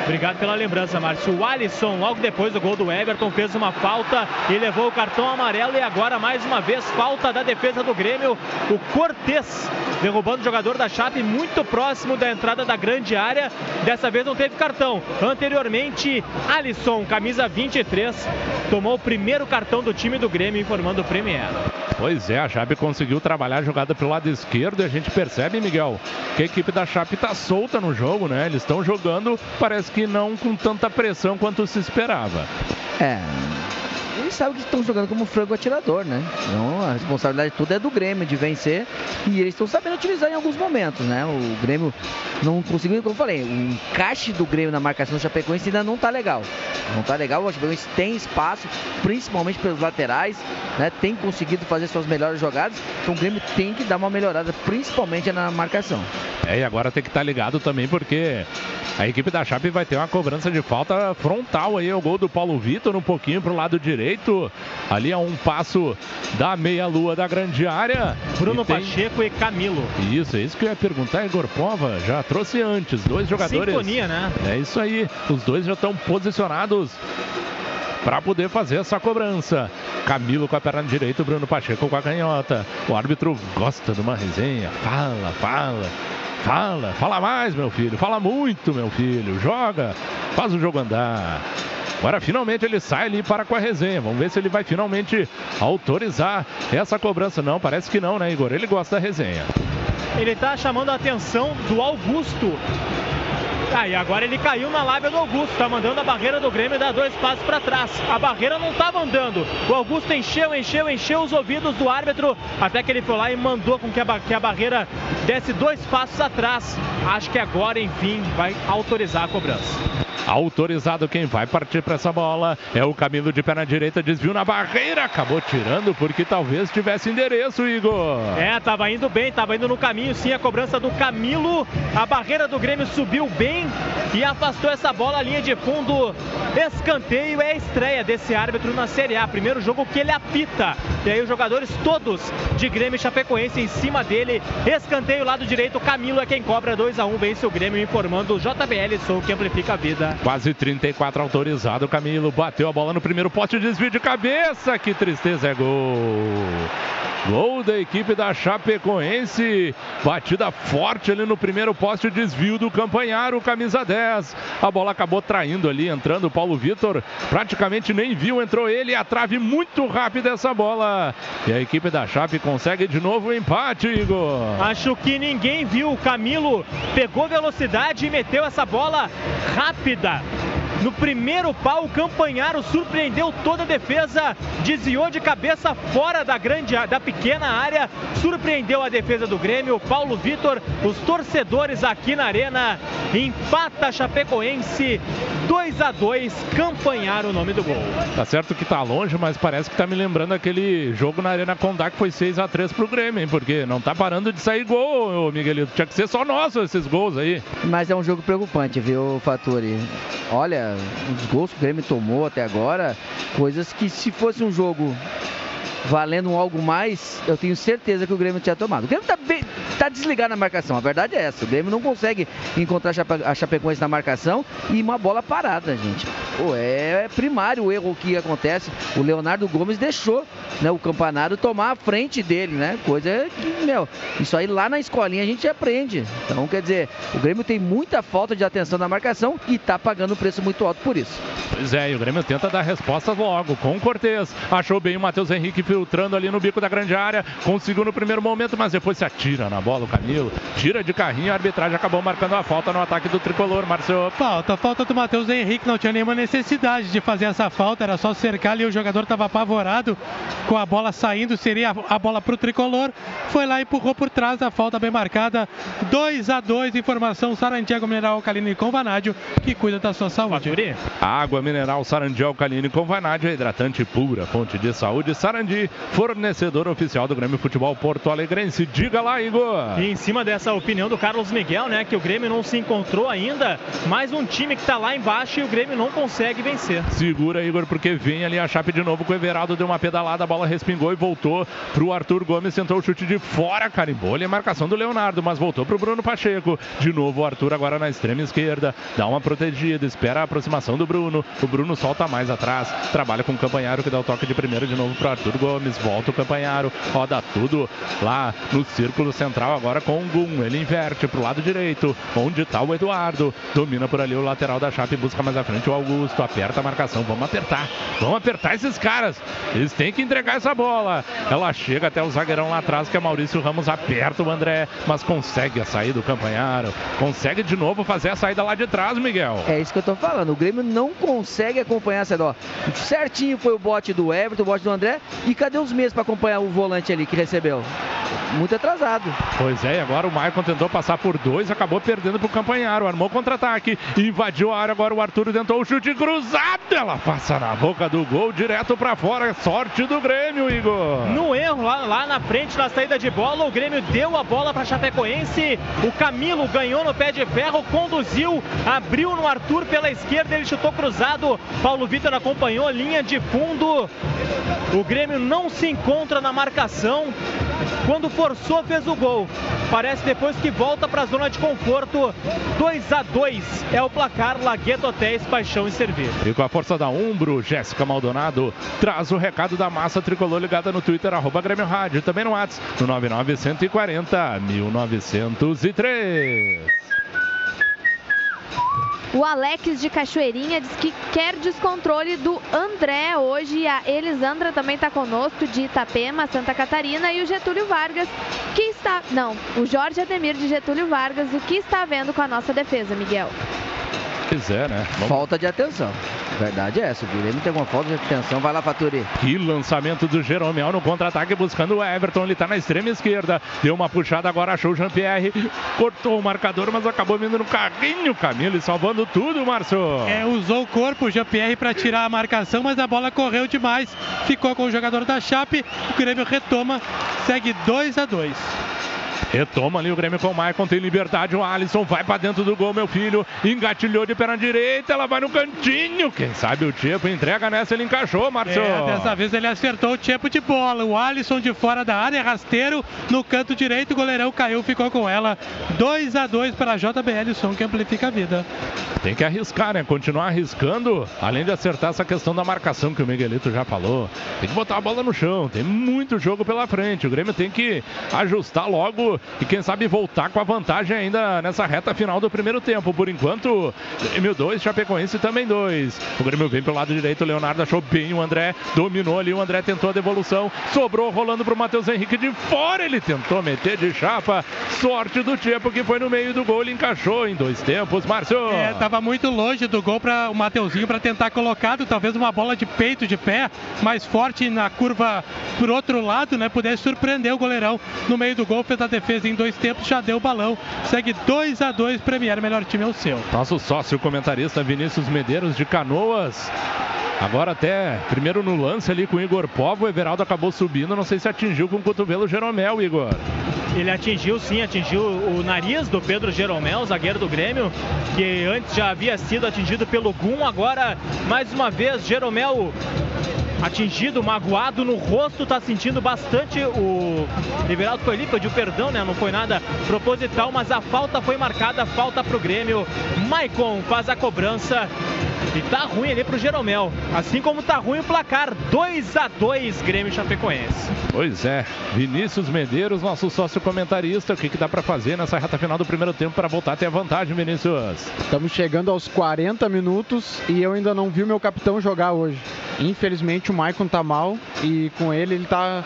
Obrigado pela lembrança, Márcio. O Alisson, logo depois do gol do Everton, fez uma falta e levou o cartão amarelo. E agora, mais uma vez, falta da defesa do Grêmio. O Cortez derrubando o jogador da Chape muito próximo da entrada da grande área. Dessa vez não teve cartão. Anteriormente, Alisson, camisa 23, tomou o primeiro cartão do time do Grêmio, informando o Premier. Pois é, a Chape conseguiu trabalhar a jogada pelo lado esquerdo e a gente percebe, Miguel, que a equipe da Chape está solta no jogo, né? Eles estão jogando, parece que não com tanta pressão quanto se esperava. É, eles sabem que estão jogando como frango atirador, né? Então a responsabilidade toda é do Grêmio de vencer e eles estão sabendo utilizar em alguns momentos, né? O Grêmio não conseguiu, como eu falei, o encaixe do Grêmio na marcação do Chapecoense ainda não tá legal. Não tá legal, o Chapecoense tem espaço, principalmente pelos laterais, né? Tem conseguido fazer suas melhores jogadas, então o Grêmio tem que dar uma melhorada, principalmente na marcação. É, e agora tem que estar tá ligado também porque a equipe da Chape vai ter uma cobrança de falta frontal aí, o gol do Paulo Vitor um pouquinho pro lado direito direito, ali a um passo da meia-lua da grande área. Bruno E tem- Pacheco e Camilo. Isso, é isso que eu ia perguntar, Igor Pova. Já trouxe antes, dois jogadores. Sintonia, né? É isso aí, os dois já estão posicionados para poder fazer essa cobrança. Camilo com a perna direita, Bruno Pacheco com a canhota. O árbitro gosta de uma resenha. Fala, fala. Fala, fala mais, meu filho. Fala muito, meu filho. Joga, faz o jogo andar. Agora finalmente ele sai ali para com a resenha. Vamos ver se ele vai finalmente autorizar essa cobrança. Não, parece que não, né, Igor? Ele gosta da resenha. Ele tá chamando a atenção do Augusto. Ah, e agora ele caiu na lábia do Augusto, tá mandando a barreira do Grêmio dar dois passos para trás. A barreira não tava andando. O Augusto encheu, encheu, encheu os ouvidos do árbitro, até que ele foi lá e mandou com que a, que a barreira desse dois passos atrás. Acho que agora, enfim, vai autorizar a cobrança. Autorizado quem vai partir para essa bola é o Camilo de perna direita, desviou na barreira, acabou tirando porque talvez tivesse endereço, Igor. É, tava indo bem, tava indo no caminho, sim, a cobrança do Camilo. A barreira do Grêmio subiu bem e afastou essa bola à linha de fundo. Escanteio é a estreia desse árbitro na Série A. Primeiro jogo que ele apita. E aí os jogadores todos de Grêmio e Chapecoense em cima dele. Escanteio lado direito, Camilo é quem cobra 2 a 1 vence o Grêmio informando o JBL Sou que amplifica a vida. Quase 34 autorizado, Camilo bateu a bola no primeiro poste, desvio de cabeça, que tristeza, é gol. Gol da equipe da Chapecoense, batida forte ali no primeiro poste, desvio do Campanharo, camisa 10. A bola acabou traindo ali, entrando o Paulo Vitor, praticamente nem viu, entrou ele, a trave muito rápida essa bola. E a equipe da Chape consegue de novo o empate, Igor. Acho que ninguém viu. O Camilo pegou velocidade e meteu essa bola rápida. No primeiro pau, o Campanharo surpreendeu toda a defesa, desviou de cabeça fora da grande, da pequena área, surpreendeu a defesa do Grêmio. Paulo Vitor, os torcedores aqui na arena, empata a Chapecoense 2 a 2. Campanharo o nome do gol. Tá certo que tá longe, mas parece que tá me lembrando aquele jogo na Arena Condá que foi 6 a 3 pro Grêmio, hein? Porque não tá parando de sair gol, ô Miguelito. Tinha que ser só nosso esses gols aí. Mas é um jogo preocupante, viu, Faturi? Olha, os gols que o Grêmio tomou até agora, coisas que se fosse um jogo valendo um algo mais, eu tenho certeza que o Grêmio tinha tomado. O Grêmio tá, bem, tá desligado na marcação, a verdade é essa. O Grêmio não consegue encontrar a Chape- a Chapecoense na marcação e uma bola parada, gente. Pô, é primário o erro que acontece. O Leonardo Gomes deixou né, o Campanaro tomar a frente dele, né? Coisa que, meu, isso aí lá na escolinha a gente aprende. Então, quer dizer, o Grêmio tem muita falta de atenção na marcação e tá pagando um preço muito alto por isso. Pois é, e o Grêmio tenta dar resposta logo com o Cortez. Achou bem o Matheus Henrique filtrando ali no bico da grande área. Conseguiu no primeiro momento, mas depois se atira na bola o Camilo. Tira de carrinho, a arbitragem acabou marcando a falta no ataque do tricolor, Marcelo. Falta, falta do Matheus Henrique, não tinha nenhuma necessidade de fazer essa falta, era só cercar ali, o jogador estava apavorado com a bola saindo, seria a, a bola para o tricolor, foi lá e empurrou por trás da falta bem marcada, 2 a 2 informação Sarantiago Mineral Alcalino e com Vanádio, que cuida da sua saúde. Água mineral Sarandi Alcalino com vanádio, hidratante pura, fonte de saúde. Sarandi, fornecedor oficial do Grêmio Futebol Porto Alegrense. Diga lá, Igor. E em cima dessa opinião do Carlos Miguel, né, que o Grêmio não se encontrou ainda, mais um time que tá lá embaixo e o Grêmio não consegue vencer. Segura, Igor, porque vem ali a Chape de novo com o Everaldo, deu uma pedalada, a bola respingou e voltou pro Arthur Gomes, tentou o chute de fora, carimbou ali a marcação do Leonardo, mas voltou pro Bruno Pacheco. De novo o Arthur agora na extrema esquerda, dá uma protegida, espera a aproximação do Bruno. O Bruno solta mais atrás, trabalha com o Campanharo que dá o toque de primeiro de novo pro Arthur Gomes, volta o Campanharo, roda tudo lá no círculo central agora com o Gum. Ele inverte pro lado direito, onde tá o Eduardo. Domina por ali o lateral da Chape, busca mais à frente o Augusto, aperta a marcação. Vamos apertar, vamos apertar esses caras. Eles têm que entregar essa bola. Ela chega até o zagueirão lá atrás, que é Maurício Ramos, aperta o André, mas consegue a saída do Campanharo. Consegue de novo fazer a saída lá de trás, Miguel. É isso que eu tô falando. O Grêmio não consegue acompanhar essa dó. Certinho foi o bote do Everton, o bote do André. E cadê os meios para acompanhar o volante ali que recebeu? Muito atrasado. Pois é, e agora o Maicon tentou passar por dois, acabou perdendo pro Campanharo, armou contra-ataque, invadiu a área, agora o Arthur tentou o chute cruzado, ela passa na boca do gol, direto pra fora, sorte do Grêmio, Igor. No erro, lá, lá na frente, na saída de bola, o Grêmio deu a bola pra Chapecoense, o Camilo ganhou no pé de ferro, conduziu, abriu no Arthur pela esquerda, ele chutou cruzado, Paulo Vitor acompanhou, linha de fundo, o Grêmio não se encontra na marcação, quando forçou fez o gol, parece depois que volta pra zona de conforto, 2 a 2 é o placar, Lagueto Hotéis, Paixão e Servir. E com a força da Umbro, Jéssica Maldonado traz o recado da massa tricolor ligada no Twitter, arroba Grêmio Rádio, também no WhatsApp, no 99140 1903. O Alex de Cachoeirinha diz que quer descontrole do André hoje. A Elisandra também está conosco de Itapema, Santa Catarina. E o Getúlio Vargas, que está. Não, o Jorge Ademir de Getúlio Vargas. O que está vendo com a nossa defesa, Miguel? Pois é, né? Vamos- Falta de atenção. Verdade é essa. O Guilherme tem alguma falta de atenção. Vai lá, Faturi. Que lançamento do Jeromel no contra-ataque buscando o Everton. Ele tá na extrema esquerda. Deu uma puxada agora, achou o Jean-Pierre. Cortou o marcador, mas acabou vindo no carrinho. Camilo e salvando tudo, Márcio. É, usou o corpo, o Jean-Pierre, para tirar a marcação, mas a bola correu demais. Ficou com o jogador da Chape. O Grêmio retoma, segue 2 a 2 Retoma ali o Grêmio com o Maicon, tem liberdade, o Alisson vai pra dentro do gol, meu filho, engatilhou de perna direita, ela vai no cantinho, quem sabe o Tipo entrega nessa, ele encaixou, Márcio. É, dessa vez ele acertou o tipo de bola. O Alisson de fora da área, rasteiro no canto direito. O goleirão caiu, ficou com ela. 2 a 2 para a JBL, o som que amplifica a vida. Tem que arriscar, né? Continuar arriscando, além de acertar essa questão da marcação que o Miguelito já falou. Tem que botar a bola no chão, tem muito jogo pela frente. O Grêmio tem que ajustar logo e quem sabe voltar com a vantagem ainda nessa reta final do primeiro tempo. Por enquanto, Grêmio 2, Chapecoense também 2. O Grêmio vem pelo lado direito, o Leonardo achou bem o André, dominou ali, o André tentou a devolução, sobrou rolando pro Matheus Henrique de fora, ele tentou meter de chapa. Sorte do Tchepo que foi no meio do gol, ele encaixou em dois tempos, Márcio. É, tava muito longe do gol para o Mateuzinho para tentar colocado, talvez uma bola de peito de pé, mais forte na curva por outro lado, né? Pudesse surpreender o goleirão no meio do gol, fez a defesa em dois tempos, já deu o balão. Segue 2 a 2 Premier, melhor time é o seu. Nosso sócio comentarista Vinícius Medeiros de Canoas. Agora até, primeiro no lance ali com o Igor Povo, o Everaldo acabou subindo, não sei se atingiu com o cotovelo o Jeromel, Igor. Ele atingiu sim, atingiu o nariz do Pedro Jeromel, zagueiro do Grêmio, que antes já havia sido atingido pelo Gum, agora mais uma vez Jeromel atingido, magoado no rosto, tá sentindo bastante o Everaldo foi ali, pediu perdão, né? Não foi nada proposital, mas a falta foi marcada, falta pro Grêmio. Maicon faz a cobrança e tá ruim ali pro Jeromel. Assim como tá ruim o placar, 2 a 2 Grêmio Chapecoense. Pois é, Vinícius Medeiros, nosso sócio comentarista, o que, que dá para fazer nessa reta final do primeiro tempo para voltar a ter a vantagem, Vinícius? Estamos chegando aos 40 minutos e eu ainda não vi o meu capitão jogar hoje. Infelizmente o Maicon tá mal e com ele ele tá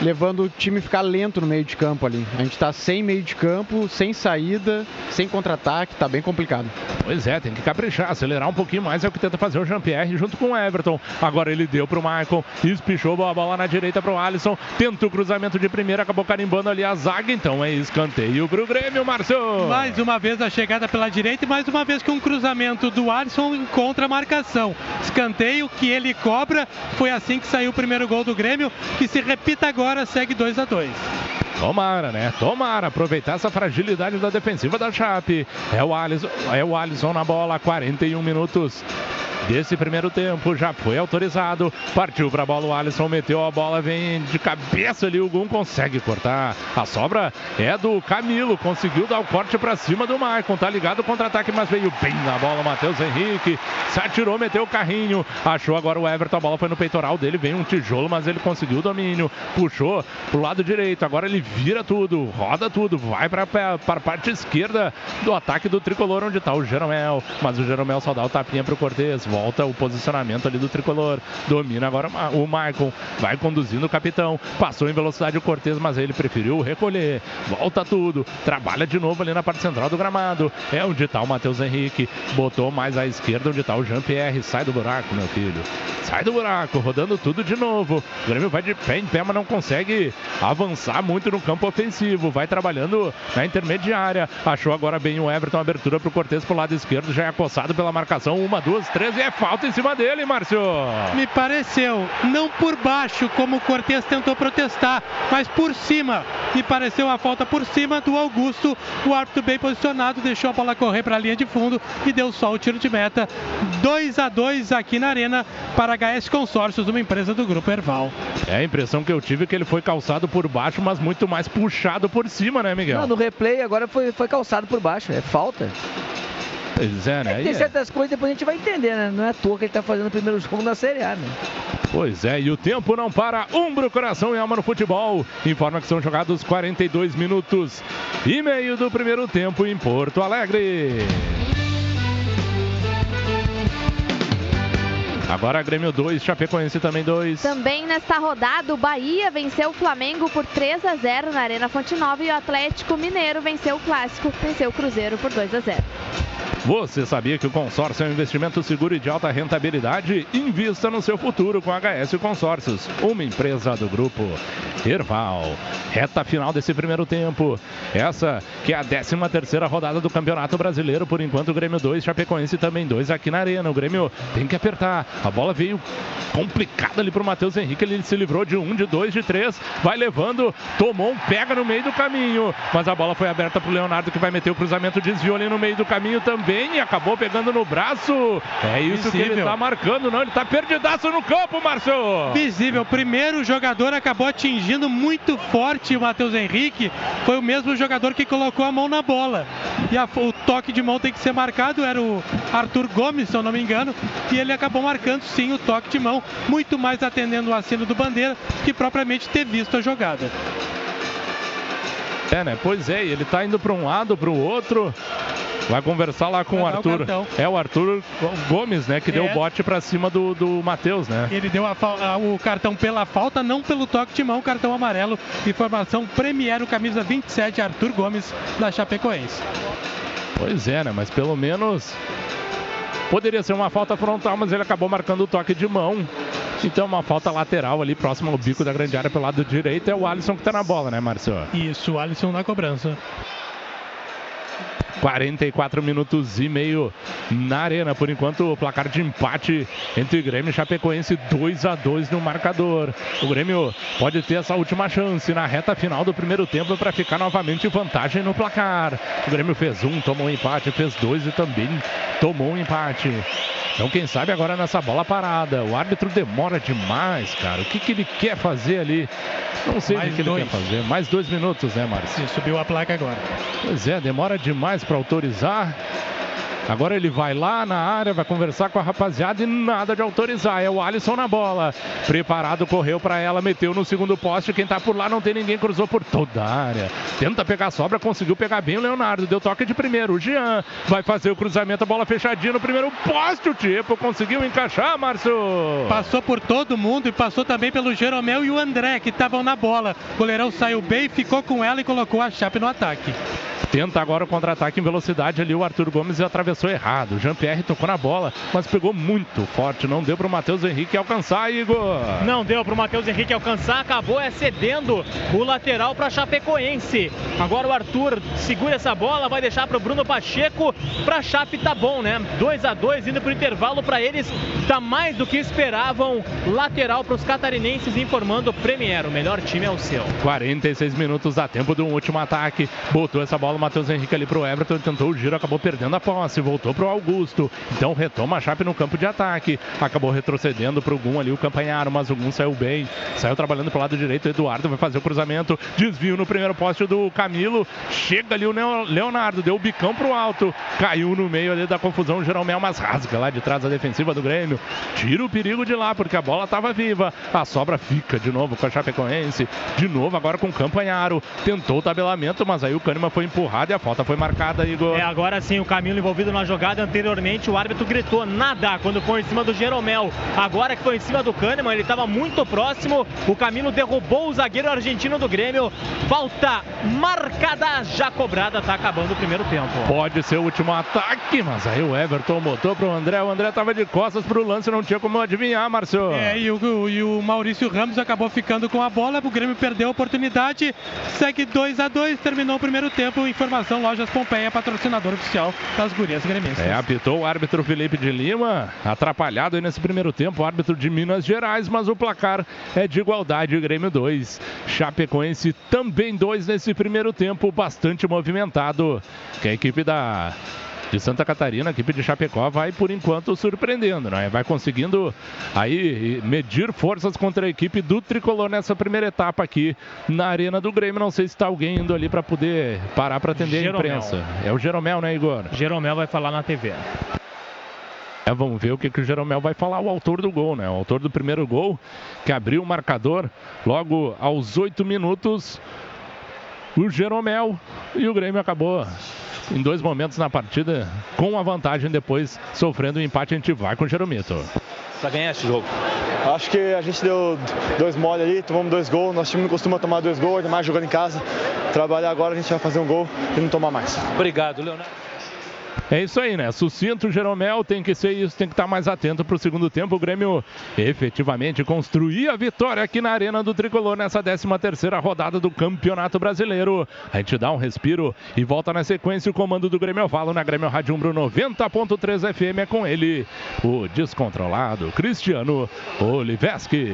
levando o time a ficar lento no meio de campo ali. A gente tá sem meio de campo, sem saída, sem contra-ataque, tá bem complicado. Pois é, tem que caprichar, acelerar um pouquinho mais, é o que tenta fazer o Jean-Pierre junto com o Everton. Agora ele deu pro Michael, espichou a bola na direita pro Alisson, tenta o cruzamento de primeira, acabou carimbando ali a zaga, então é escanteio pro Grêmio, Márcio. Mais uma vez a chegada pela direita e mais uma vez que um cruzamento do Alisson encontra a marcação. Escanteio que ele cobra, foi assim que saiu o primeiro gol do Grêmio, que se repita agora, segue 2 a 2 Tomara, né? Tomara aproveitar essa fragilidade da defensiva da Chape. É o Alisson, é o Alisson na bola, 41 minutos desse primeiro tempo, já foi autorizado, partiu para a bola, o Alisson meteu a bola, vem de cabeça ali, o Gum consegue cortar, a sobra é do Camilo, conseguiu dar o corte para cima do Maicon, tá ligado o contra-ataque, mas veio bem na bola, Matheus Henrique, se atirou, meteu o carrinho, achou agora o Everton, a bola foi no peitoral dele, veio um tijolo, mas ele conseguiu o domínio, puxou pro lado direito, agora ele vira tudo, roda tudo, vai para a parte esquerda do ataque do Tricolor, onde tá o Jeromel, mas o Jeromel só dá o tapinha pro Cortez, volta o posicionamento ali do tricolor. Domina agora o Maicon. Vai conduzindo o capitão. Passou em velocidade o Cortez, mas ele preferiu recolher. Volta tudo. Trabalha de novo ali na parte central do gramado. É onde está o Matheus Henrique. Botou mais à esquerda onde está o Jean-Pierre. Sai do buraco, meu filho. Sai do buraco. Rodando tudo de novo. O Grêmio vai de pé em pé, mas não consegue avançar muito no campo ofensivo, vai trabalhando na intermediária. Achou agora bem o Everton, abertura para o Cortez pro lado esquerdo, já é acossado pela marcação. Uma, duas, três e é falta em cima dele, Márcio. Me pareceu, não por baixo, como o Cortez tentou protestar, mas por cima. Me pareceu a falta por cima do Augusto. O árbitro bem posicionado, deixou a bola correr para a linha de fundo e deu só o tiro de meta. 2 a 2 aqui na Arena para HS Consórcios, uma empresa do Grupo Erval. É a impressão que eu tive que ele foi calçado por baixo, mas muito mais puxado por cima, né, Miguel? Não, no replay agora foi, foi calçado por baixo, é falta. Pois é, né? É tem é. certas coisas depois a gente vai entender, né? Não é à toa que ele tá fazendo o primeiro jogo na Série A, né? Pois é, e o tempo não para. Umbro, coração e alma no futebol. Informa que são jogados 42 minutos e meio do primeiro tempo em Porto Alegre. Agora Grêmio 2, Chapecoense também 2. Também nesta rodada, o Bahia venceu o Flamengo por 3 a 0 na Arena Fonte Nova e o Atlético Mineiro venceu o Clássico, venceu o Cruzeiro por 2 a 0. Você sabia que o consórcio é um investimento seguro e de alta rentabilidade? Invista no seu futuro com HS Consórcios, uma empresa do grupo Erval. Reta final desse primeiro tempo. Essa que é a 13 terceira rodada do Campeonato Brasileiro. Por enquanto, o Grêmio 2, Chapecoense também 2 aqui na Arena. O Grêmio tem que apertar. A bola veio complicada ali para o Matheus Henrique. Ele se livrou de um, de dois, de três. Vai levando, tomou um pega no meio do caminho. Mas a bola foi aberta para o Leonardo que vai meter o cruzamento. Desviou ali no meio do caminho também e acabou pegando no braço. É isso que ele Visível. está marcando, não. Ele está perdidaço no campo, Márcio. Visível, primeiro jogador acabou atingindo muito forte o Matheus Henrique. Foi o mesmo jogador que colocou a mão na bola. E a- o toque de mão tem que ser marcado, era o Arthur Gomes, se eu não me engano. E ele acabou marcando sim o toque de mão, muito mais atendendo o aceno do Bandeira que propriamente ter visto a jogada. É, né? Pois é, ele tá indo para um lado, para o outro. Vai conversar lá com Vai o o Arthur. cartão. é o Arthur Gomes, né? Que deu É. o bote para cima do, do Matheus, né? Ele deu a a- o cartão pela falta, não pelo toque de mão, cartão amarelo. Informação Premier, o camisa 27, Arthur Gomes, da Chapecoense. Pois é, né? Mas pelo menos poderia ser uma falta frontal, mas ele acabou marcando o toque de mão. Então uma falta lateral ali próximo ao bico da grande área pelo lado direito. É o Alisson que tá na bola, né, Márcio? Isso, o Alisson na cobrança. 44 minutos e meio na arena. Por enquanto, o placar de empate entre Grêmio e Chapecoense 2 a 2 no marcador. O Grêmio pode ter essa última chance na reta final do primeiro tempo para ficar novamente em vantagem no placar. O Grêmio fez um, tomou um empate, fez dois e também tomou um empate. Então, quem sabe agora nessa bola parada. O árbitro demora demais, cara. O que, que ele quer fazer ali? Não sei Mais o que ele dois. quer fazer. Mais dois minutos, né, Márcio? Subiu a placa agora. Pois é, demora demais para autorizar. Agora ele vai lá na área, vai conversar com a rapaziada e nada de autorizar. É o Alisson na bola. Preparado, correu para ela, meteu no segundo poste. Quem tá por lá não tem ninguém, cruzou por toda a área. Tenta pegar a sobra, conseguiu pegar bem o Leonardo. Deu toque de primeiro. O Jean vai fazer o cruzamento, a bola fechadinha no primeiro poste. O tipo conseguiu encaixar, Márcio. Passou por todo mundo e passou também pelo Jeromel e o André, que estavam na bola. O goleirão saiu bem, ficou com ela e colocou a Chape no ataque. Tenta agora o contra-ataque em velocidade ali. O Arthur Gomes atravessou errado. O Jean-Pierre tocou na bola, mas pegou muito forte. Não deu para o Matheus Henrique alcançar, Igor. Não deu para o Matheus Henrique alcançar, acabou é cedendo o lateral para Chapecoense. Agora o Arthur segura essa bola, vai deixar para o Bruno Pacheco. Para Chape tá bom, né? 2 a 2 indo para o intervalo para eles. Tá mais do que esperavam. Lateral para os catarinenses informando o Premier. O melhor time é o seu. 46 minutos, dá tempo de um último ataque. Botou essa bola o Matheus Henrique ali pro Everton, tentou o giro, acabou perdendo a posse, voltou pro Augusto. Então retoma a Chape no campo de ataque. Acabou retrocedendo pro Gum ali o Campanharo, mas o Gum saiu bem. Saiu trabalhando pro lado direito, o Eduardo vai fazer o cruzamento. Desvio no primeiro poste do Camilo. Chega ali o Leonardo, deu o bicão pro alto. Caiu no meio ali da confusão, o Jeromel, mas rasga lá de trás a defensiva do Grêmio. Tira o perigo de lá, porque a bola estava viva. A sobra fica de novo com a Chapecoense. De novo agora com o Campanharo. Tentou o tabelamento, mas aí o Kahneman foi empurrado e a falta foi marcada, Igor. É, agora sim, o Camilo envolvido na jogada anteriormente, o árbitro gritou nada quando foi em cima do Jeromel. Agora que foi em cima do Kahneman, ele estava muito próximo, o Camilo derrubou o zagueiro argentino do Grêmio. Falta marcada, já cobrada, tá acabando o primeiro tempo. Pode ser o último ataque, mas aí o Everton botou pro André, o André tava de costas pro lance, não tinha como adivinhar, Márcio. É, e o, e o Maurício Ramos acabou ficando com a bola, o Grêmio perdeu a oportunidade, segue 2 a 2 terminou o primeiro tempo. Informação: Lojas Pompeia, patrocinador oficial das gurias gremistas. É, apitou o árbitro Felipe de Lima, atrapalhado aí nesse primeiro tempo, árbitro de Minas Gerais, mas o placar é de igualdade, Grêmio 2. Chapecoense também 2 nesse primeiro tempo, bastante movimentado. Que a equipe da de Santa Catarina, a equipe de Chapecó vai por enquanto surpreendendo, né? Vai conseguindo aí medir forças contra a equipe do Tricolor nessa primeira etapa aqui na Arena do Grêmio. Não sei se está alguém indo ali para poder parar para atender Jeromel. a imprensa. É o Jeromel, né, Igor? Jeromel vai falar na TV. É, vamos ver o que, que o Jeromel vai falar, o autor do gol, né? O autor do primeiro gol, que abriu o marcador logo aos oito minutos. O Jeromel e o Grêmio acabou em dois momentos na partida, com a vantagem depois sofrendo o um empate, a gente vai com o Jeromito. Para ganhar esse jogo? Acho que a gente deu dois mole ali, tomamos dois gols. Nosso time não costuma tomar dois gols, ainda mais jogando em casa. Trabalhar agora, a gente vai fazer um gol e não tomar mais. Obrigado, Leonardo. É isso aí, né? Sucinto, Jeromel tem que ser isso, tem que estar mais atento para o segundo tempo. O Grêmio efetivamente construir a vitória aqui na Arena do Tricolor nessa 13 terceira rodada do Campeonato Brasileiro. A gente dá um respiro e volta na sequência o comando do Grêmio Valo na Grêmio Rádio Umbro 90.3 FM é com ele, o descontrolado Cristiano Oliveski.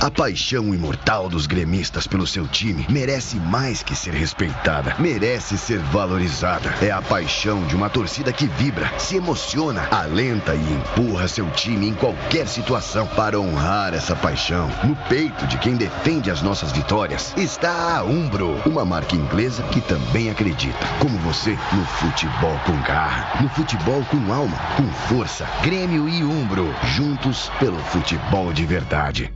A paixão imortal dos gremistas pelo seu time merece mais que ser respeitada, merece ser valorizada. É a paixão de uma torcida que vibra, se emociona, alenta e empurra seu time em qualquer situação. Para honrar essa paixão, no peito de quem defende as nossas vitórias, está a Umbro, uma marca inglesa que também acredita, como você, no futebol com garra, no futebol com alma, com força. Grêmio e Umbro, juntos pelo futebol de verdade.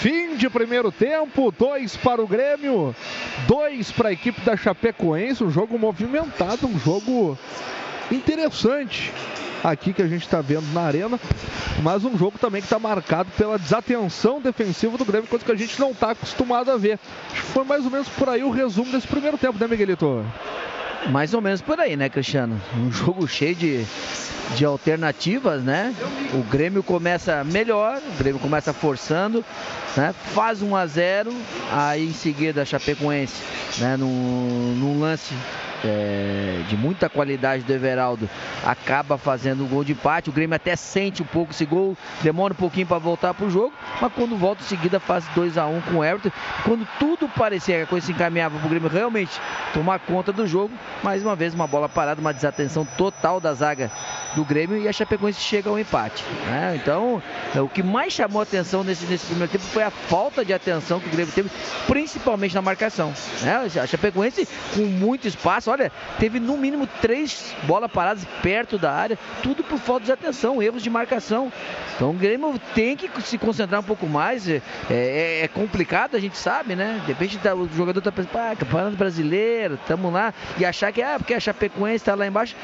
Fim de primeiro tempo, dois para o Grêmio, dois para a equipe da Chapecoense. Um jogo movimentado, um jogo interessante aqui que a gente está vendo na arena, mas um jogo também que está marcado pela desatenção defensiva do Grêmio, coisa que a gente não está acostumado a ver. Acho que foi mais ou menos por aí o resumo desse primeiro tempo, né, Miguelito? Mais ou menos por aí, né, Cristiano? Um jogo cheio de, de alternativas, né? O Grêmio começa melhor, o Grêmio começa forçando, né? Faz 1 a 0, aí em seguida a Chapecoense, né, num, num lance é, de muita qualidade do Everaldo, acaba fazendo o gol de empate. O Grêmio até sente um pouco esse gol, demora um pouquinho para voltar para o jogo, mas quando volta em seguida faz 2 a 1 com o Everton. Quando tudo parecia que a coisa se encaminhava para o Grêmio realmente tomar conta do jogo, mais uma vez uma bola parada, uma desatenção total da zaga do Grêmio e a Chapecoense chega ao empate. Né? Então, é, o que mais chamou atenção nesse, nesse primeiro tempo foi a falta de atenção que o Grêmio teve, principalmente na marcação. Né? A Chapecoense com muito espaço, olha, teve no mínimo três bolas paradas perto da área, tudo por falta de atenção, erros de marcação. Então o Grêmio tem que se concentrar um pouco mais. É, é, é complicado, a gente sabe, né? De repente tá, o jogador tá pensando, ah, campeonato brasileiro, tamo lá, e achar que ah, porque a Chapecoense está lá embaixo.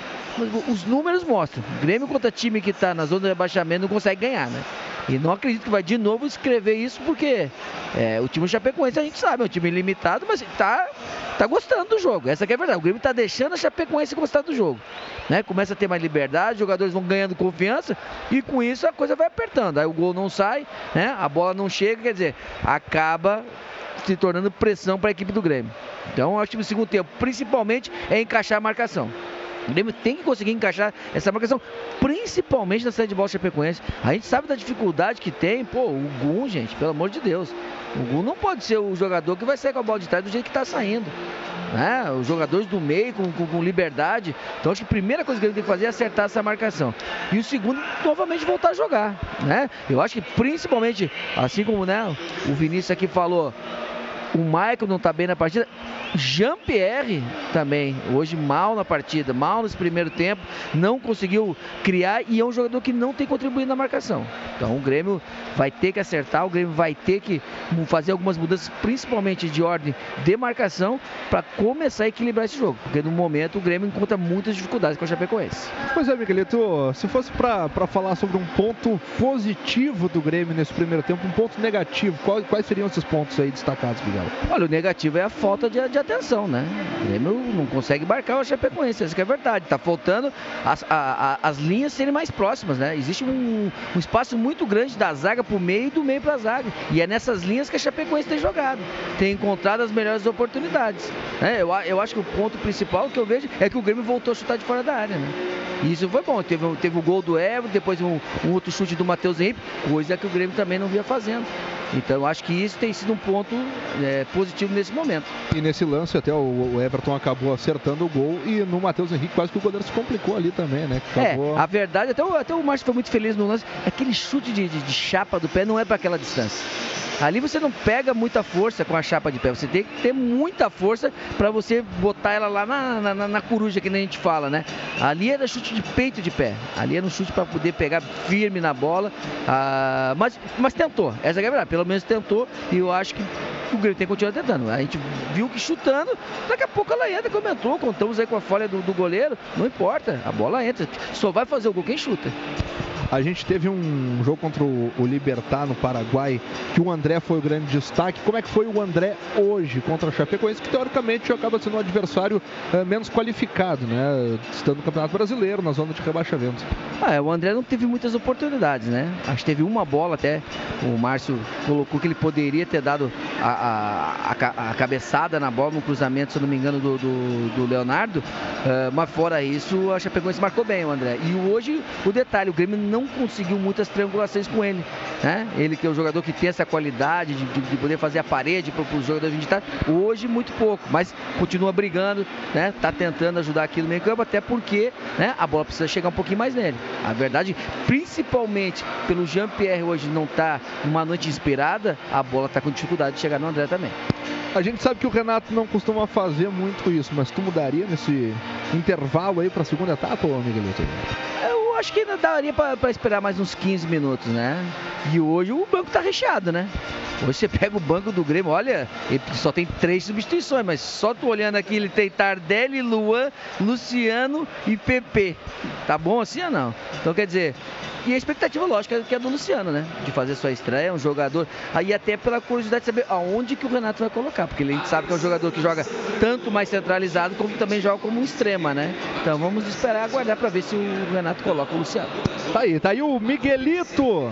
Os números mostram. O Grêmio contra time que está na zona de rebaixamento não consegue ganhar, né? E não acredito que vai de novo escrever isso, porque é, o time Chapecoense a gente sabe, é um time limitado, mas tá, tá gostando do jogo. Essa é a verdade. O Grêmio tá deixando a Chapecoense gostar do jogo. Né? Começa a ter mais liberdade, os jogadores vão ganhando confiança e com isso a coisa vai apertando. Aí o gol não sai, né? a bola não chega, quer dizer, acaba se tornando pressão para a equipe do Grêmio. Então, acho que no segundo tempo, principalmente, é encaixar a marcação. O Grêmio tem que conseguir encaixar essa marcação, principalmente na saída de bola Chapecoense. A gente sabe da dificuldade que tem, pô, o Gum, gente, pelo amor de Deus. O Gum não pode ser o jogador que vai sair com a bola de trás do jeito que está saindo. Né? Os jogadores do meio com, com, com, liberdade. Então acho que a primeira coisa que ele tem que fazer é acertar essa marcação. E o segundo, novamente voltar a jogar. Né? Eu acho que principalmente, assim como né, o Vinícius aqui falou, o Michael não está bem na partida. Jean-Pierre também, hoje mal na partida, mal nesse primeiro tempo, não conseguiu criar e é um jogador que não tem contribuído na marcação. Então o Grêmio vai ter que acertar, o Grêmio vai ter que fazer algumas mudanças, principalmente de ordem de marcação, para começar a equilibrar esse jogo. Porque no momento o Grêmio encontra muitas dificuldades com a Chapecoense. Pois é, Miguelito, se fosse para falar sobre um ponto positivo do Grêmio nesse primeiro tempo, um ponto negativo, quais, quais seriam esses pontos aí destacados, Miguel? Olha, o negativo é a falta de, de atenção, né? O Grêmio não consegue marcar o Chapecoense, isso que é verdade. Tá faltando as, a, a, as linhas serem mais próximas, né? Existe um, um espaço muito grande da zaga para o meio e do meio para a zaga. E é nessas linhas que a Chapecoense tem jogado, tem encontrado as melhores oportunidades. Né? Eu, eu acho que o ponto principal que eu vejo é que o Grêmio voltou a chutar de fora da área, né? E isso foi bom. Teve, teve o gol do Everton, depois um, um outro chute do Matheus Henrique, coisa que o Grêmio também não via fazendo. Então eu acho que isso tem sido um ponto é, positivo nesse momento. E nesse lance até o, Everton acabou acertando o gol e no Matheus Henrique quase que o goleiro se complicou ali também, né? Acabou... É, a verdade, até o, até o Márcio foi muito feliz no lance, aquele chute de, de, de chapa do pé não é para aquela distância. Ali você não pega muita força com a chapa de pé, você tem que ter muita força para você botar ela lá na, na, na, coruja, que nem a gente fala, né? Ali era chute de peito de pé, ali era um chute para poder pegar firme na bola, ah, mas, mas tentou, essa é a verdade, pelo menos tentou e eu acho que o Grêmio tem que continuar tentando. A gente viu que chutando, daqui a pouco ela entra, como entrou, contamos aí com a folha do, do goleiro, não importa, a bola entra, só vai fazer o gol quem chuta. A gente teve um jogo contra o, o Libertar no Paraguai, que o André foi o grande destaque. Como é que foi o André hoje contra o Chapecoense, que teoricamente acaba sendo um adversário é, menos qualificado, né? Estando no Campeonato Brasileiro, na zona de rebaixamento. Ah, é, o André não teve muitas oportunidades, né? Acho que teve uma bola até. O Márcio colocou que ele poderia ter dado a, a, a, a cabeçada na bola no cruzamento, se não me engano, do, do, do Leonardo. Uh, mas fora isso, a Chapecoense marcou bem o André. E hoje, o detalhe, o Grêmio não conseguiu muitas triangulações com ele. Né? Ele que é um jogador que tem essa qualidade de, de, de poder fazer a parede para os jogadores visitar. Hoje, muito pouco, mas continua brigando, né? Tá tentando ajudar aqui no meio campo, até porque né, a bola precisa chegar um pouquinho mais nele. A verdade, principalmente pelo Jean-Pierre hoje não tá numa noite inspirada, a bola tá com dificuldade de chegar no André também. A gente sabe que o Renato não costuma fazer muito isso, mas tu mudaria nesse intervalo aí para a segunda etapa, ô Miguelito? Eu acho que daria para esperar mais uns 15 minutos, né? E hoje o banco tá recheado, né? Hoje você pega o banco do Grêmio, olha, ele só tem três substituições, mas só tu olhando aqui, ele tem Tardelli, Luan, Luciano e PP. Tá bom assim ou não? Então quer dizer, e a expectativa, lógica, que é do Luciano, né? De fazer sua estreia, um jogador. Aí até pela curiosidade de saber aonde que o Renato vai colocar, porque ele sabe que é um jogador que joga tanto mais centralizado, como também joga como um extrema, né? Então vamos esperar aguardar para ver se o Renato coloca o Luciano. Tá aí, tá aí o Miguelito.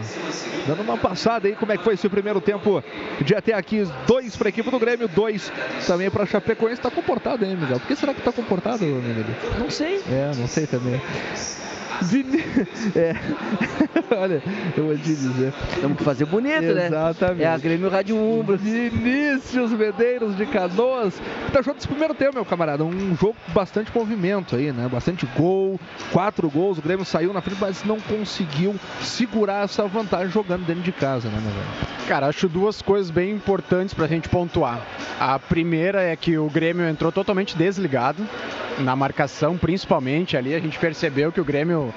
Dando uma passada aí, como é que foi esse primeiro tempo de até aqui. Dois para a equipe do Grêmio, dois também para a Chapecoense. Tá comportado, hein, Miguel? Por que será que tá comportado, Miguelito? Não sei. É, não sei também. Vini... É. Olha, eu vou te dizer. Temos que fazer bonito, Exatamente. né? Exatamente. É a Grêmio Rádio Umbro. Vinícius Medeiros de Canoas. Tá jogando esse primeiro tempo, meu camarada. Um jogo com bastante movimento aí, né? Bastante gol. Quatro gols. O Grêmio saiu na frente, mas não conseguiu segurar essa vantagem jogando dentro de casa, né, meu velho? Cara, acho duas coisas bem importantes pra gente pontuar. A primeira é que o Grêmio entrou totalmente desligado na marcação, principalmente ali. A gente percebeu que o Grêmio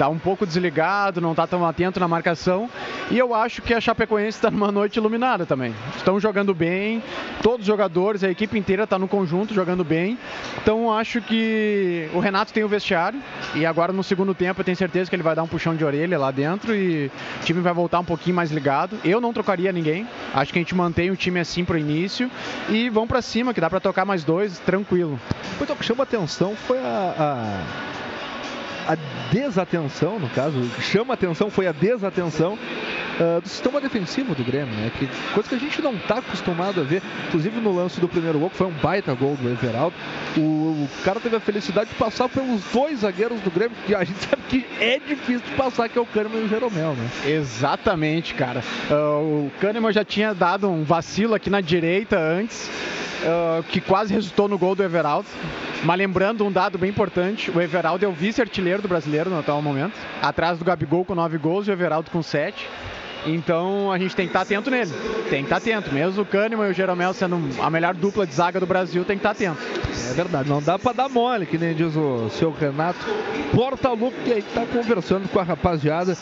tá um pouco desligado, não tá tão atento na marcação. E eu acho que a Chapecoense está numa noite iluminada também. Estão jogando bem, todos os jogadores, a equipe inteira está no conjunto jogando bem. Então acho que o Renato tem o vestiário e agora no segundo tempo eu tenho certeza que ele vai dar um puxão de orelha lá dentro e o time vai voltar um pouquinho mais ligado. Eu não trocaria ninguém. Acho que a gente mantém o time assim pro início e vão para cima que dá para tocar mais dois tranquilo. Então o que chama atenção foi a, a a desatenção, no caso, chama atenção foi a desatenção uh, do sistema defensivo do Grêmio, né? Que, coisa que a gente não está acostumado a ver. Inclusive no lance do primeiro gol, que foi um baita gol do Everaldo, o, o, cara teve a felicidade de passar pelos dois zagueiros do Grêmio, que a gente sabe que é difícil de passar, que é o Kahneman e o Jeromel, né? Exatamente, cara. Uh, o Kahneman já tinha dado um vacilo aqui na direita antes. Uh, que quase resultou no gol do Everaldo. Mas lembrando um dado bem importante, o Everaldo é o vice-artilheiro do brasileiro no atual momento, atrás do Gabigol com nove gols e o Everaldo com sete. Então a gente tem que estar atento nele. Tem que estar atento. Mesmo o Kahneman e o Jeromel sendo a melhor dupla de zaga do Brasil, tem que estar atento. É verdade, não dá pra dar mole, que nem diz o seu Renato Portaluppi, que aí tá conversando com a rapaziada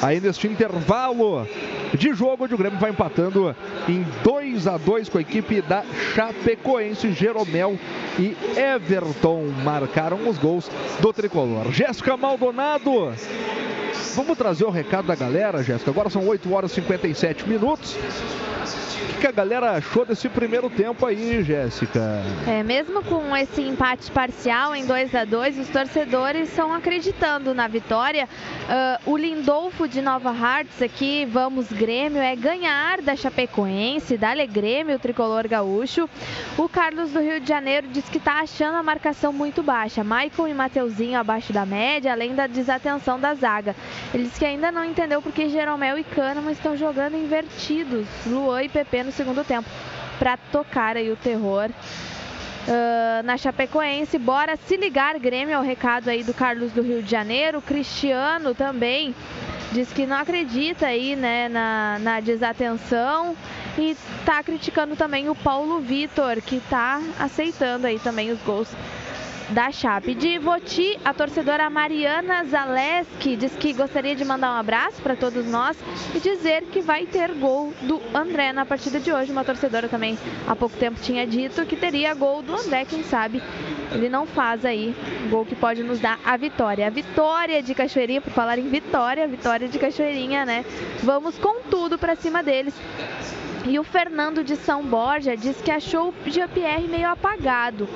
aí neste intervalo de jogo, onde o Grêmio vai empatando em 2 a 2 com a equipe da Chapecoense, Jeromel e Everton marcaram os gols do tricolor. Jéssica Maldonado, vamos trazer o recado da galera, Jéssica. Agora são 8 horas e 57 minutos. O que, a galera achou desse primeiro tempo aí, Jéssica? É, mesmo com esse empate parcial em 2 a 2 os torcedores estão acreditando na vitória. Ah, o Lindolfo de Nova Hartz aqui, vamos Grêmio, é ganhar da Chapecoense, da Grêmio, o tricolor gaúcho. O Carlos do Rio de Janeiro diz que está achando a marcação muito baixa. Michael e Mateuzinho abaixo da média, além da desatenção da zaga. Ele diz que ainda não entendeu porque Jeromel e Kahneman estão jogando invertidos, Luan e PP no segundo tempo, para tocar aí o terror ah, na Chapecoense. Bora se ligar, Grêmio, ao recado aí do Carlos do Rio de Janeiro. O Cristiano também diz que não acredita aí, né, na, na desatenção. E tá criticando também o Paulo Vitor, que tá aceitando aí também os gols da Chape. De Voti, a torcedora Mariana Zaleski diz que gostaria de mandar um abraço para todos nós e dizer que vai ter gol do André na partida de hoje. Uma torcedora também há pouco tempo tinha dito que teria gol do André, quem sabe ele não faz aí gol que pode nos dar a vitória. A vitória de Cachoeirinha, por falar em vitória, vitória de Cachoeirinha, né? Vamos com tudo para cima deles. E o Fernando de São Borja diz que achou o Jean-Pierre meio apagado.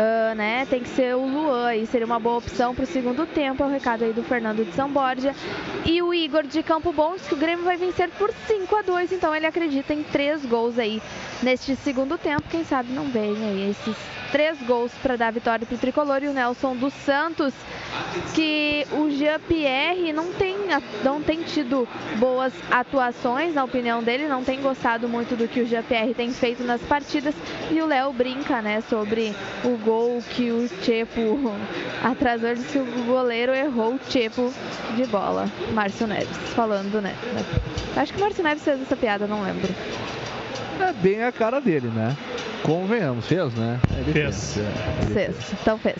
Ah, né? Tem que ser o Luan e seria uma boa opção para o segundo tempo. É o recado aí do Fernando de Borja. E o Igor de Campo Bom que o Grêmio vai vencer por 5 a 2 Então ele acredita em três gols aí neste segundo tempo. Quem sabe não vem aí esses três gols para dar a vitória para o tricolor. E o Nelson dos Santos, que o Jean-Pierre não tem, não tem tido boas atuações, na opinião dele, não tem gostado muito do que o Jean-Pierre tem feito nas partidas. E o Léo brinca, né, sobre o gol que o Chepo atrasou, diz que o goleiro errou o Chepo de bola. Márcio Neves, falando, né? Acho que o Márcio Neves fez essa piada, não lembro. É bem a cara dele, né? Convenhamos, fez, né? Ele Fez. é, ele Fez, então fez.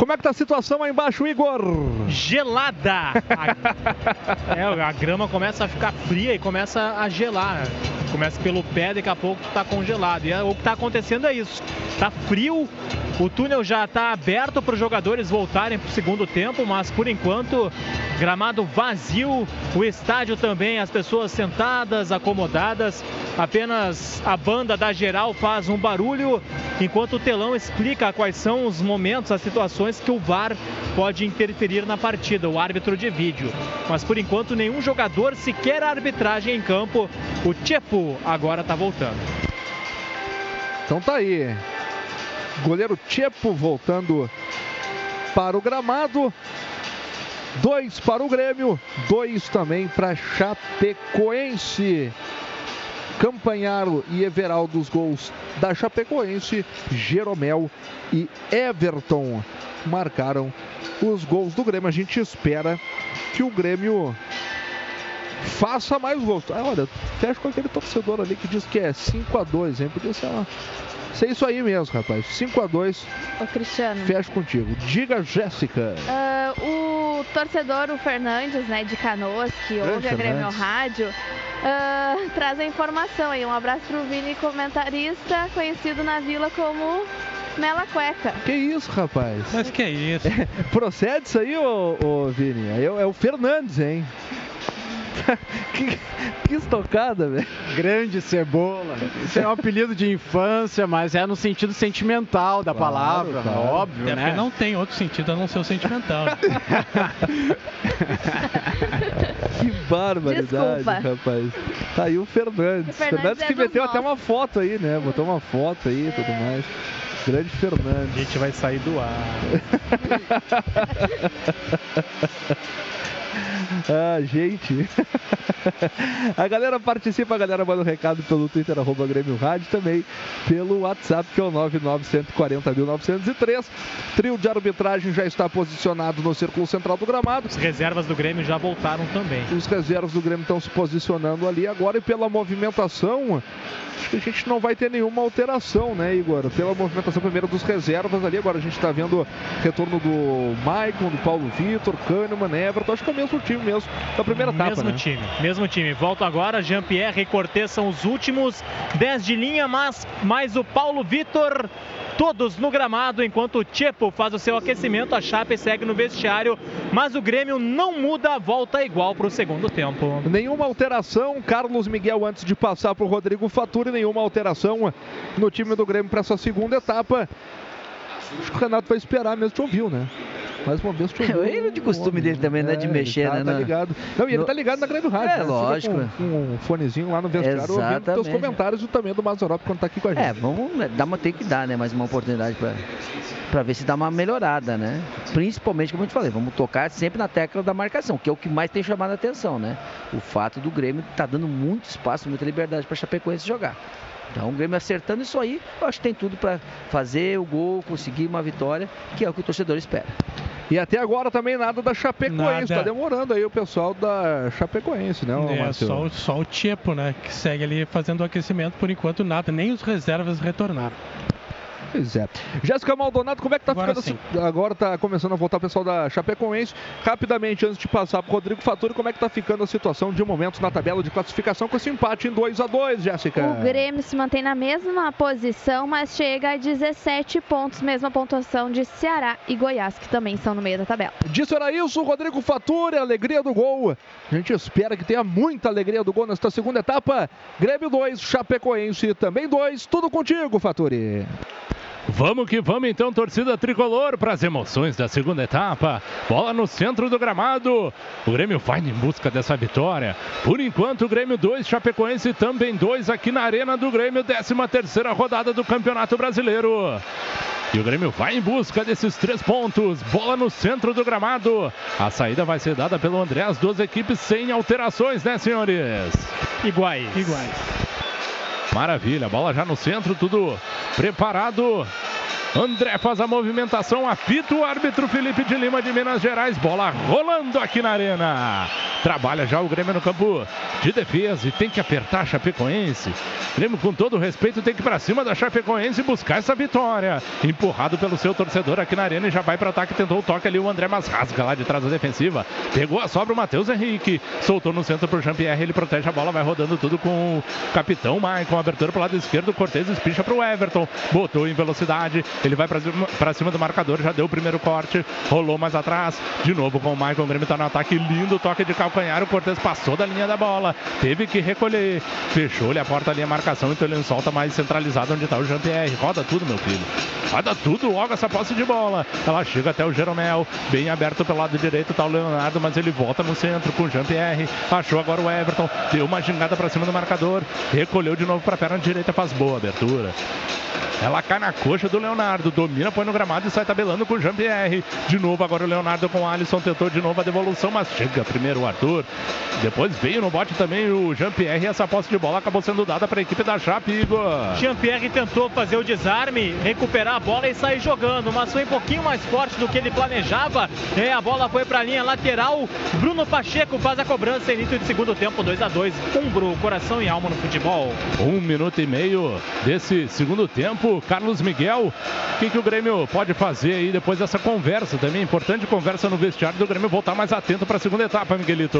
Como é que tá a situação aí embaixo, Igor? Gelada! A, é, a grama começa a ficar fria e começa a gelar. Começa pelo pé, daqui a pouco tá congelado. E é- o que tá acontecendo é isso. Tá frio, o túnel já tá aberto para os jogadores voltarem pro segundo tempo, mas por enquanto, gramado vazio, o estádio também, as pessoas sentadas, acomodadas. Apenas a banda da geral faz um barulho, enquanto o telão explica quais são os momentos, as situações que o VAR pode interferir na partida, o árbitro de vídeo. Mas por enquanto, nenhum jogador sequer arbitragem em campo. O Chepo agora tá voltando. Então tá aí. Goleiro Chepo voltando para o gramado. Dois para o Grêmio, dois também para Chapecoense. Campanharo e Everaldo os gols da Chapecoense, Jeromel e Everton marcaram os gols do Grêmio. A gente espera que o Grêmio faça mais gols. Ah, olha, fecha com aquele torcedor ali que diz que é 5 a 2 hein? Podia ser, uma... ser isso aí mesmo, rapaz. 5 a 2 Ô, Cristiano. fecha contigo. Diga, Jéssica. Ah, o torcedor, o Fernandes, né, de Canoas, que Grande ouve a Grêmio. Rádio, ah, traz a informação aí. Um abraço pro Vini, comentarista, conhecido na vila como Mela Cueca. Que isso, rapaz? Mas que isso? Procede isso aí, ô, ô Vini? É, o- é o Fernandes, hein? que, que estocada, velho. Grande cebola. Isso é um apelido de infância, mas é no sentido sentimental da Claro, palavra, claro. óbvio, É porque né? não tem outro sentido a não ser o sentimental. né? Que barbaridade, Desculpa. rapaz. Tá aí o Fernandes. O Fernandes Fernandes é que meteu até uma foto aí, né? Botou uma foto aí e tudo mais. Grande Fernandes. A gente vai sair do ar. ah, gente. a galera participa, a galera manda um recado pelo Twitter, arroba Grêmio Rádio, também pelo WhatsApp, que é o 99140.903. Trio de arbitragem já está posicionado no círculo central do gramado. As reservas do Grêmio já voltaram também. Os reservas do Grêmio estão se posicionando ali agora e pela movimentação, acho que a gente não vai ter nenhuma alteração, né, Igor? Pela movimentação primeiro dos reservas ali, agora a gente está vendo retorno do Maicon, do Paulo Vitor, Kahneman, Everton, acho que é o mesmo time mesmo da primeira etapa, Mesmo né? time, mesmo time. Volta agora, Jean-Pierre e Cortez são os últimos 10 de linha, mas mais o Paulo Vitor. Todos no gramado, enquanto o Chepo faz o seu aquecimento, a Chape segue no vestiário, mas o Grêmio não muda, volta igual para o segundo tempo. Nenhuma alteração, Carlos Miguel antes de passar para o Rodrigo Faturi, nenhuma alteração no time do Grêmio para essa segunda etapa. Acho que o Renato vai esperar mesmo, te ouviu, né? Vez te ouviu. É ele de costume dele também, né? De É, mexer, tá, né? Tá na- ligado. Não, e ele no- tá ligado na Grêmio Rádio. É, né? Lógico. Com, com um fonezinho lá no vestiário, ouvindo teus Exatamente. comentários e também do Mazarop quando tá aqui com a gente. É, vamos né, dar uma, tem que dar, né? Mais uma oportunidade pra, pra ver se dá uma melhorada, né? Principalmente, como eu te falei, vamos tocar sempre na tecla da marcação, que é o que mais tem chamado a atenção, né? O fato do Grêmio tá dando muito espaço, muita liberdade pra Chapecoense jogar. Então o Grêmio acertando isso aí, eu acho que tem tudo pra fazer o gol, conseguir uma vitória, que é o que o torcedor espera. E até agora também nada da Chapecoense. Nada. Tá demorando aí o pessoal da Chapecoense, né, É, só, o- só o Tiepo, né? Que segue ali fazendo o aquecimento, por enquanto nada, nem os reservas retornaram. Pois é. Jéssica Maldonado, como é que tá Agora ficando? esse- Agora tá começando a voltar o pessoal da Chapecoense. Rapidamente, antes de passar pro Rodrigo Faturi, como é que tá ficando a situação de momentos na tabela de classificação com esse empate em 2 a 2 Jéssica? O Grêmio se mantém na mesma posição, mas chega a 17 pontos, mesma pontuação de Ceará e Goiás, que também estão no meio da tabela. Disso era isso, Rodrigo Faturi, alegria do gol. A gente espera que tenha muita alegria do gol nesta segunda etapa. Grêmio 2, Chapecoense também 2. Tudo contigo, Faturi. Vamos que vamos então, torcida tricolor, para as emoções da segunda etapa. Bola no centro do gramado. O Grêmio vai em busca dessa vitória. Por enquanto, o Grêmio 2, Chapecoense também 2 aqui na Arena do Grêmio, 13 terceira rodada do Campeonato Brasileiro. E o Grêmio vai em busca desses três pontos. Bola no centro do gramado. A saída vai ser dada pelo André. As duas equipes sem alterações, né, senhores? Iguais. Iguais. Maravilha, bola já no centro, tudo preparado. André faz a movimentação, apita o árbitro Felipe de Lima de Minas Gerais. Bola rolando aqui na arena. Trabalha já o Grêmio no campo de defesa e tem que apertar a Chapecoense. Grêmio, com todo respeito, tem que ir pra cima da Chapecoense e buscar essa vitória. Empurrado pelo seu torcedor aqui na arena e já vai para ataque. Tentou o toque ali o André, mas rasga lá de trás da defensiva. Pegou a sobra o Matheus Henrique. Soltou no centro pro Jean-Pierre. Ele protege a bola, vai rodando tudo com o capitão Maicon. Abertura pro lado esquerdo. Cortez espicha pro Everton. Botou em velocidade. Ele vai pra cima, do marcador. Já deu o primeiro corte. Rolou mais atrás. De novo com o Maicon. O Grêmio tá no ataque. Lindo toque de calcanhar. O Cortez passou da linha da bola. Teve que recolher. Fechou-lhe a porta ali a marcação. Então ele solta mais centralizado onde tá o Jean-Pierre. Roda tudo, meu filho. Roda tudo logo essa posse de bola. Ela chega até o Jeromel. Bem aberto pelo lado direito tá o Leonardo. Mas ele volta no centro com o Jean-Pierre. Achou agora o Everton. Deu uma gingada pra cima do marcador. Recolheu de novo pra perna direita. Faz boa abertura. Ela cai na coxa do Leonardo, domina, põe no gramado e sai tabelando com o Jean-Pierre. De novo agora o Leonardo com o Alisson, tentou de novo a devolução, mas chega primeiro o Arthur. Depois veio no bote também o Jean-Pierre e essa posse de bola acabou sendo dada para a equipe da Chape, Igor. Jean-Pierre tentou fazer o desarme, recuperar a bola e sair jogando, mas foi um pouquinho mais forte do que ele planejava. É, a bola foi para a linha lateral. Bruno Pacheco faz a cobrança início de segundo tempo, 2 a 2 Umbro, coração e alma no futebol. Um minuto e meio desse segundo tempo. Carlos Miguel, o que, que o Grêmio pode fazer aí depois dessa conversa também? Importante conversa no vestiário do Grêmio voltar mais atento para a segunda etapa, Miguelito.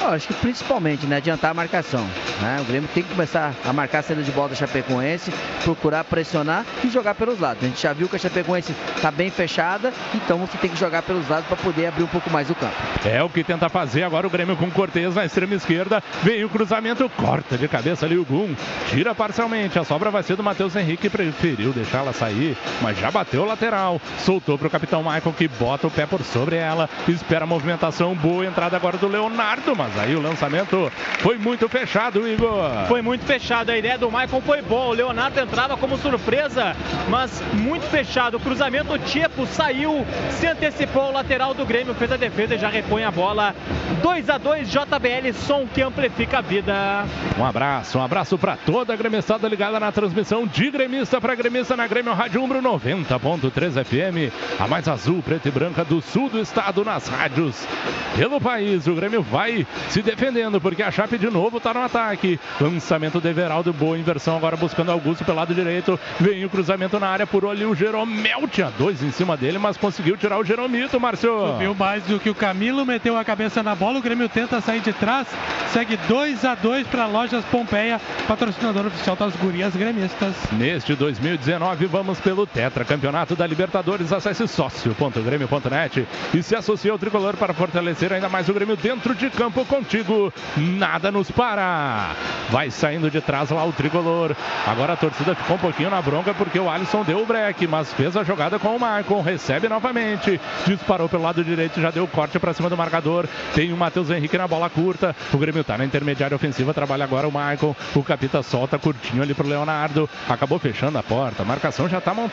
Eu acho que principalmente, né, adiantar a marcação. né? O Grêmio tem que começar a marcar a saída de bola da Chapecoense, procurar pressionar e jogar pelos lados. A gente já viu que a Chapecoense está bem fechada, então você tem que jogar pelos lados para poder abrir um pouco mais o campo. É o que tenta fazer agora o Grêmio com Cortez na extrema esquerda. Vem o cruzamento, corta de cabeça ali o Gum. Tira parcialmente. A sobra vai ser do Matheus Henrique. Preferiu deixar ela sair, mas já bateu o lateral. Soltou para o capitão Michael que bota o pé por sobre ela. Espera a movimentação. Boa entrada agora do Leonardo, mas aí o lançamento foi muito fechado, Igor. Foi muito fechado, a ideia do Michael foi boa. O Leonardo entrava como surpresa, mas muito fechado. O cruzamento, o Tiepo saiu, se antecipou o lateral do Grêmio, fez a defesa e já repõe a bola. 2 a 2 JBL, som que amplifica a vida. Um abraço, um abraço para toda a gremissada ligada na transmissão de gremista para gremista na Grêmio Rádio Umbro 90.3 FM, a mais azul, preta e branca do sul do estado nas rádios. Pelo país, o Grêmio vai se defendendo porque a Chape de novo está no ataque. Lançamento de Everaldo, boa inversão agora buscando Augusto pelo lado direito. Vem o cruzamento na área por ali o Jeromel, tinha dois em cima dele, mas conseguiu tirar o Jeromito, Márcio. Subiu mais do que o Camilo, meteu a cabeça na bola, o Grêmio tenta sair de trás, segue 2 a 2 para Lojas Pompeia, patrocinador oficial das gurias gremistas. Neste 2019, vamos pelo Tetra Campeonato da Libertadores. Acesse sócio.grêmio.net e se associe ao tricolor para fortalecer ainda mais o Grêmio dentro de campo contigo. Nada nos para. Vai saindo de trás lá o tricolor. Agora a torcida ficou um pouquinho na bronca porque o Alisson deu o break, mas fez a jogada com o Marcon. Recebe novamente. Disparou pelo lado direito, já deu corte para cima do marcador. Tem o Matheus Henrique na bola curta. O Grêmio tá na intermediária ofensiva. Trabalha agora o Marcon. O Capita solta curtinho ali pro Leonardo. Acabou fechando a porta. A marcação já tá montada.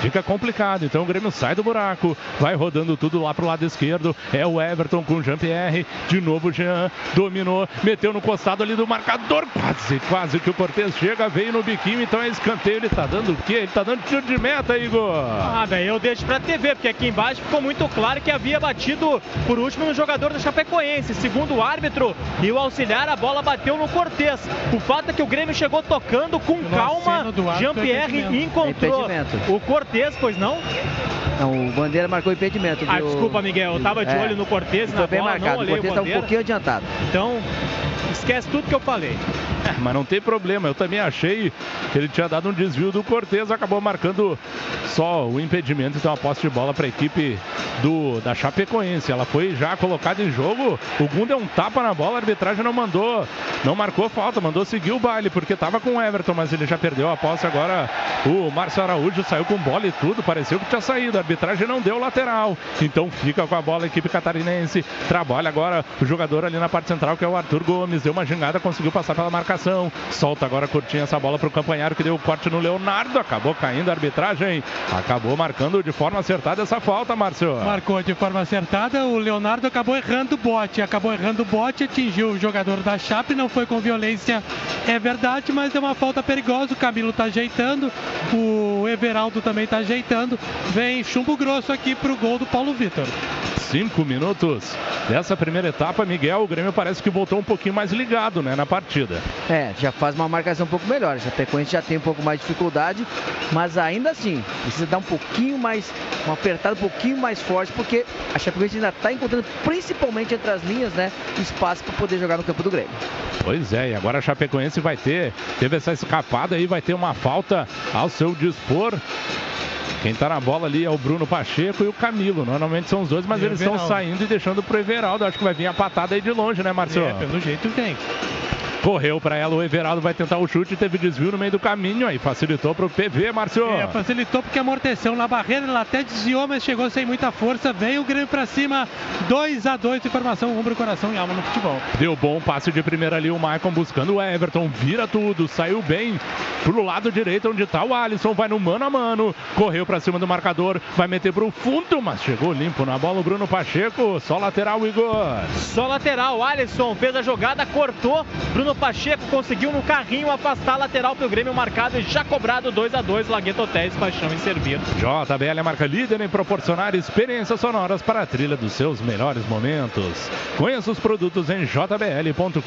Fica complicado. Então o Grêmio sai do buraco. Vai rodando tudo lá pro lado esquerdo. É o Everton com o Jean-Pierre. De novo o Jean. Dominou. Meteu no costado ali do marcador. Quase, quase que o Cortez chega. Veio no biquinho. Então é escanteio. Ele tá dando o quê? Ele tá dando tiro de meta, Igor. Ah, velho, eu deixo pra TV, porque aqui embaixo ficou muito claro que havia batido por último no jogador da Chapecoense. Segundo o árbitro e o auxiliar, a bola bateu no Cortez. O fato é que o Grêmio chegou tocando com calma. Jean-Pierre encontrou o Cortez, pois não? Não, o Bandeira marcou impedimento. Ah, viu? desculpa, Miguel. Eu tava de É. olho no Cortez na bem bola, marcado. não O olhei o Cortez tá um pouquinho adiantado. Então, esquece tudo que eu falei. É, mas não tem problema, eu também achei que ele tinha dado um desvio do Cortez, acabou marcando só o impedimento, então a posse de bola para a equipe do, da Chapecoense. Ela foi já colocada em jogo, o Gun deu um tapa na bola, a arbitragem não mandou, não marcou falta, mandou seguir o baile, porque estava com o Everton, mas ele já perdeu a posse agora. O Márcio Araújo saiu com bola e tudo, pareceu que tinha saído, a arbitragem não deu lateral, então fica com a bola a equipe catarinense, trabalha agora o jogador ali na parte central, que é o Arthur Gomes, deu uma gingada, conseguiu passar pela marcação, solta agora curtinho essa bola para o campanharo que deu o corte no Leonardo, acabou caindo a arbitragem, acabou marcando de forma acertada essa falta, Márcio. Marcou de forma acertada, o Leonardo acabou errando o bote, acabou errando o bote, atingiu o jogador da Chape, não foi com violência, é verdade, mas é uma falta perigosa, o Camilo tá ajeitando, o Everaldo também tá ajeitando, vem chumbo grosso aqui pro gol do Paulo Vitor. Cinco minutos dessa primeira etapa, Miguel, o Grêmio parece que voltou um pouquinho mais ligado né, na partida. É, já faz uma marcação um pouco melhor. A Chapecoense já tem um pouco mais de dificuldade, mas ainda assim, precisa dar um pouquinho mais, uma apertada um pouquinho mais forte, porque a Chapecoense ainda está encontrando, principalmente entre as linhas, né, espaço para poder jogar no campo do Grêmio. Pois é, e agora a Chapecoense vai ter, teve essa escapada aí, vai ter uma falta ao seu dispor. Quem tá na bola ali é o Bruno Pacheco e o Camilo. Normalmente são os dois, mas E o eles estão saindo e deixando pro Everaldo. Acho que vai vir a patada aí de longe, né, Marcelo? É, pelo jeito vem. Correu para ela, o Everaldo vai tentar o chute, teve desvio no meio do caminho aí, facilitou pro PV, Márcio. É, facilitou porque amorteceu na barreira, ele até desviou, mas chegou sem muita força. Veio o Grêmio pra cima, 2 a 2 informação, ombro, coração e alma no futebol. Deu bom passe de primeira ali, o Maicon buscando o Everton, vira tudo, saiu bem pro lado direito onde tá o Alisson, vai no mano a mano, correu pra cima do marcador, vai meter pro fundo, mas chegou limpo na bola o Bruno Pacheco, só lateral Igor. Só lateral, Alisson fez a jogada, cortou. Bruno Pacheco conseguiu no carrinho afastar a lateral pro Grêmio marcado e já cobrado 2 a 2 Lagueto Hotéis, Paixão e Servir. JBL é marca líder em proporcionar experiências sonoras para a trilha dos seus melhores momentos. Conheça os produtos em jbl.com.br.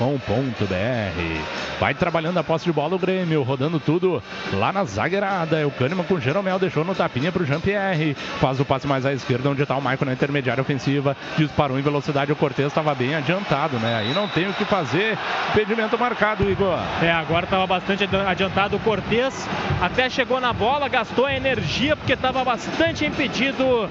Vai trabalhando a posse de bola o Grêmio, rodando tudo lá na zagueirada. É o Com o Jeromel, deixou no tapinha pro Jean-Pierre. Faz o passe mais à esquerda, onde está o Maicon na intermediária ofensiva. Disparou em velocidade, o Cortez estava bem adiantado, né? Aí não tem o que fazer. Impedimento marcado, Igor. É, agora estava bastante adiantado o Cortez. Até chegou na bola, gastou a energia porque estava bastante impedido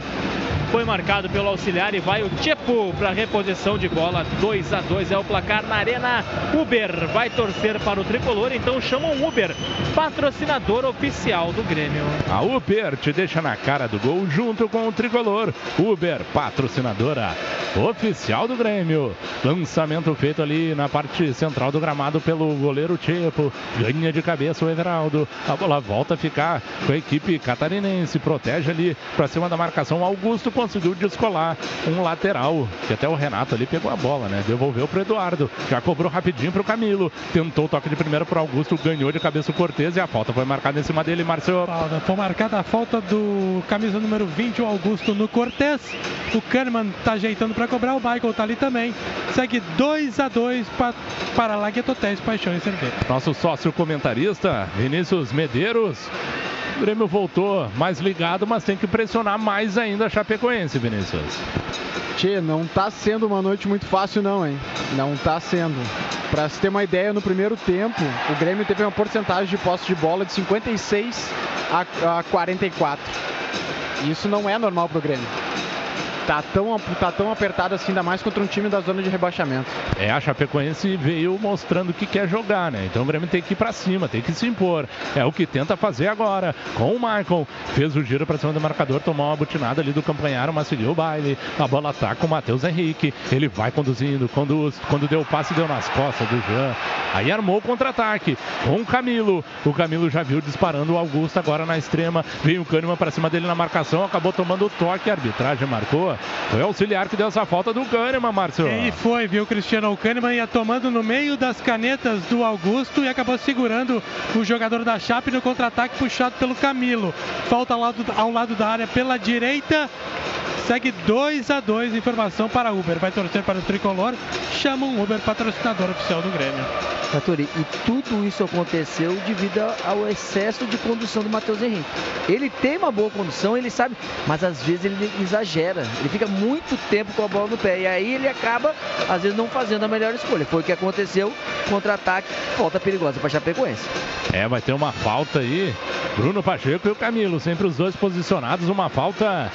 foi marcado pelo auxiliar e vai o Tchepo para reposição de bola. 2 a 2 é o placar na Arena. Uber vai torcer para o tricolor, então chama o Uber, patrocinador oficial do Grêmio. A Uber te deixa na cara do gol junto com o tricolor. Uber, patrocinadora oficial do Grêmio. Lançamento feito ali na parte central do gramado pelo goleiro Tchepo. Ganha de cabeça o Everaldo. A bola volta a ficar com a equipe catarinense. Protege ali para cima da marcação. Augusto conseguiu descolar um lateral. Que até o Renato ali pegou a bola, né? Devolveu para Eduardo. Já cobrou rapidinho para o Camilo. Tentou o toque de primeira para Augusto. Ganhou de cabeça o Cortez e a falta foi marcada em cima dele, Marcelo. Foi marcada a falta do camisa número 20, o Augusto, no Cortez. O Kahneman tá ajeitando para cobrar. O Michael tá ali também. Segue 2 a 2 para, para Lagueto Hotéis, Paixão e Cerveja. Nosso sócio comentarista, Vinícius Medeiros. O Grêmio voltou mais ligado, mas tem que pressionar mais ainda a Chapecoense, Vinícius. Tchê, não tá sendo uma noite muito fácil não, hein? Não tá sendo. Para se ter uma ideia, no primeiro tempo, o Grêmio teve uma porcentagem de posse de bola de 56 a, a 44. Isso não é normal pro Grêmio tá tão, tá tão apertado assim, ainda mais contra um time da zona de rebaixamento. É, a Chapecoense veio mostrando que quer jogar, né? Então o Grêmio tem que ir pra cima, tem que se impor. É o que tenta fazer agora com o Michael. Fez o giro pra cima do marcador, tomou uma butinada ali do campanharo, mas seguiu o baile. A bola tá com o Matheus Henrique. Ele vai conduzindo, conduz. Quando deu o passe, deu nas costas do Jean. Aí armou o contra-ataque com o Camilo. O Camilo já viu disparando o Augusto agora na extrema. Veio o Kahneman pra cima dele na marcação, acabou tomando o toque. A arbitragem marcou. Foi o auxiliar que deu essa falta do Kahneman, Márcio. E foi, viu, Cristiano? O Kahneman ia tomando no meio das canetas do Augusto e acabou segurando o jogador da Chape no contra-ataque puxado pelo Camilo. Falta ao lado, ao lado da área pela direita. Segue 2 a 2 informação para Uber. Vai torcer para o tricolor. Chama um Uber patrocinador oficial do Grêmio. Fatori, e tudo isso aconteceu devido ao excesso de condução do Matheus Henrique. Ele tem uma boa condução, ele sabe, mas às vezes ele exagera. Ele fica muito tempo com a bola no pé. E aí ele acaba, às vezes, não fazendo a melhor escolha. Foi o que aconteceu. Contra-ataque, falta perigosa para Chapecoense. É, vai ter uma falta aí. Bruno Pacheco e o Camilo, sempre os dois posicionados. Uma falta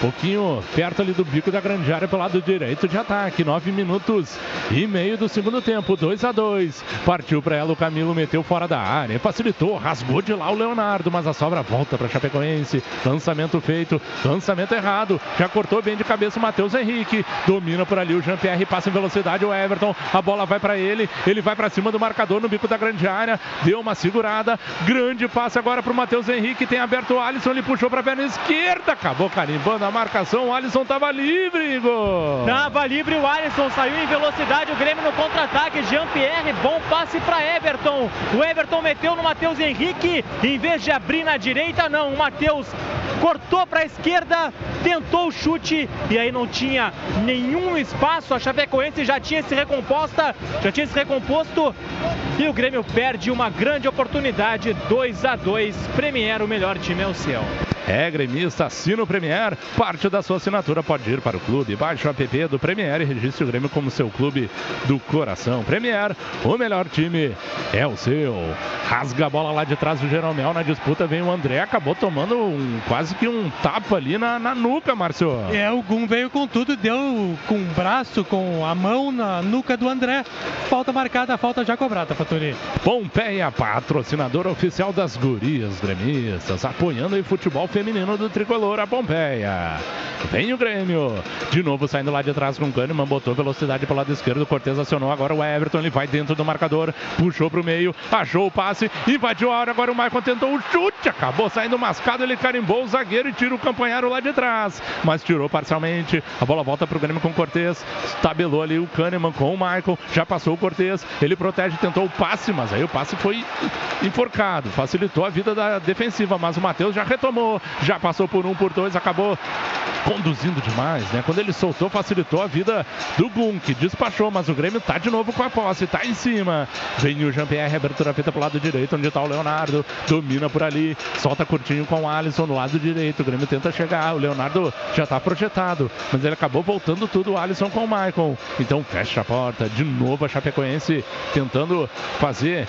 pouquinho perto ali do bico da grande área pelo lado direito de ataque. Nove minutos e meio do segundo tempo, 2 a 2 Partiu para ela, o Camilo meteu fora da área, facilitou, rasgou de lá o Leonardo, mas a sobra volta para Chapecoense. Lançamento feito, lançamento errado. Já cortou bem de cabeça o Matheus Henrique. Domina por ali o Jean-Pierre, passa em velocidade o Everton. A bola vai para ele, ele vai para cima do marcador no bico da grande área. Deu uma segurada, grande passe agora para o Matheus Henrique. Tem aberto o Alisson, ele puxou para a perna esquerda, acabou carimbando a marcação. O Alisson estava livre, Igor. Tava livre, o Alisson saiu em velocidade. O Grêmio no contra-ataque. Jean-Pierre, bom passe para Everton. O Everton meteu no Matheus Henrique. Em vez de abrir na direita, não. O Matheus cortou para a esquerda, tentou o chute e aí não tinha nenhum espaço. A Chapecoense já tinha se recomposta, já tinha se recomposto e o Grêmio perde uma grande oportunidade. 2 a 2 Premier, o melhor time é o seu. É gremista, assina o Premier. Parte da sua assinatura pode ir para o clube. Baixe o app do Premier e registre o Grêmio como seu clube do coração. Premier, o melhor time é o seu. Rasga a bola lá de trás do Jeromel na disputa. Vem o André, acabou tomando um, quase que um tapa ali na, na nuca, Márcio. É, o Gum veio com tudo, deu com o braço, com a mão na nuca do André. Falta marcada, falta já cobrada, Faturi. Pompeia, patrocinador oficial das gurias gremistas, apoiando o futebol feminino do tricolor, a Pompeia. Vem o Grêmio, de novo saindo lá de trás com o Kahneman, botou velocidade pelo lado esquerdo, o Cortez acionou. Agora o Everton, ele vai dentro do marcador, puxou para o meio, achou o passe, invadiu a área, agora o Maicon tentou o chute, acabou saindo mascado, ele carimbou o zagueiro e tira o campanharo lá de trás, mas tirou parcialmente, a bola volta para o Grêmio com o Cortez, tabelou ali o Kahneman com o Michael, já passou o Cortez, ele protege, tentou o passe, mas aí o passe foi enforcado, facilitou a vida da defensiva, mas o Matheus já retomou, já passou por um, por dois, acabou conduzindo demais, né? Quando ele soltou, facilitou a vida do que despachou, mas o Grêmio tá de novo com a posse, tá em cima. Vem o Jean-Pierre, abertura feita pro lado direito, onde tá o Leonardo, domina por ali, solta curtinho com o Alisson no lado direito, o Grêmio tenta chegar, o Leonardo já está projetado, mas ele acabou voltando tudo o Alisson com o Maicon. Então fecha a porta, de novo a Chapecoense tentando fazer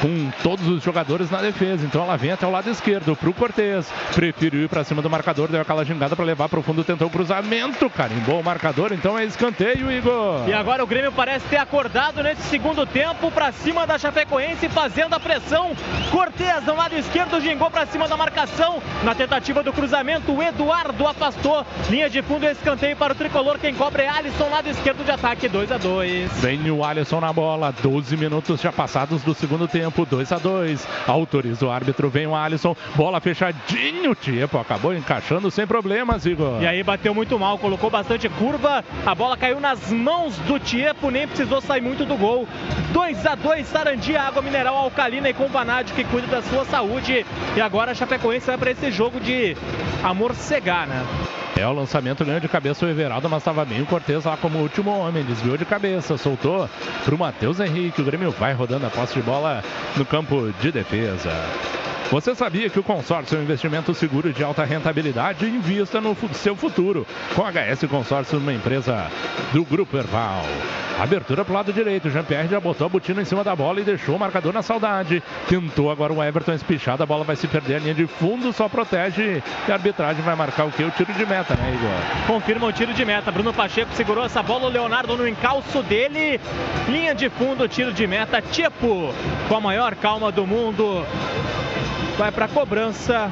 com todos os jogadores na defesa. Então ela vem até o lado esquerdo para o Cortez. Preferiu ir para cima do marcador, deu aquela gingada para levar para o fundo, tentou o cruzamento, carimbou o marcador. Então é escanteio, Igor. E agora o Grêmio parece ter acordado nesse segundo tempo para cima da Chapecoense, fazendo a pressão. Cortez no lado esquerdo gingou para cima da marcação. Na tentativa do cruzamento, o Eduardo afastou. Linha de fundo, escanteio para o tricolor. Quem cobra é Alisson, lado esquerdo de ataque, 2 a 2 Vem o Alisson na bola, 12 minutos já passados do segundo tempo, 2 a 2 Autoriza o árbitro, vem o Alisson, bola fechadinho, Tiepo acabou encaixando sem problemas, Igor. E aí bateu muito mal, colocou bastante curva, a bola caiu nas mãos do Tiepo, nem precisou sair muito do gol. 2 a 2 Sarandia, água mineral alcalina e com vanádio que cuida da sua saúde. E agora a Chapecoense vai para esse jogo de amorcegar, né? É o lançamento ganhou de cabeça o Everaldo, mas estava bem o Cortez lá como último homem. Desviou de cabeça, soltou para o Matheus Henrique. O Grêmio vai rodando a posse de bola no campo de defesa. Você sabia que o consórcio é um investimento seguro de alta rentabilidade? Invista no seu futuro. Com HS Consórcio, uma empresa do Grupo Erval. Abertura para o lado direito. Jean-Pierre já botou a botina em cima da bola e deixou o marcador na saudade. Tentou agora o Everton espichado. A bola vai se perder. A linha de fundo só protege. E a arbitragem vai marcar o quê? O tiro de meta, né, Igor? Confirma o tiro de meta. Bruno Pacheco segurou essa bola. O Leonardo no encalço dele. Linha de fundo, tiro de meta. Tipo, com a maior calma do mundo vai para a cobrança.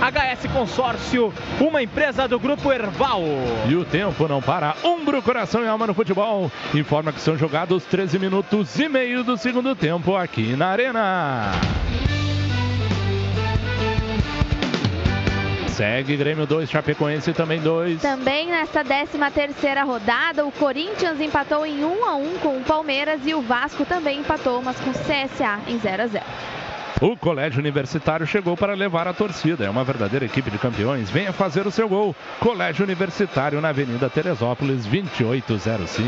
HS Consórcio, uma empresa do Grupo Erval. E o tempo não para. Umbro, coração e alma no futebol. Informa que são jogados 13 minutos e meio do segundo tempo aqui na Arena. Segue Grêmio 2, Chapecoense também 2. Também nesta 13 terceira rodada, o Corinthians empatou em 1 a 1 com o Palmeiras e o Vasco também empatou, mas com o CSA em 0 a 0. O Colégio Universitário chegou para levar a torcida. É uma verdadeira equipe de campeões. Venha fazer o seu gol. Colégio Universitário na Avenida Teresópolis, 2805.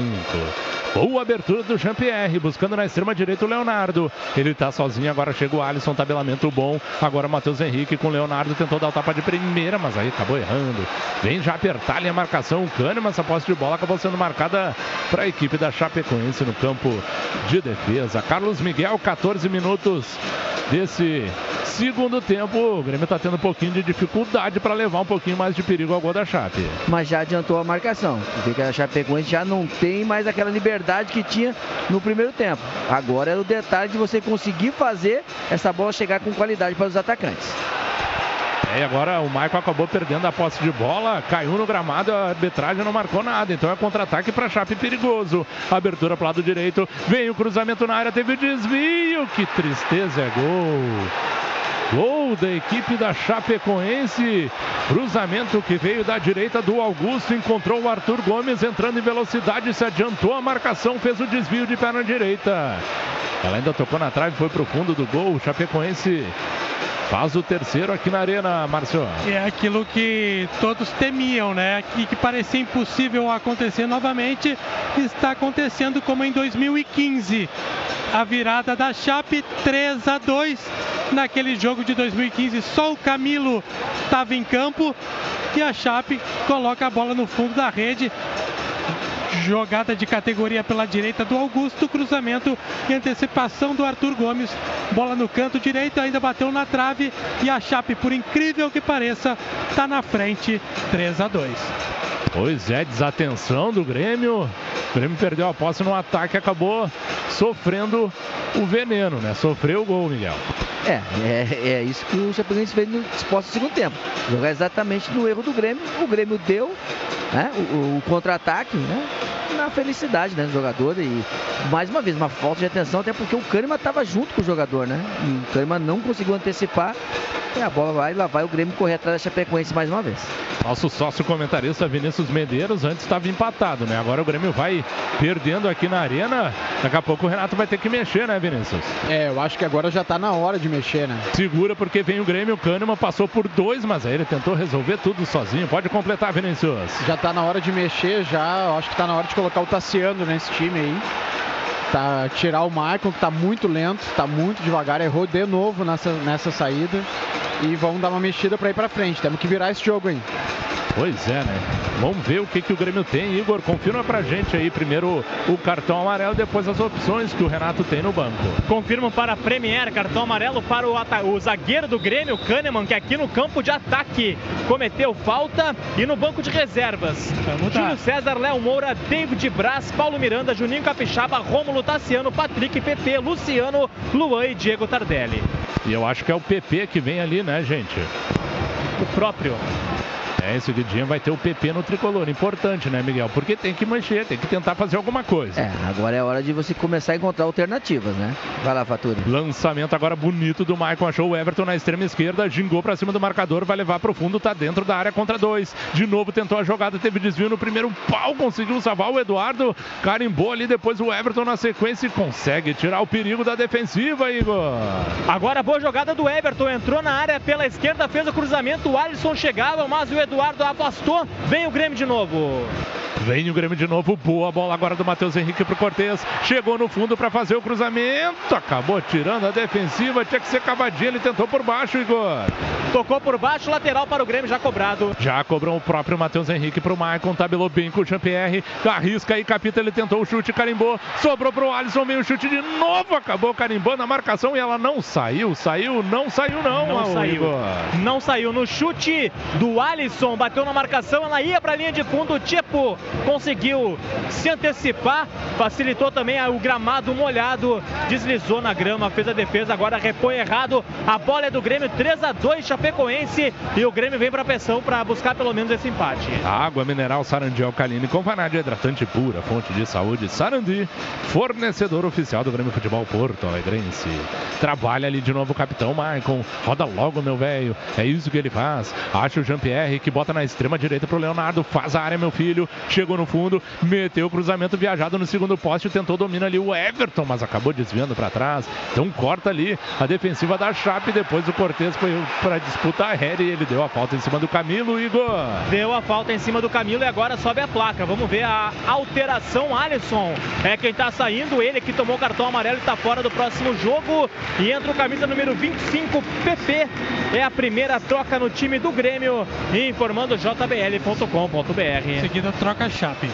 Boa abertura do Jean-Pierre, buscando na extrema direita o Leonardo. Ele está sozinho, agora chega o Alisson, tabelamento bom. Agora o Matheus Henrique com o Leonardo, tentou dar o tapa de primeira, mas aí acabou errando. Vem já apertar ali a marcação. O Kahneman, essa posse de bola acabou sendo marcada para a equipe da Chapecoense no campo de defesa. Carlos Miguel, 14 minutos desse segundo tempo. O Grêmio está tendo um pouquinho de dificuldade para levar um pouquinho mais de perigo ao gol da Chape. Mas já adiantou a marcação. Porque a Chapecoense já não tem mais aquela liberdade que tinha no primeiro tempo. Agora é o detalhe de você conseguir fazer essa bola chegar com qualidade para os atacantes. É, e agora o Michael acabou perdendo a posse de bola, caiu no gramado, a arbitragem não marcou nada. Então é contra-ataque para Chape perigoso. Abertura para o lado direito, vem o cruzamento na área, teve o desvio. Que tristeza, é gol. Gol da equipe da Chapecoense. Cruzamento que veio da direita do Augusto. Encontrou o Arthur Gomes entrando em velocidade. Se adiantou a marcação. Fez o desvio de perna direita. Ela ainda tocou na trave. Foi para o fundo do gol. Chapecoense Faz o terceiro aqui na Arena, Márcio. É aquilo que todos temiam, né? E que parecia impossível acontecer novamente, está acontecendo como em 2015. A virada da Chape 3 a 2 naquele jogo de 2015. Só o Camilo estava em campo e a Chape coloca a bola no fundo da rede. Jogada de categoria pela direita do Augusto, cruzamento e antecipação do Arthur Gomes. Bola no canto direito, ainda bateu na trave e a Chape, por incrível que pareça, está na frente 3 a 2. Pois é, desatenção do Grêmio. O Grêmio perdeu a posse no ataque, acabou sofrendo o veneno, né? Sofreu o gol, Miguel. É, é, é isso que o Chapecoense fez no disposto do segundo tempo. Jogar exatamente no erro do Grêmio. O Grêmio deu né, o, o contra-ataque, né? Na felicidade né, do jogador. E mais uma vez, uma falta de atenção, até porque o Kahneman estava junto com o jogador, né? E o Kahneman não conseguiu antecipar. E a bola vai, lá vai o Grêmio correr atrás da Chapecoense mais uma vez. Nosso sócio comentarista Vinícius Medeiros antes estava empatado, né? Agora o Grêmio vai perdendo aqui na arena. Daqui a pouco o Renato vai ter que mexer, né, Vinícius? É, eu acho que agora já está na hora de mexer, né? Segura porque vem o Grêmio, o Kahneman passou por dois, mas aí ele tentou resolver tudo sozinho. Pode completar, Vinícius. Já está na hora de mexer, já. Eu acho que está na hora de colocar o Tassiano nesse time aí. Tá, tirar o Michael, que tá muito lento, tá muito devagar, errou de novo nessa, nessa saída. E vamos dar uma mexida para ir para frente. Temos que virar esse jogo aí. Pois é, né? Vamos ver o que, que o Grêmio tem. Igor, confirma pra gente aí primeiro o cartão amarelo, depois as opções que o Renato tem no banco. Confirmo para a Premier, cartão amarelo para o, o zagueiro do Grêmio, Kahneman, que aqui no campo de ataque cometeu falta e no banco de reservas. Júlio César, Léo Moura, David Braz, Paulo Miranda, Juninho Capixaba, Rômulo Tassiano, Patrick, PP, Luciano, Luan e Diego Tardelli. E eu acho que é o PP que vem ali, né, gente? O próprio. É, esse Guidinha vai ter o PP no tricolor. Importante, né, Miguel? Porque tem que mancher, tem que tentar fazer alguma coisa. É, agora é hora de você começar a encontrar alternativas, né? Vai lá, Fatura. Lançamento agora bonito do Maicon. Achou o Everton na extrema esquerda, gingou pra cima do marcador, vai levar pro fundo, tá dentro da área contra dois. De novo tentou a jogada, teve desvio no primeiro pau, conseguiu salvar o Eduardo. Carimbou ali depois o Everton na sequência e consegue tirar o perigo da defensiva, Igor. Agora boa jogada do Everton, entrou na área pela esquerda, fez o cruzamento, o Alisson chegava, mas o Eduardo afastou, vem o Grêmio de novo. Vem o Grêmio de novo, boa bola agora do Matheus Henrique pro Cortez. Chegou no fundo para fazer o cruzamento, acabou tirando a defensiva, tinha que ser cavadinha, ele tentou por baixo, Igor. Tocou por baixo, lateral para o Grêmio, já cobrado. Já cobrou o próprio Matheus Henrique pro Maicon, tabelou bem com o Jean-Pierre, arrisca aí, capita, ele tentou o chute, carimbou, sobrou pro Alisson, veio o chute de novo, acabou carimbando a marcação e ela não saiu, saiu, não saiu não, não saiu. Igor. Não saiu no chute do Alisson, bateu na marcação, ela ia para a linha de fundo, tipo conseguiu se antecipar, facilitou também o gramado molhado, deslizou na grama, fez a defesa, agora repõe errado. A bola é do Grêmio, 3 a 2 Chapecoense e o Grêmio vem para a pressão para buscar pelo menos esse empate. Água mineral Sarandi Alcaline com vanádio hidratante pura, fonte de saúde Sarandi, fornecedor oficial do Grêmio Futebol Porto Alegrense. Trabalha ali de novo o capitão Maicon, roda logo meu velho, é isso que ele faz. Acha o Jean-Pierre que bota na extrema direita pro Leonardo, faz a área meu filho, chegou no fundo, meteu o cruzamento viajado no segundo poste, tentou dominar ali o Everton, mas acabou desviando para trás. Então corta ali a defensiva da Chape, depois o Cortez foi para disputa aérea e ele deu a falta em cima do Camilo, Igor. Deu a falta em cima do Camilo e agora sobe a placa. Vamos ver a alteração. Alisson é quem tá saindo, ele que tomou cartão amarelo e tá fora do próximo jogo. E entra o camisa número 25, PP. É a primeira troca no time do Grêmio, informando jbl.com.br. Em seguida troca a Chape.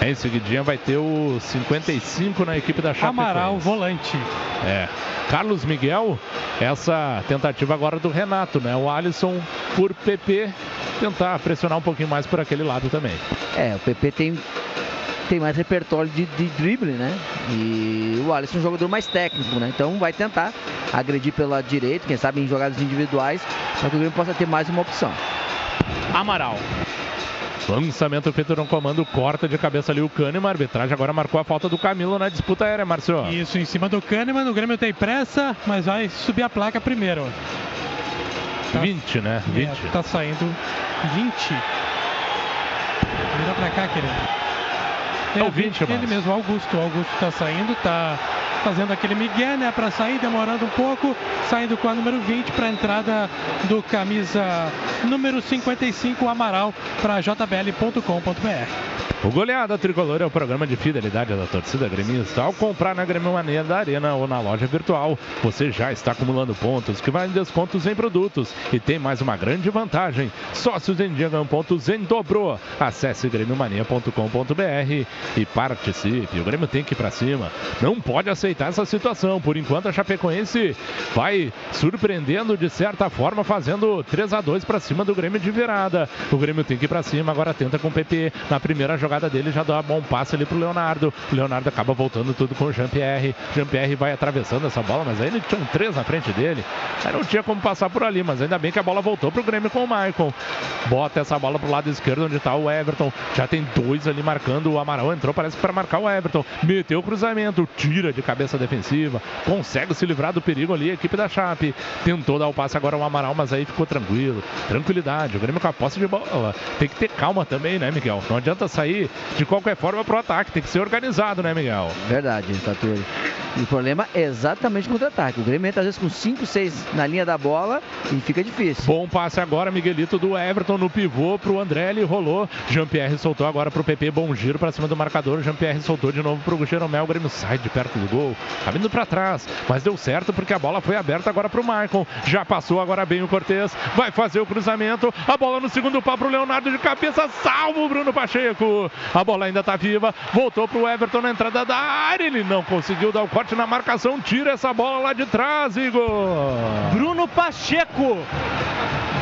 É, em seguidinha vai ter o 55 na equipe da Chape. Amaral, volante. É. Carlos Miguel, essa tentativa agora do Renato, né? O Alisson por PP tentar pressionar um pouquinho mais por aquele lado também. É, o PP tem tem mais repertório de, de drible, né? E o Alisson é um jogador mais técnico, né? Então vai tentar agredir pela direita, quem sabe em jogadas individuais, para que o Grêmio possa ter mais uma opção. Amaral. Lançamento feito no comando, corta de cabeça ali o Kahneman. A arbitragem agora marcou a falta do Camilo na disputa aérea, Marcio. Isso, em cima do Kahneman. O Grêmio tem pressa, mas vai subir a placa primeiro. Tá, 20, né? 20. É, tá saindo 20. Vira pra cá, querido. É, o 20, Ele Márcio. mesmo, Augusto. O Augusto tá saindo, tá fazendo aquele migué, né, para sair, demorando um pouco, saindo com a número 20 para a entrada do camisa número 55, Amaral, para jbl.com.br. O Goleada Tricolor é o programa de fidelidade da torcida gremista. Ao comprar na Grêmio Mania da Arena ou na loja virtual, você já está acumulando pontos que valem descontos em produtos. E tem mais uma grande vantagem: sócios em dia ganham pontos em dobro. Acesse grêmiomania.com.br e participe. O Grêmio tem que ir para cima. Não pode aceitar essa situação. Por enquanto, a Chapecoense vai surpreendendo de certa forma, fazendo 3 a 2 para cima do Grêmio de virada. O Grêmio tem que ir para cima, agora tenta com o PP na primeira jogada dele já dá um bom passe ali pro Leonardo. O Leonardo acaba voltando tudo com o Jean-Pierre. Jean-Pierre vai atravessando essa bola, mas aí ele tinha um três na frente dele. Aí não tinha como passar por ali, mas ainda bem que a bola voltou pro Grêmio com o Michael. Bota essa bola pro lado esquerdo onde tá o Everton. Já tem dois ali marcando. O Amaral entrou, parece que para marcar o Everton. Meteu o cruzamento, tira de cabeça defensiva. Consegue se livrar do perigo ali, a equipe da Chape. Tentou dar o passe agora o Amaral, mas aí ficou tranquilo. Tranquilidade. O Grêmio com a posse de bola. Tem que ter calma também, né, Miguel? Não adianta sair ir de qualquer forma pro ataque. Tem que ser organizado, né, Miguel? Verdade, Taturi. E o problema é exatamente o contra-ataque. O Grêmio entra às vezes com 5, 6 na linha da bola e fica difícil. Bom passe agora, Miguelito do Everton no pivô pro André, ele rolou. Jean-Pierre soltou agora pro PP, bom giro pra cima do marcador. Jean-Pierre soltou de novo pro Jeromel. O Grêmio sai de perto do gol, tá vindo pra trás, mas deu certo porque a bola foi aberta agora pro Maicon. Já passou agora bem o Cortez, vai fazer o cruzamento. A bola no segundo pau pro Leonardo de cabeça, salvo o Bruno Pacheco. A bola ainda tá viva, voltou pro Everton na entrada da área. Ele não conseguiu dar o corte na marcação, tira essa bola lá de trás, Igor. Bruno Pacheco.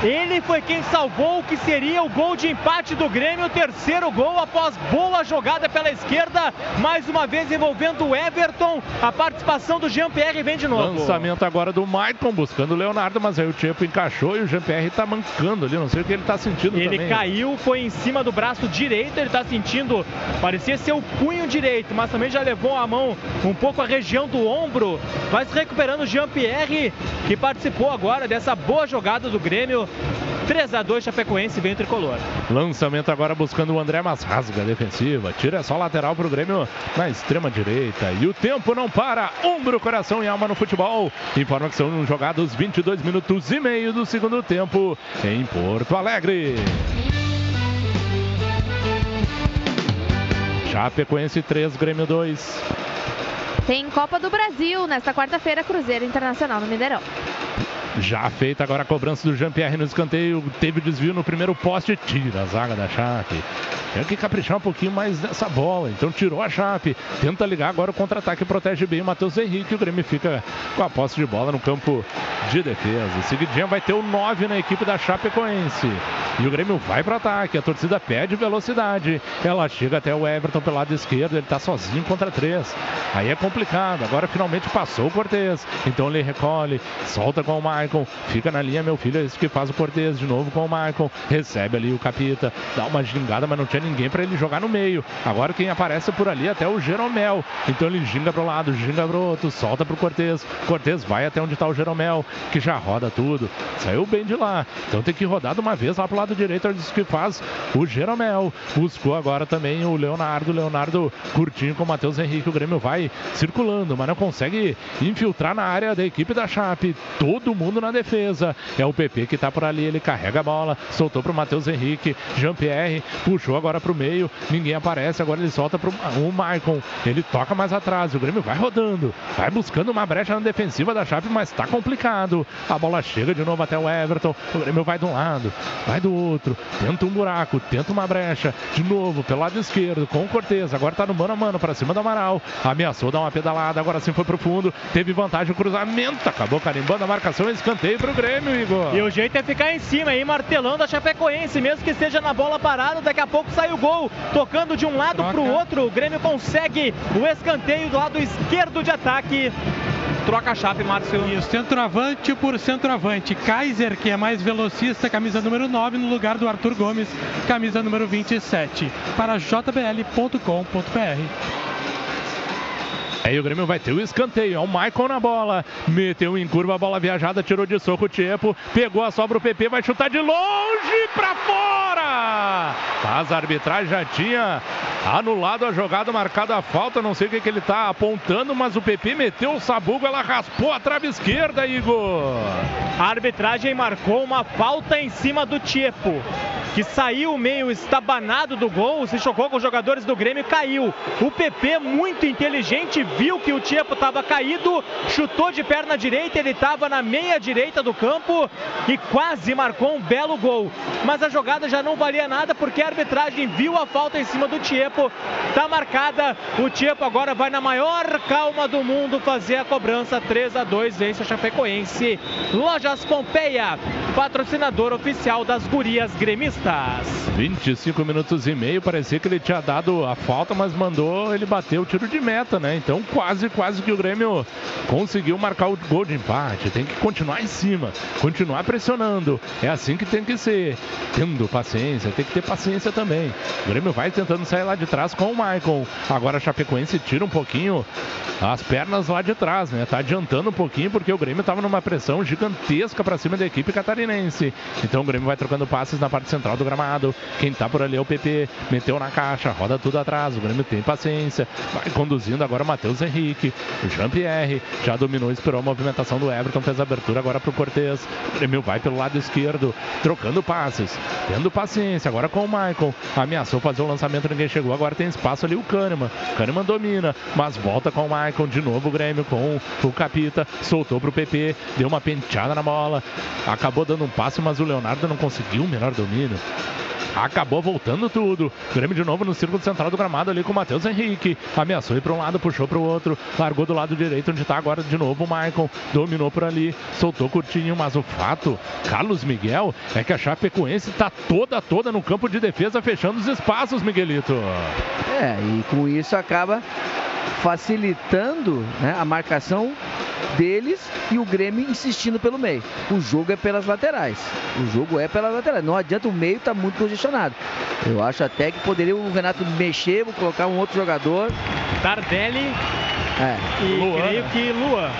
Ele foi quem salvou o que seria o gol de empate do Grêmio, o terceiro gol após boa jogada pela esquerda, mais uma vez envolvendo o Everton. A participação do Jean-Pierre vem de novo. Lançamento agora do Maicon buscando o Leonardo, mas aí o Tchepo encaixou e o Jean-Pierre tá mancando ali, não sei o que ele tá sentindo Ele também. caiu, foi em cima do braço direito, ele tá sentindo, parecia ser o punho direito, mas também já levou a mão um pouco a região do ombro. Vai se recuperando o Jean-Pierre, que participou agora dessa boa jogada do Grêmio. 3 a 2 Chapecoense vem o tricolor. Lançamento agora buscando o André, mas rasga a defensiva. Tira só lateral pro Grêmio na extrema direita. E o tempo não para. Ombro, coração e alma no futebol. Informa que são jogados 22 minutos e meio do segundo tempo em Porto Alegre. Chapecoense 3, Grêmio 2. Tem Copa do Brasil nesta quarta-feira, Cruzeiro Internacional no Mineirão. Já feita agora a cobrança do Jean-Pierre no escanteio. Teve desvio no primeiro poste. Tira a zaga da Chape. Tem que caprichar um pouquinho mais nessa bola. Então tirou a Chape. Tenta ligar agora o contra-ataque. Protege bem o Matheus Henrique. O Grêmio fica com a posse de bola no campo de defesa. Seguidinha vai ter o 9 na equipe da Chapecoense. E o Grêmio vai para ataque. A torcida pede velocidade. Ela chega até o Everton pelo lado esquerdo. Ele está sozinho contra três. Aí é complicado. Agora finalmente passou o Cortez. Então ele recolhe. Solta com o Maicon. Fica na linha, meu filho. É isso que faz o Cortez. De novo com o Maicon. Recebe ali o Capita. Dá uma gingada, mas não tinha ninguém para ele jogar no meio. Agora quem aparece por ali é até o Jeromel. Então ele ginga pro lado, ginga pro outro. Solta pro Cortez. Cortez vai até onde está o Jeromel. Que já roda tudo. Saiu bem de lá. Então tem que rodar de uma vez lá pro lado direito. É isso que faz o Jeromel. Buscou agora também o Leonardo. Leonardo curtinho com o Matheus Henrique. O Grêmio vai circulando, mas não consegue infiltrar na área da equipe da Chape. Todo mundo na defesa. É o PP que tá por ali. Ele carrega a bola. Soltou pro Matheus Henrique. Jean-Pierre puxou agora pro meio. Ninguém aparece. Agora ele solta pro o Maicon. Ele toca mais atrás. O Grêmio vai rodando. Vai buscando uma brecha na defensiva da Chape, mas tá complicado. A bola chega de novo até o Everton. O Grêmio vai de um lado, vai do outro. Tenta um buraco, tenta uma brecha. De novo, pelo lado esquerdo, com o Cortez. Agora tá no mano a mano pra cima do Amaral. Ameaçou dar uma pedalada. Agora sim foi pro fundo. Teve vantagem o cruzamento. Acabou carimbando a marcação. Escanteio pro Grêmio, Igor. E o jeito é ficar em cima aí, martelando a Chapecoense, mesmo que esteja na bola parada, daqui a pouco sai o gol, tocando de um lado Troca. pro outro, o Grêmio consegue o escanteio do lado esquerdo de ataque. Troca a Chape, Márcio. E o centroavante por centroavante. Kaiser, que é mais velocista, camisa número 9, no lugar do Arthur Gomes, camisa número 27. Para jbl.com.br. Aí o Grêmio vai ter o escanteio. É o Michael na bola. Meteu em curva a bola viajada, tirou de soco o Tiepo. Pegou a sobra o PP, vai chutar de longe pra fora. Mas a arbitragem já tinha anulado a jogada, marcado a falta. Não sei o que, que ele tá apontando, mas o PP meteu o sabugo, ela raspou a trave esquerda, Igor. A arbitragem marcou uma falta em cima do Tiepo, que saiu meio estabanado do gol, se chocou com os jogadores do Grêmio e caiu. O PP, muito inteligente, viu que o Tiepo estava caído, chutou de perna direita, ele estava na meia direita do campo e quase marcou um belo gol. Mas a jogada já não valia nada porque a arbitragem viu a falta em cima do Tiepo, tá marcada. O Tiepo agora vai na maior calma do mundo fazer a cobrança 3 a 2 vence a Chapecoense. Lojas Pompeia, patrocinador oficial das gurias gremistas. 25 minutos e meio, parecia que ele tinha dado a falta, mas mandou ele bater o tiro de meta, né? Então quase, quase que o Grêmio conseguiu marcar o gol de empate. Tem que continuar em cima, continuar pressionando. É assim que tem que ser. Tendo paciência, tem que ter paciência também. O Grêmio vai tentando sair lá de trás com o Maicon. Agora a Chapecoense tira um pouquinho as pernas lá de trás, né? Tá adiantando um pouquinho porque o Grêmio tava numa pressão gigantesca para cima da equipe. Catarinense. Então o Grêmio vai trocando passes na parte central do gramado. Quem tá por ali é o PP, meteu na caixa, roda tudo atrás. O Grêmio tem paciência, vai conduzindo agora o Matheus Henrique, o Jean-Pierre, já dominou, esperou a movimentação do Everton, fez a abertura agora Cortez. O Grêmio vai pelo lado esquerdo, trocando passes, tendo paciência, agora com o Michael. Ameaçou fazer o lançamento, ninguém chegou, agora tem espaço ali o Kahneman. Kahneman domina, mas volta com o Michael, de novo o Grêmio com o Capita, soltou pro PP, deu uma penteada na bola, acabou dando um passe, mas o Leonardo não conseguiu o melhor domínio. Acabou voltando tudo. Grêmio de novo no círculo central do gramado ali com o Matheus Henrique. Ameaçou ir para um lado, puxou para o outro. Largou do lado direito, onde está agora de novo o Maicon. Dominou por ali, soltou curtinho. Mas o fato, Carlos Miguel, é que a Chapecoense está toda, toda no campo de defesa, fechando os espaços, Miguelito. É, e com isso acaba facilitando né, a marcação deles e o Grêmio insistindo pelo meio. O jogo é pelas laterais. O jogo é pelas laterais. Não adianta o meio tá muito congestionado. Eu acho até que poderia o Renato mexer, vou colocar um outro jogador. Tardelli É. e Luan, creio que Luan.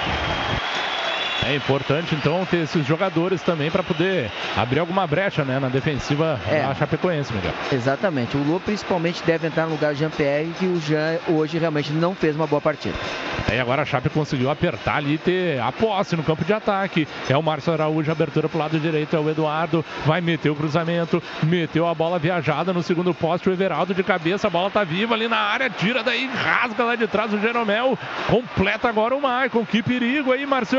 É importante então ter esses jogadores também para poder abrir alguma brecha né, na defensiva É. da Chapecoense, Miguel. Exatamente. O Lua principalmente deve entrar no lugar do Jean-Pierre, que o Jean hoje realmente não fez uma boa partida. Aí agora a Chape conseguiu apertar ali e ter a posse no campo de ataque. É o Márcio Araújo, abertura pro lado direito, é o Eduardo, vai meter o cruzamento, meteu a bola viajada no segundo poste, o Everaldo de cabeça, a bola tá viva ali na área, tira daí, rasga lá de trás o Jeromel, completa agora o Maicon, que perigo aí, Márcio!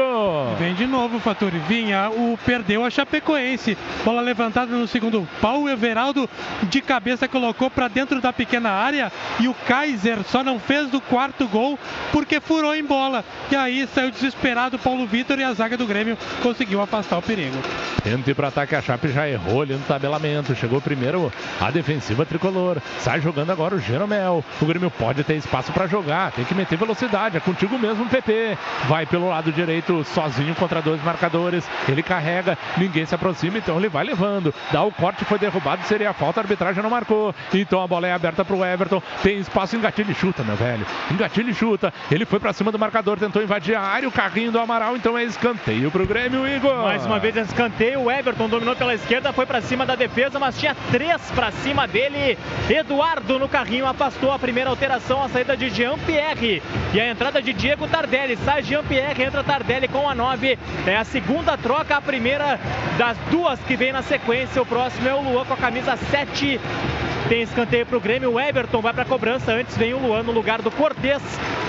Vem de novo, Faturi. Vinha, o perdeu a Chapecoense. Bola levantada no segundo pau. O Everaldo de cabeça colocou para dentro da pequena área. E o Kaiser só não fez do quarto gol porque furou em bola. E aí saiu desesperado o Paulo Vitor e a zaga do Grêmio conseguiu afastar o perigo. Tenta ir para ataque, a Chape já errou ali no tabelamento. Chegou primeiro a defensiva tricolor. Sai jogando agora o Jeromel. O Grêmio pode ter espaço para jogar, tem que meter velocidade. É contigo mesmo, PP. Vai pelo lado direito, sozinho contra dois marcadores. Ele carrega, ninguém se aproxima, então ele vai levando. Dá o corte, foi derrubado, seria a falta, a arbitragem não marcou. Então a bola é aberta para o Everton. Tem espaço, engatilha e chuta, meu velho. Engatilha e chuta. Ele foi para cima do marcador, tentou invadir a área. O carrinho do Amaral, então é escanteio pro Grêmio, Igor. Mais uma vez escanteio, o Everton dominou pela esquerda, foi pra cima da defesa, mas tinha três pra cima dele. Eduardo no carrinho afastou a primeira alteração, a saída de Jean-Pierre. E a entrada de Diego Tardelli. Sai Jean-Pierre, entra Tardelli com a 9. É a segunda troca, a primeira das duas que vem na sequência. O próximo é o Luan com a camisa 7. Tem escanteio pro Grêmio, o Everton vai pra cobrança. Antes vem o Luan no lugar do Cortez.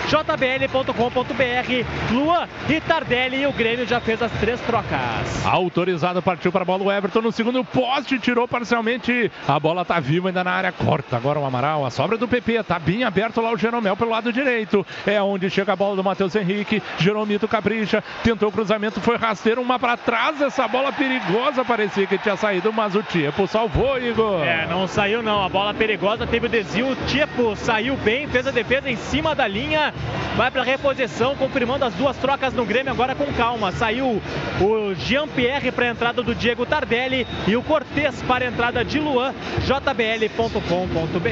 jbl.com.br Luan e Tardelli e o Grêmio já fez as três trocas. Autorizado, partiu para a bola o Everton no segundo poste, tirou parcialmente. A bola tá viva ainda na área, corta agora o Amaral. A sobra do PP, tá bem aberto lá o Jeromel pelo lado direito. É onde chega a bola do Matheus Henrique. Jeromito capricha, tentou o cruzamento, foi rasteiro, uma para trás. Essa bola perigosa parecia que tinha saído, mas o Tiepo salvou, Igor. É, não saiu não. A bola perigosa teve o desvio. O Tiepo saiu bem, fez a defesa em cima da linha. Vai para reposição, confirmando as duas trocas no Grêmio agora com calma. Saiu o Jean-Pierre para a entrada do Diego Tardelli e o Cortez para a entrada de Luan. jbl.com.br.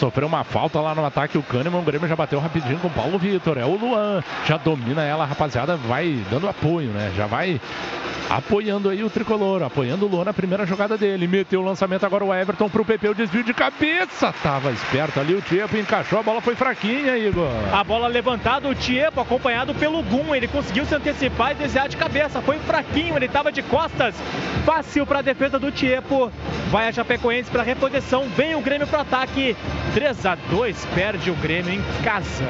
Sofreu uma falta lá no ataque o Kahneman, o Grêmio já bateu rapidinho com o Paulo Vitor. É o Luan, já domina ela, rapaziada vai dando apoio, né? Já vai apoiando aí o tricolor, apoiando o Luan na primeira jogada dele. Meteu o lançamento agora o Everton pro PP, o desvio de cabeça. Tava esperto ali o Tiepo, encaixou, a bola foi fraquinha, Igor. A bola levantada, o Tiepo acompanhado pelo Gum. Ele conseguiu se antecipar e desviar de cabeça. Foi fraquinho, ele estava de costas. Fácil para a defesa do Tiepo. Vai a Chapecoense para reposição. Vem o Grêmio para ataque. 3 a 2 perde o Grêmio em casa.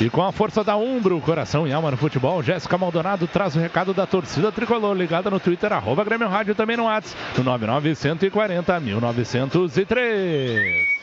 E com a força da Umbro, coração e alma no futebol, Jéssica Maldonado traz o recado da torcida tricolor, ligada no Twitter, arroba Grêmio Rádio, também no WhatsApp, no 99140 1903.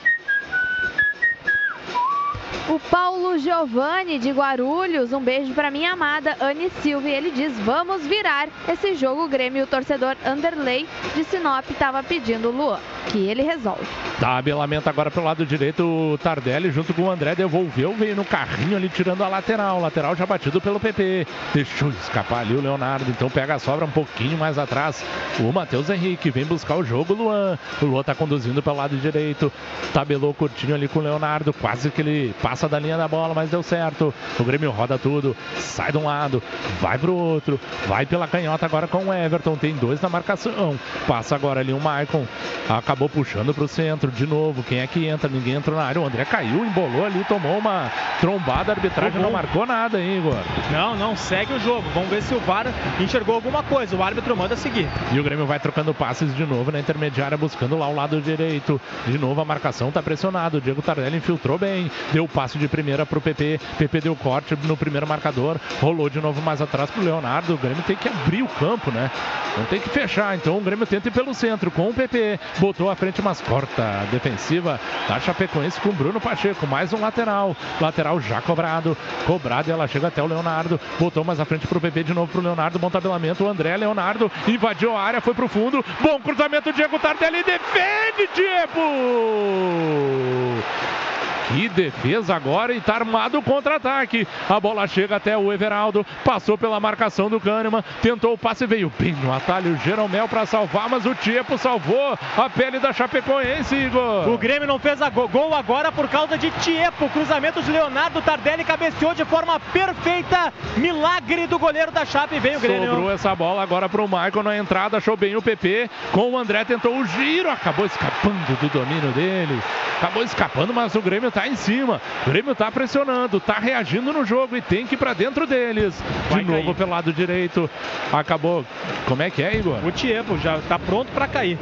O Paulo Giovanni de Guarulhos, um beijo para minha amada Anne Silva. Ele diz: Vamos virar esse jogo. O Grêmio, o torcedor Anderley de Sinop estava pedindo Luan. que ele resolve. Tabelamento agora pelo lado direito, o Tardelli junto com o André devolveu, veio no carrinho ali tirando a lateral. Lateral já batido pelo PP. Deixou escapar ali o Leonardo, então pega a sobra um pouquinho mais atrás. O Matheus Henrique vem buscar o jogo, Luan. O Luan tá conduzindo pelo lado direito. Tabelou curtinho ali com o Leonardo, quase que ele passa da linha da bola, mas deu certo. O Grêmio roda tudo, sai de um lado, vai pro outro, vai pela canhota agora com o Everton. Tem dois na marcação. Passa agora ali o Maicon. Acabou puxando pro centro de novo. Quem é que entra? Ninguém entrou na área. O André caiu, embolou ali, tomou uma trombada. A arbitragem não marcou nada, hein, Igor? Não, não, segue o jogo. Vamos ver se o VAR enxergou alguma coisa. O árbitro manda seguir. E o Grêmio vai trocando passes de novo na intermediária, buscando lá o lado direito. De novo a marcação tá pressionado. O Diego Tardelli infiltrou bem. Deu passe de primeira pro PP. PP deu corte no primeiro marcador. Rolou de novo mais atrás pro Leonardo. O Grêmio tem que abrir o campo, né? Não tem que fechar. Então o Grêmio tenta ir pelo centro com o PP. Botou à frente, mas corta defensiva da Chapecoense com o Bruno Pacheco. Mais um lateral. Lateral já cobrado. Cobrado e ela chega até o Leonardo. Botou mais à frente pro PP de novo pro Leonardo. Bom tabelamento. O André Leonardo invadiu a área, foi pro fundo. Bom cruzamento. Diego Tardelli defende, Diego! Que defesa agora e tá armado o contra-ataque. A bola chega até o Everaldo, passou pela marcação do Kahneman, tentou o passe, veio bem no atalho. Jeromel para salvar, mas o Tiepo salvou a pele da Chapecoense, Igor. O Grêmio não fez gol agora por causa de Tiepo. Cruzamento de Leonardo Tardelli cabeceou de forma perfeita. Milagre do goleiro da Chape. Vem o Grêmio. Sobrou essa bola agora pro Michael na entrada, achou bem o PP. Com o André tentou o giro, acabou escapando do domínio dele. Acabou escapando, mas o Grêmio tá em cima. O Grêmio tá pressionando, tá reagindo no jogo e tem que ir pra dentro deles. De Vai novo cair. pelo lado direito. Acabou. Como é que é, Igor? O Tiepo já tá pronto para cair.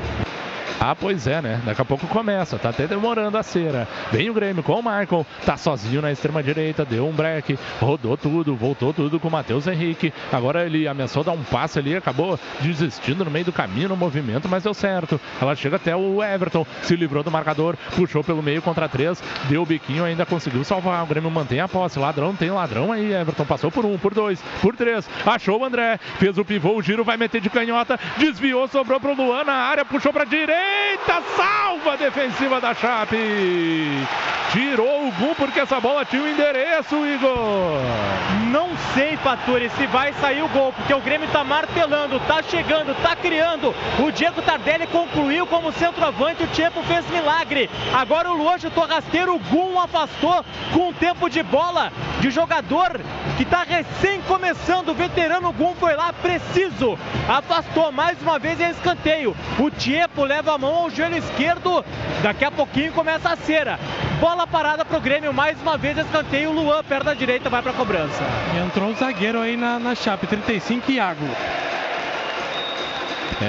Ah, pois é, né? Daqui a pouco começa, tá até demorando a cera. Vem o Grêmio com o Michael, tá sozinho na extrema direita, deu um break, rodou tudo, voltou tudo com o Matheus Henrique. Agora ele ameaçou dar um passe ali, acabou desistindo no meio do caminho no movimento, mas deu certo. Ela chega até o Everton, se livrou do marcador, puxou pelo meio contra três, deu o biquinho, ainda conseguiu salvar. O Grêmio mantém a posse. Ladrão tem ladrão aí, Everton passou por um, por dois, por três, achou o André, fez o pivô, o giro vai meter de canhota, desviou, sobrou pro Luan na área, puxou pra direita, salva a defensiva da Chape. Tirou o gol porque essa bola tinha o endereço, Igor. Não sei, Faturi, se vai sair o gol, porque o Grêmio tá martelando, tá chegando, tá criando. O Diego Tardelli concluiu como centroavante, o Tiepo fez milagre. Agora o Luan chutou rasteiro, o Gum afastou com um tempo de bola de jogador que tá recém começando. O veterano Gum foi lá preciso, afastou mais uma vez em escanteio. O Tiepo leva a mão ao joelho esquerdo, daqui a pouquinho começa a cera. Bola parada pro Grêmio, mais uma vez escanteio. O Luan, perna direita, vai pra cobrança. Entrou um zagueiro aí na, na chape, 35 Iago.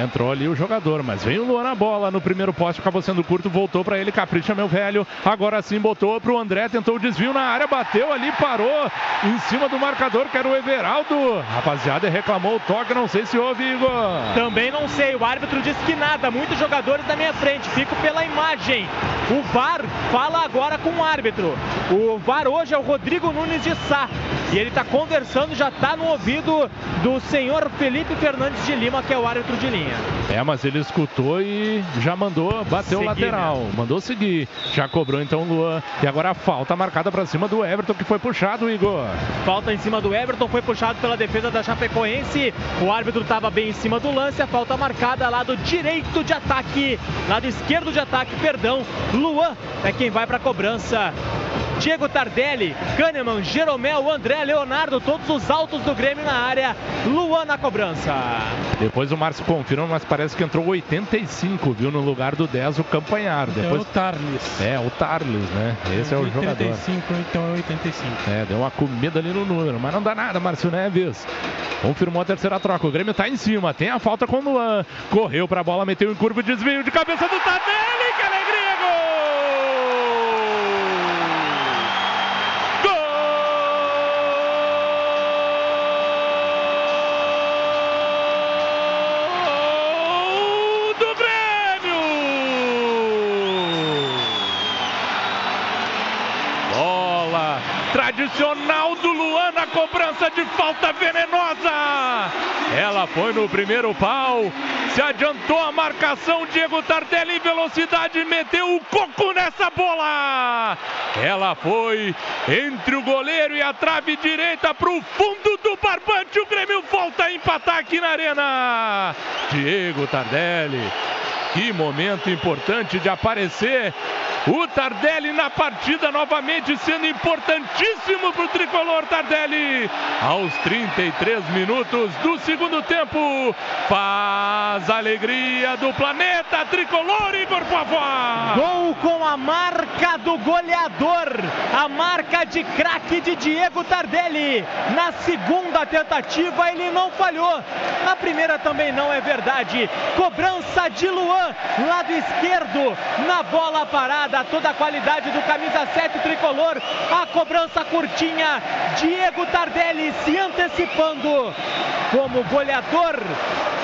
Entrou ali o jogador, mas veio o Luan na bola. No primeiro poste acabou sendo curto, voltou pra ele, capricha meu velho. Agora sim botou pro André, tentou o desvio na área, bateu ali, parou em cima do marcador, que era o Everaldo. Rapaziada, reclamou o toque, não sei se houve, Igor. Também não sei, o árbitro disse que nada, muitos jogadores na minha frente, fico pela imagem. O VAR fala agora com o árbitro. O VAR hoje é o Rodrigo Nunes de Sá. E ele está conversando, já está no ouvido do senhor Felipe Fernandes de Lima, que é o árbitro de linha. É, mas ele escutou e já mandou bater o lateral. né? Mandou seguir. Já cobrou então o Luan. E agora a falta marcada pra cima do Everton, que foi puxado, Igor. Falta em cima do Everton, foi puxado pela defesa da Chapecoense. O árbitro estava bem em cima do lance. A falta marcada lado direito de ataque, lado esquerdo de ataque, perdão. Luan é quem vai para a cobrança. Diego Tardelli, Kahneman, Jeromel, André, Leonardo, todos os altos do Grêmio na área. Luan na cobrança. Depois o Márcio confirma, mas parece que entrou 85, viu? No lugar do 10, o Campanhar. Depois... é o Tarles. É, o Tarles, né? Esse é o jogador. 35, então é 85. É, deu uma comida ali no número, mas não dá nada, Márcio Neves. Confirmou a terceira troca. O Grêmio tá em cima, tem a falta com o Luan. Correu pra bola, meteu em curva, desvio de cabeça do Tardelli. Que alegria, gol! Gol do Grêmio! Bola Tradicional do Luan na cobrança de falta venenosa. Ela foi no primeiro pau. Se adiantou a marcação. Diego Tardelli em velocidade meteu o coco nessa bola. Ela foi entre o goleiro e a trave direita para o fundo do barbante. O Grêmio volta a empatar aqui na arena. Diego Tardelli. Que momento importante de aparecer o Tardelli na partida novamente sendo importantíssimo para o tricolor Tardelli. Aos 33 minutos do segundo tempo, faz a alegria do planeta tricolor, Igor Pavó. Gol com a marca do goleador, a marca de craque de Diego Tardelli. Na segunda tentativa ele não falhou, na primeira também não é verdade. Cobrança de Luan, lado esquerdo, na bola parada toda a qualidade do camisa 7 tricolor. A cobrança curtinha, Diego Tardelli se antecipando como goleador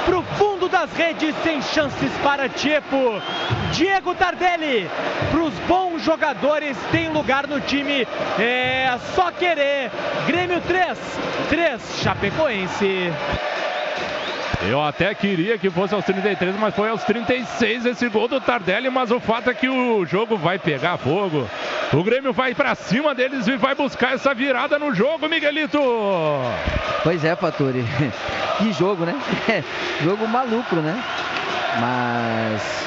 pro fundo das redes sem chances para Tiepo. Diego Tardelli, pros bons jogadores, tem lugar no time. É só querer. Grêmio 3, 3 Chapecoense. Eu até queria que fosse aos 33, mas foi aos 36 esse gol do Tardelli. Mas o fato é que o jogo vai pegar fogo. O Grêmio vai para cima deles e vai buscar essa virada no jogo, Miguelito. Pois é, Faturi. Que jogo, né? jogo maluco, né? Mas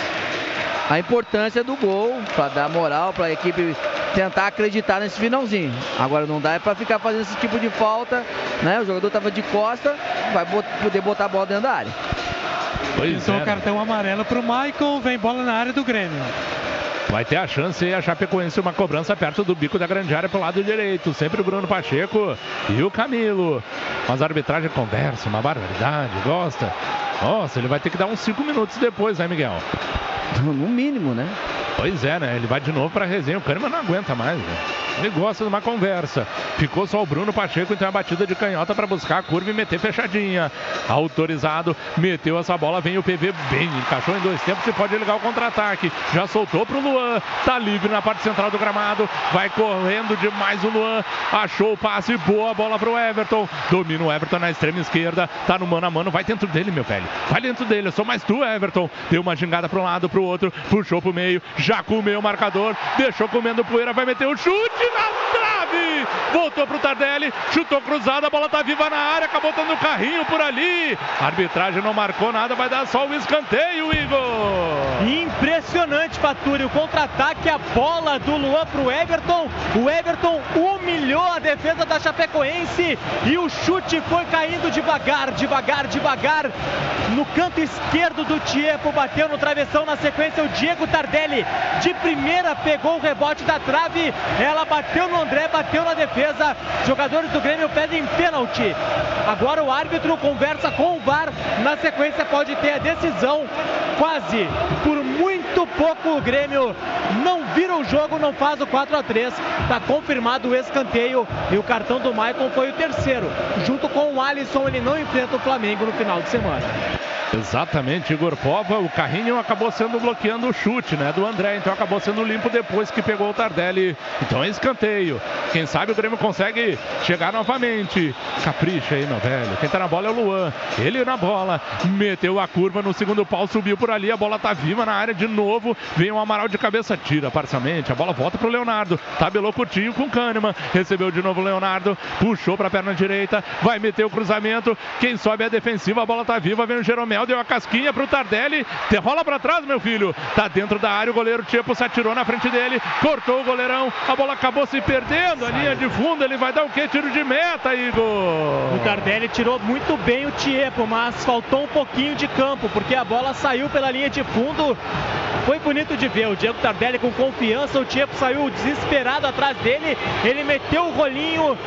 a importância do gol para dar moral para a equipe tentar acreditar nesse finalzinho. Agora não dá é para ficar fazendo esse tipo de falta, né? O jogador tava de costa, vai bot poder botar a bola dentro da área. Pois é. o cartão amarelo pro Michael, vem bola na área do Grêmio. Vai ter a chance e a Chapecoense uma cobrança perto do bico da grande área pro lado direito. Sempre o Bruno Pacheco e o Camilo. Mas a arbitragem conversa, uma barbaridade, gosta. Nossa, ele vai ter que dar uns 5 minutos depois, né, Miguel? No mínimo, né? Pois é, né? Ele vai de novo para resenha. O Kahneman não aguenta mais, né? Ele gosta de uma conversa. Ficou só o Bruno Pacheco, então a batida de canhota para buscar a curva e meter fechadinha. Autorizado, meteu essa bola, vem o PV bem, encaixou em dois tempos e pode ligar o contra-ataque. Já soltou pro Luan, tá livre na parte central do gramado, vai correndo demais o Luan, achou o passe, boa bola pro Everton. Domina o Everton na extrema esquerda, tá no mano a mano, vai dentro dele, meu velho. Vai dentro dele, eu sou mais tu, Everton. Deu uma gingada para um lado, pro outro, puxou pro meio, já comeu o marcador, deixou comendo poeira, vai meter o chute na trave! Voltou pro Tardelli, chutou cruzado, a bola tá viva na área, acabou dando carrinho por ali. A arbitragem não marcou nada, vai dar só o escanteio, Igor. Impressionante, Faturi, o contra-ataque, a bola do Luan pro Everton. O Everton humilhou a defesa da Chapecoense e o chute foi caindo devagar, devagar, devagar. No canto esquerdo do Tiepo, bateu no travessão na sequência o Diego Tardelli. De primeira pegou o rebote da trave, ela bateu no André, bateu na defesa. Jogadores do Grêmio pedem pênalti. Agora o árbitro conversa com o VAR. Na sequência pode ter a decisão. Quase por muito pouco o Grêmio não vira o jogo, não faz o 4 a 3 Está confirmado o escanteio e o cartão do Maicon foi o terceiro. Junto com o Alisson, ele não enfrenta o Flamengo no final de semana. Exatamente, Igor Pova. O carrinho acabou sendo bloqueando o chute, né, do André. Então acabou sendo limpo depois que pegou o Tardelli. Então é escanteio. Quem sabe o Grêmio consegue chegar novamente. Capricha aí, meu velho. Quem tá na bola é o Luan. Ele na bola. Meteu a curva no segundo pau, subiu por ali. A bola tá viva na área de novo. Vem o Amaral de cabeça, tira parcialmente. A bola volta pro Leonardo. Tabelou curtinho com o Kahneman. Recebeu de novo o Leonardo. Puxou pra perna direita. Vai meter o cruzamento. Quem sobe é a defensiva. A bola tá viva. Vem o Jeromel. Deu a casquinha pro Tardelli. Rola pra trás, meu filho. Tá dentro da área. O goleiro Tchepo se atirou na frente dele. Cortou o goleirão. A bola acabou se perdendo. A linha de fundo. Ele vai dar o quê? Tiro de meta, Igor. O Tardelli tirou muito bem o Tiepo, mas faltou um pouquinho de campo, porque a bola saiu pela linha de fundo. Foi bonito de ver o Diego Tardelli com confiança. O Tiepo saiu desesperado atrás dele. Ele meteu o rolinho,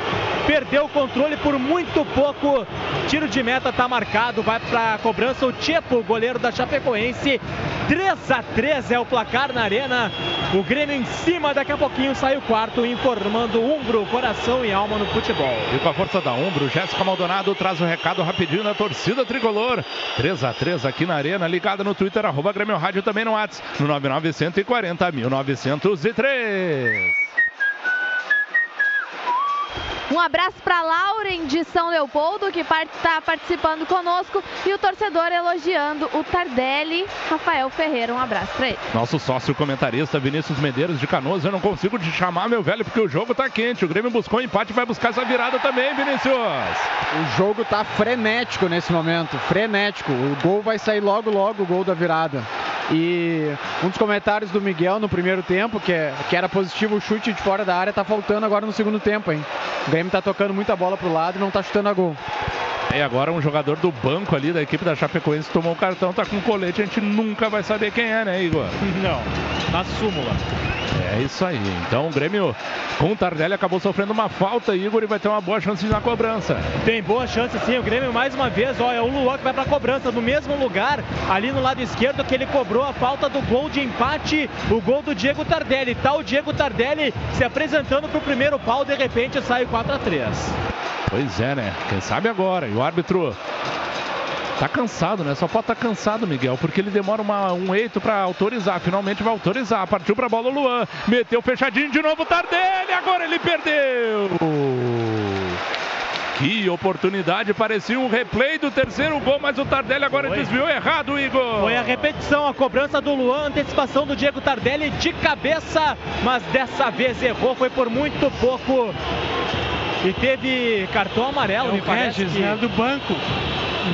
perdeu o controle por muito pouco. Tiro de meta tá marcado, vai para cobrança o Tiepo, goleiro da Chapecoense. 3 a 3 é o placar na arena. O Grêmio em cima, daqui a pouquinho sai o quarto, informando Umbro, coração e alma no futebol. E com a força da Umbro, Jéssica Maldonado traz um recado rapidinho na torcida tricolor. 3 a 3 aqui na arena, ligada no Twitter, arroba Grêmio Rádio também no WhatsApp, no 9940 1903. Um abraço para Lauren de São Leopoldo, que está participando conosco, e o torcedor elogiando o Tardelli. Rafael Ferreira, um abraço para ele. Nosso sócio comentarista Vinícius Medeiros de Canoas, eu não consigo te chamar, meu velho, porque o jogo tá quente. O Grêmio buscou um empate e vai buscar essa virada também, Vinícius. O jogo tá frenético nesse momento, frenético. O gol vai sair logo, logo, o gol da virada. E um dos comentários do Miguel no primeiro tempo, que, é, que era positivo o chute de fora da área, tá faltando agora no segundo tempo, hein? O Grêmio tá tocando muita bola pro lado e não tá chutando a gol. E agora um jogador do banco ali da equipe da Chapecoense tomou o cartão, tá com colete, a gente nunca vai saber quem é, né, Igor? Não, na súmula. É isso aí. Então o Grêmio com o Tardelli acabou sofrendo uma falta, Igor, e vai ter uma boa chance na cobrança. Tem boa chance sim. O Grêmio mais uma vez, ó, é o Luan que vai pra cobrança no mesmo lugar, ali no lado esquerdo que ele cobrou a falta do gol de empate, o gol do Diego Tardelli. Tá o Diego Tardelli se apresentando pro primeiro pau, de repente sai 4 a 3 Pois é, né? Quem sabe agora. E o árbitro Tá cansado, né? Só pode estar tá cansado, Miguel, porque ele demora uma, um eito para autorizar. Finalmente vai autorizar. Partiu pra bola o Luan. Meteu fechadinho de novo, Tardelli. Agora ele perdeu. Que oportunidade, parecia um replay do terceiro gol, mas o Tardelli agora Foi. desviou errado, Igor. Foi a repetição, a cobrança do Luan, antecipação do Diego Tardelli de cabeça, mas dessa vez errou, foi por muito pouco. E teve cartão amarelo, é me parece. Regis, que... né, do banco.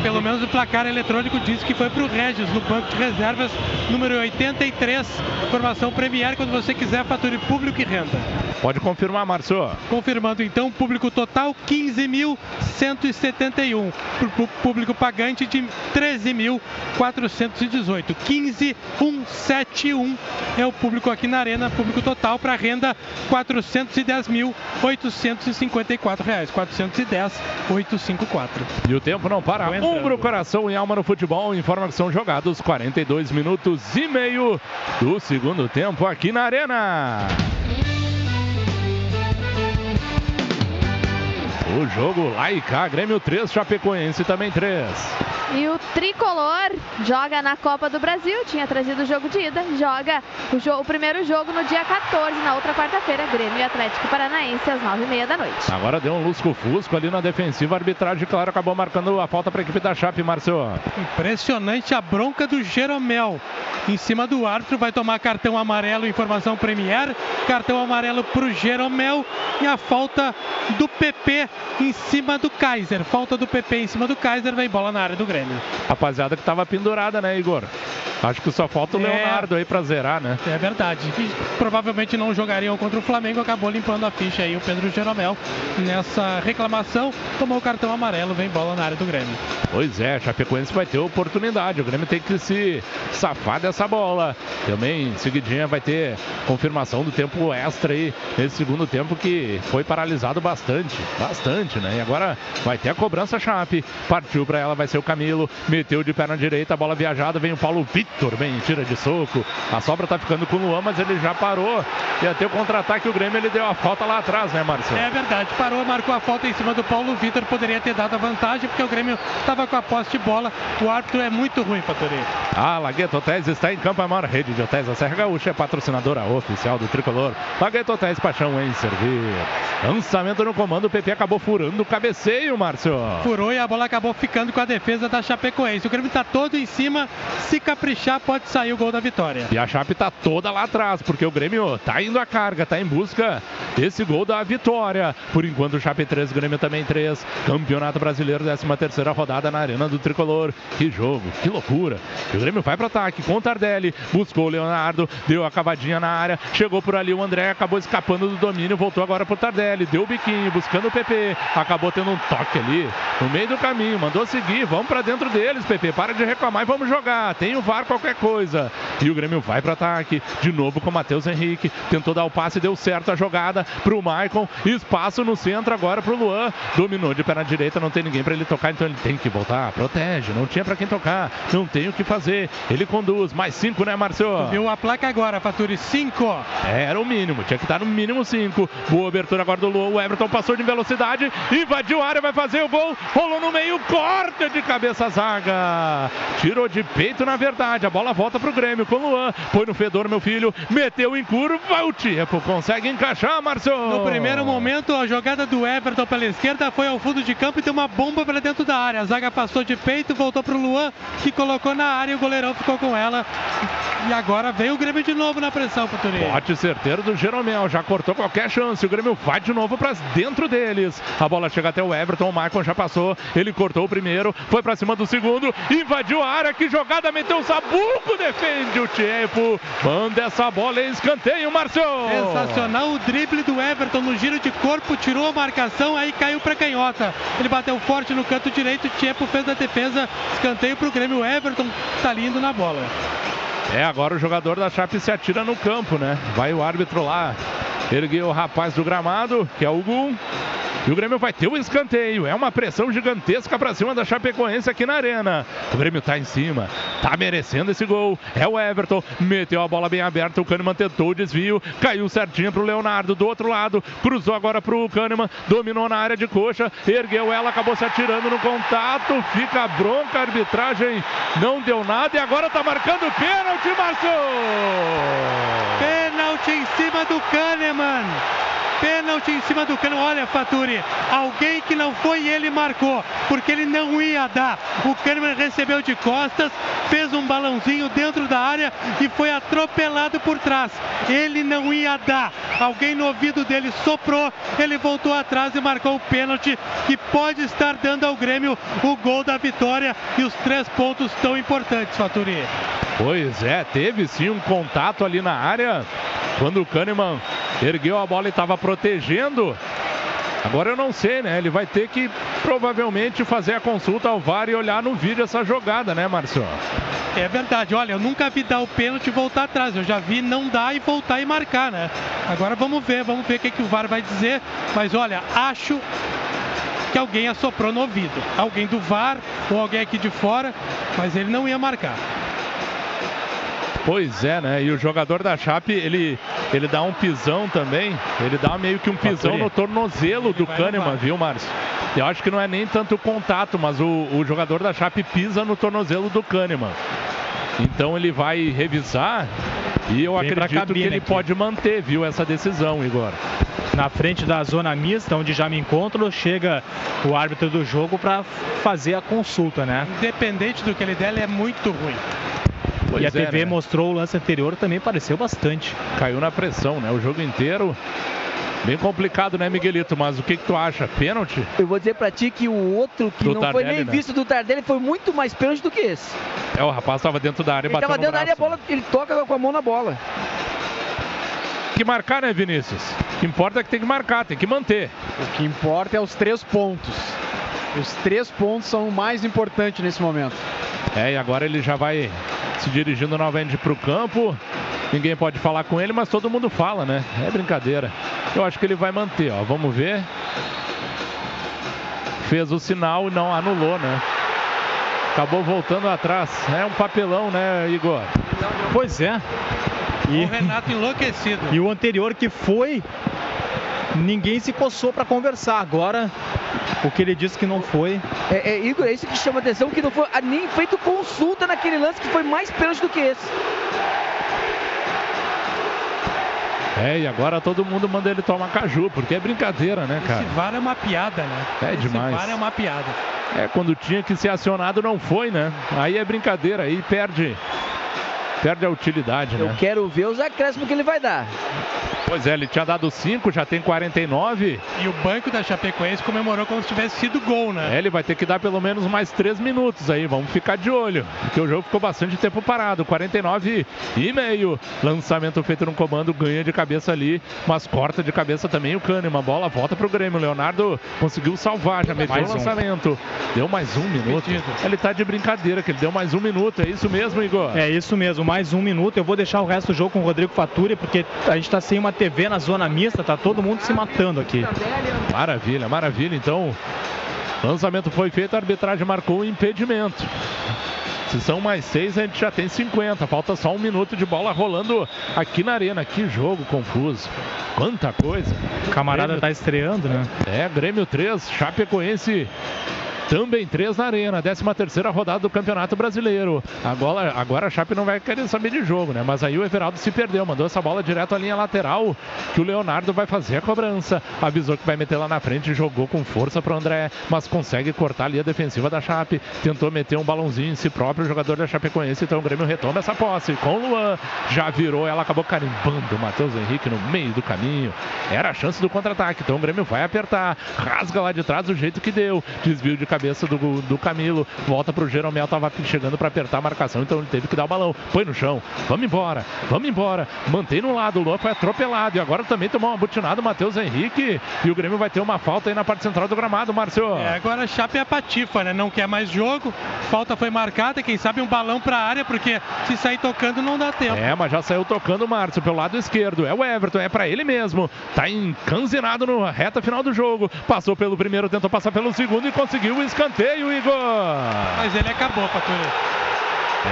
Pelo menos o placar eletrônico diz que foi para o Regis, no banco de reservas, número 83, formação Premier, quando você quiser, fature público e renda. Pode confirmar, Márcio. Confirmando então, público total 15.171. Público pagante de 13.418. 15.171 é o público aqui na Arena, público total para renda 410.854 reais. 410.854. E o tempo não para. Umbro, coração e alma no futebol informa que são jogados 42 minutos e meio do segundo tempo aqui na Arena. O jogo lá e cá, Grêmio 3, Chapecoense também 3. E o tricolor joga na Copa do Brasil, tinha trazido o jogo de ida, joga o, jo o primeiro jogo no dia 14, na outra quarta-feira, Grêmio e Atlético Paranaense, às 9h30 da noite. Agora deu um lusco-fusco ali na defensiva, a arbitragem, claro, acabou marcando a falta para a equipe da Chape, Marcelo. Impressionante a bronca do Jeromel. Em cima do árbitro, vai tomar cartão amarelo, informação Premier, cartão amarelo para o Jeromel e a falta do PP em cima do Kaiser. Falta do PP em cima do Kaiser, vem bola na área do Grêmio. Rapaziada que tava pendurada, né, Igor? Acho que só falta o é, Leonardo aí pra zerar, né? É verdade. provavelmente não jogariam contra o Flamengo, acabou limpando a ficha aí o Pedro Jeromel. Nessa reclamação, tomou o cartão amarelo, vem bola na área do Grêmio. Pois é, Chapecoense vai ter oportunidade. O Grêmio tem que se safar dessa bola. Também, em seguidinha, vai ter confirmação do tempo extra aí nesse segundo tempo que foi paralisado bastante. Bastante, né? E agora vai ter a cobrança Chape. Partiu pra ela, vai ser o Camilo. Meteu de perna direita, a bola viajada, vem o Paulo Vitor Vitor, bem, tira de soco. A sobra tá ficando com o Luan, mas ele já parou. E até o contra-ataque, o Grêmio ele deu a falta lá atrás, né, Marcelo? É verdade, parou, marcou a falta em cima do Paulo Vitor. Poderia ter dado a vantagem, porque o Grêmio estava com a posse de bola. O árbitro é muito ruim, Fatori. A Lagueto Hotéis está em campo, a maior rede de hotéis da Serra Gaúcha, é patrocinadora oficial do tricolor. Lagueto Hotéis, paixão em servir. Lançamento no comando, o PP acabou furando o cabeceio, Márcio. Furou e a bola acabou ficando com a defesa da Chapecoense. O Grêmio está todo em cima, se caprichar, pode sair o gol da vitória. E a Chape está toda lá atrás, porque o Grêmio está indo à carga, está em busca desse gol da vitória. Por enquanto, o Chape 3, Grêmio também 3. Campeonato Brasileiro, 13 terceira rodada na Arena do Tricolor. Que jogo, que loucura. E o Grêmio vai para ataque com o Tardelli, buscou o Leonardo, deu a cavadinha na área, chegou por ali o André, acabou escapando do domínio, voltou agora pro Tardelli. Tardelli, deu o biquinho, buscando o PP, acabou tendo um toque ali no meio do caminho, mandou seguir, vamos para dentro deles, PP, para de reclamar e vamos jogar, tem o VAR qualquer coisa. E o Grêmio vai para ataque, de novo com o Matheus Henrique, tentou dar o passe, deu certo a jogada pro Maicon, espaço no centro agora pro Luan, dominou de perna direita, não tem ninguém para ele tocar, então ele tem que voltar, protege, não tinha para quem tocar, não tem o que fazer, ele conduz, mais cinco, né, Marcelo? Viu a placa agora, Faturi, cinco. Era o mínimo, tinha que estar no mínimo cinco, boa abertura agora do Luan, o Everton passou de velocidade, invadiu a área, vai fazer o gol, rolou no meio, corta de cabeça a zaga. Tirou de peito, na verdade. A bola volta pro Grêmio com o Luan. Põe no fedor, meu filho. Meteu em curva. O Tiepo consegue encaixar, Márcio. No primeiro momento, a jogada do Everton pela esquerda foi ao fundo de campo e deu uma bomba para dentro da área. A zaga passou de peito, voltou pro Luan, que colocou na área e o goleirão ficou com ela. E agora veio o Grêmio de novo na pressão, Futuri. Bote certeiro do Jeromel. Já cortou qualquer chance. O Grêmio vai de novo para dentro deles. A bola chega até o Everton. O Maicon já passou. Ele cortou o primeiro. Foi para cima do segundo. Invadiu a área. Que jogada. Meteu o Sabuco. Defende o tempo. Manda essa bola em escanteio, Márcio. Sensacional o drible do Everton no giro de corpo. Tirou a marcação. Aí caiu para canhota. Ele bateu forte no canto direito. Tiepo fez a defesa. Escanteio para o Grêmio. O Everton tá lindo na bola. É, agora o jogador da Chape se atira no campo, né? Vai o árbitro lá, ergueu o rapaz do gramado, que é o Gum. E o Grêmio vai ter o escanteio. É uma pressão gigantesca para cima da Chapecoense aqui na arena. O Grêmio tá em cima, tá merecendo esse gol. É o Everton, meteu a bola bem aberta. O Kahneman tentou o desvio, caiu certinho pro Leonardo do outro lado. Cruzou agora pro Kahneman, dominou na área de coxa, ergueu ela, acabou se atirando no contato. Fica bronca, a arbitragem não deu nada e agora tá marcando pênalti, Márcio! Pênalti em cima do Kahneman. Pênalti em cima do Cano. Olha, Faturi, alguém que não foi ele marcou, porque ele não ia dar. O Kahneman recebeu de costas, fez um balãozinho dentro da área e foi atropelado por trás. Ele não ia dar. Alguém no ouvido dele soprou, ele voltou atrás e marcou o pênalti que pode estar dando ao Grêmio o gol da vitória e os três pontos tão importantes, Faturi. Pois é, teve sim um contato ali na área quando o Kahneman ergueu a bola e estava protegendo. Agora eu não sei, né? Ele vai ter que provavelmente fazer a consulta ao VAR e olhar no vídeo essa jogada, né, Márcio? É verdade, olha, eu nunca vi dar o pênalti e voltar atrás. Eu já vi não dar e voltar e marcar, né? Agora vamos ver, vamos ver o que, que o VAR vai dizer. Mas olha, acho que alguém assoprou no ouvido. Alguém do VAR ou alguém aqui de fora, mas ele não ia marcar. Pois é, né? E o jogador da Chape, ele, ele dá um pisão também. Ele dá meio que um pisão no tornozelo do Kahneman, viu, Márcio? Eu acho que não é nem tanto o contato, mas o, o jogador da Chape pisa no tornozelo do Kahneman. Então ele vai revisar e eu Vem acredito que ele aqui. pode manter, viu, essa decisão, Igor. Na frente da zona mista, onde já me encontro, chega o árbitro do jogo para fazer a consulta, né? Independente do que ele der, ele é muito ruim. E a Pois é, TV né? mostrou o lance anterior, também pareceu bastante. Caiu na pressão, né? O jogo inteiro. Bem complicado, né, Miguelito? Mas o que, que tu acha? Pênalti? Eu vou dizer pra ti que o outro que Do não foi Tardelli, nem né? visto do Tardelli foi muito mais pênalti do que esse. É, o rapaz estava dentro da área e Ele bateu tava no dentro da área, a bola, ele toca com a mão na bola. Tem que marcar, né, Vinícius? O que importa é que tem que marcar, tem que manter. O que importa é os três pontos. Os três pontos são o mais importante nesse momento. É, e agora ele já vai se dirigindo novamente para o campo. Ninguém pode falar com ele, mas todo mundo fala, né? É brincadeira. Eu acho que ele vai manter, ó. Vamos ver. Fez o sinal e não anulou, né? Acabou voltando atrás. É um papelão, né, Igor? Pois é. E, O Renato enlouquecido. e o anterior que foi, ninguém se coçou para conversar. Agora, o que ele disse que não foi. É, é, Igor, é isso que chama atenção, que não foi ah, nem feito consulta naquele lance que foi mais pênalti do que esse. É, e agora todo mundo manda ele tomar caju, porque é brincadeira, né, cara? Esse VAR é uma piada, né? É Esse demais. VAR é uma piada. É, quando tinha que ser acionado não foi, né? Aí é brincadeira, aí perde. Perde a utilidade, Eu né? quero ver os acréscimos que ele vai dar. Pois é, ele tinha dado 5, já tem 49. E o banco da Chapecoense comemorou como se tivesse sido gol, né? É, ele vai ter que dar pelo menos mais 3 minutos aí, vamos ficar de olho. Porque o jogo ficou bastante tempo parado, 49 e meio. Lançamento feito no comando, ganha de cabeça ali, mas corta de cabeça também o Kahneman. Bola volta pro Grêmio. Leonardo conseguiu salvar, já meteu Mais o um. lançamento. Deu mais um minuto. Ele tá de brincadeira, que ele deu mais um minuto. É isso mesmo, Igor? É isso mesmo, mais um minuto. Eu vou deixar o resto do jogo com o Rodrigo Faturi, porque a gente tá sem uma TV na zona mista, tá todo mundo se matando aqui. Maravilha, maravilha. Então, lançamento foi feito, a arbitragem marcou o impedimento. Se são mais seis, a gente já tem 50. Falta só um minuto de bola rolando aqui na arena. Que jogo confuso. Quanta coisa. O camarada Grêmio- tá estreando, né? É, Grêmio 3, Chapecoense também 3 na Arena, 13 terceira rodada do Campeonato Brasileiro. Agora, agora a Chape não vai querer saber de jogo, né? Mas aí o Everaldo se perdeu, mandou essa bola direto à linha lateral, que o Leonardo vai fazer a cobrança. Avisou que vai meter lá na frente, jogou com força para o André, mas consegue cortar ali a defensiva da Chape. Tentou meter um balãozinho em si próprio, o jogador da Chapecoense, então o Grêmio retoma essa posse com o Luan. Já virou, ela acabou carimbando o Matheus Henrique no meio do caminho. Era a chance do contra-ataque, então o Grêmio vai apertar, rasga lá de trás do jeito que deu. Desvio de cabeça do, do Camilo, volta pro Jeromel, tava chegando para apertar a marcação, então ele teve que dar o balão. Põe no chão, vamos embora, vamos embora. Mantém no lado, o Luan foi atropelado e agora também tomou uma butinada o Matheus Henrique e o Grêmio vai ter uma falta aí na parte central do gramado, Márcio. É, agora a Chape é a patifa, né? Não quer mais jogo, falta foi marcada, quem sabe um balão para a área, porque se sair tocando não dá tempo. É, mas já saiu tocando o Márcio pelo lado esquerdo. É o Everton, é para ele mesmo. Tá encanzinado no reta final do jogo. Passou pelo primeiro, tentou passar pelo segundo e conseguiu o escanteio, Igor. Mas ele acabou, Patrulha.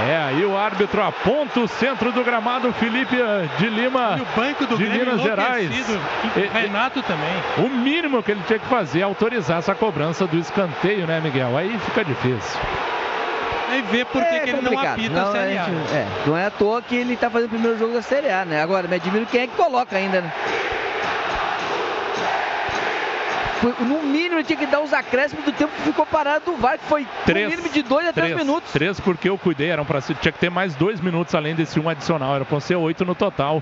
É, aí o árbitro aponta o centro do gramado, Felipe de Lima. E o banco do de Grêmio Minas Gerais. E, Renato também. O mínimo que ele tinha que fazer é autorizar essa cobrança do escanteio, né, Miguel? Aí fica difícil. Aí vê por que, É que ele não apita a Não, Série A. gente- é, não é à toa que ele tá fazendo o primeiro jogo da Série A, né? Agora, me admiro quem é que coloca ainda, né? No mínimo ele tinha que dar os acréscimos do tempo que ficou parado do VAR, que foi Três. no mínimo de dois a três, minutos. Três porque eu cuidei, eram para tinha que ter mais dois minutos além desse um adicional, era para ser oito no total.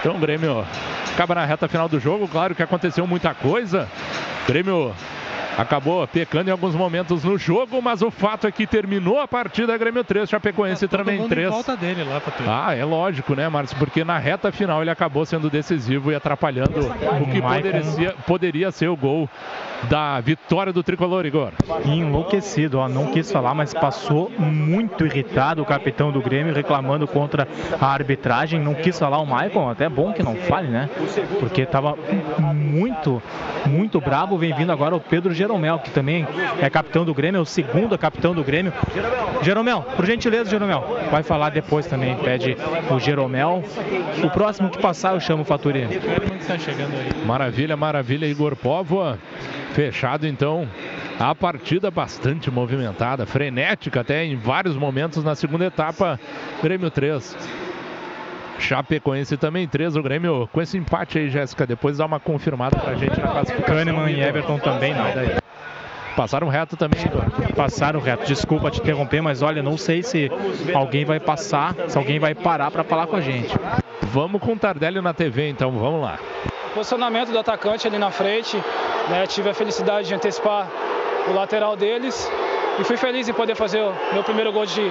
Então o Grêmio acaba na reta final do jogo, claro que aconteceu muita coisa. O Grêmio acabou pecando em alguns momentos no jogo, mas o fato é que terminou a partida Grêmio 3, Chapecoense Todo também mundo 3. em volta dele lá. Ah, é lógico, né, Márcio? Porque na reta final ele acabou sendo decisivo e atrapalhando o que poderia, poderia ser o gol da vitória do tricolor, Igor. Enlouquecido, ó, não quis falar, mas passou muito irritado o capitão do Grêmio reclamando contra a arbitragem. Não quis falar o Maicon, até bom que não fale, né? Porque estava muito, muito bravo. Vem vindo agora o Pedro Jeromel, que também é capitão do Grêmio, é o segundo capitão do Grêmio. Jeromel, por gentileza, Jeromel. Vai falar depois também, pede o Jeromel. O próximo que passar eu chamo o Faturi. Maravilha, maravilha, Igor Póvoa. Fechado então a partida bastante movimentada, frenética até em vários momentos na segunda etapa. Grêmio 3. Chapecoense também 3. O Grêmio com esse empate aí, Jéssica. Depois dá uma confirmada pra gente na classificação. Kahneman e Everton também não. Passaram reto também. Passaram reto. Desculpa te interromper, mas olha, não sei se alguém vai passar, se alguém vai parar para falar com a gente. Vamos com o Tardelli na TV, então vamos lá. Posicionamento do atacante ali na frente, né? tive a felicidade de antecipar o lateral deles e fui feliz em poder fazer o meu primeiro gol de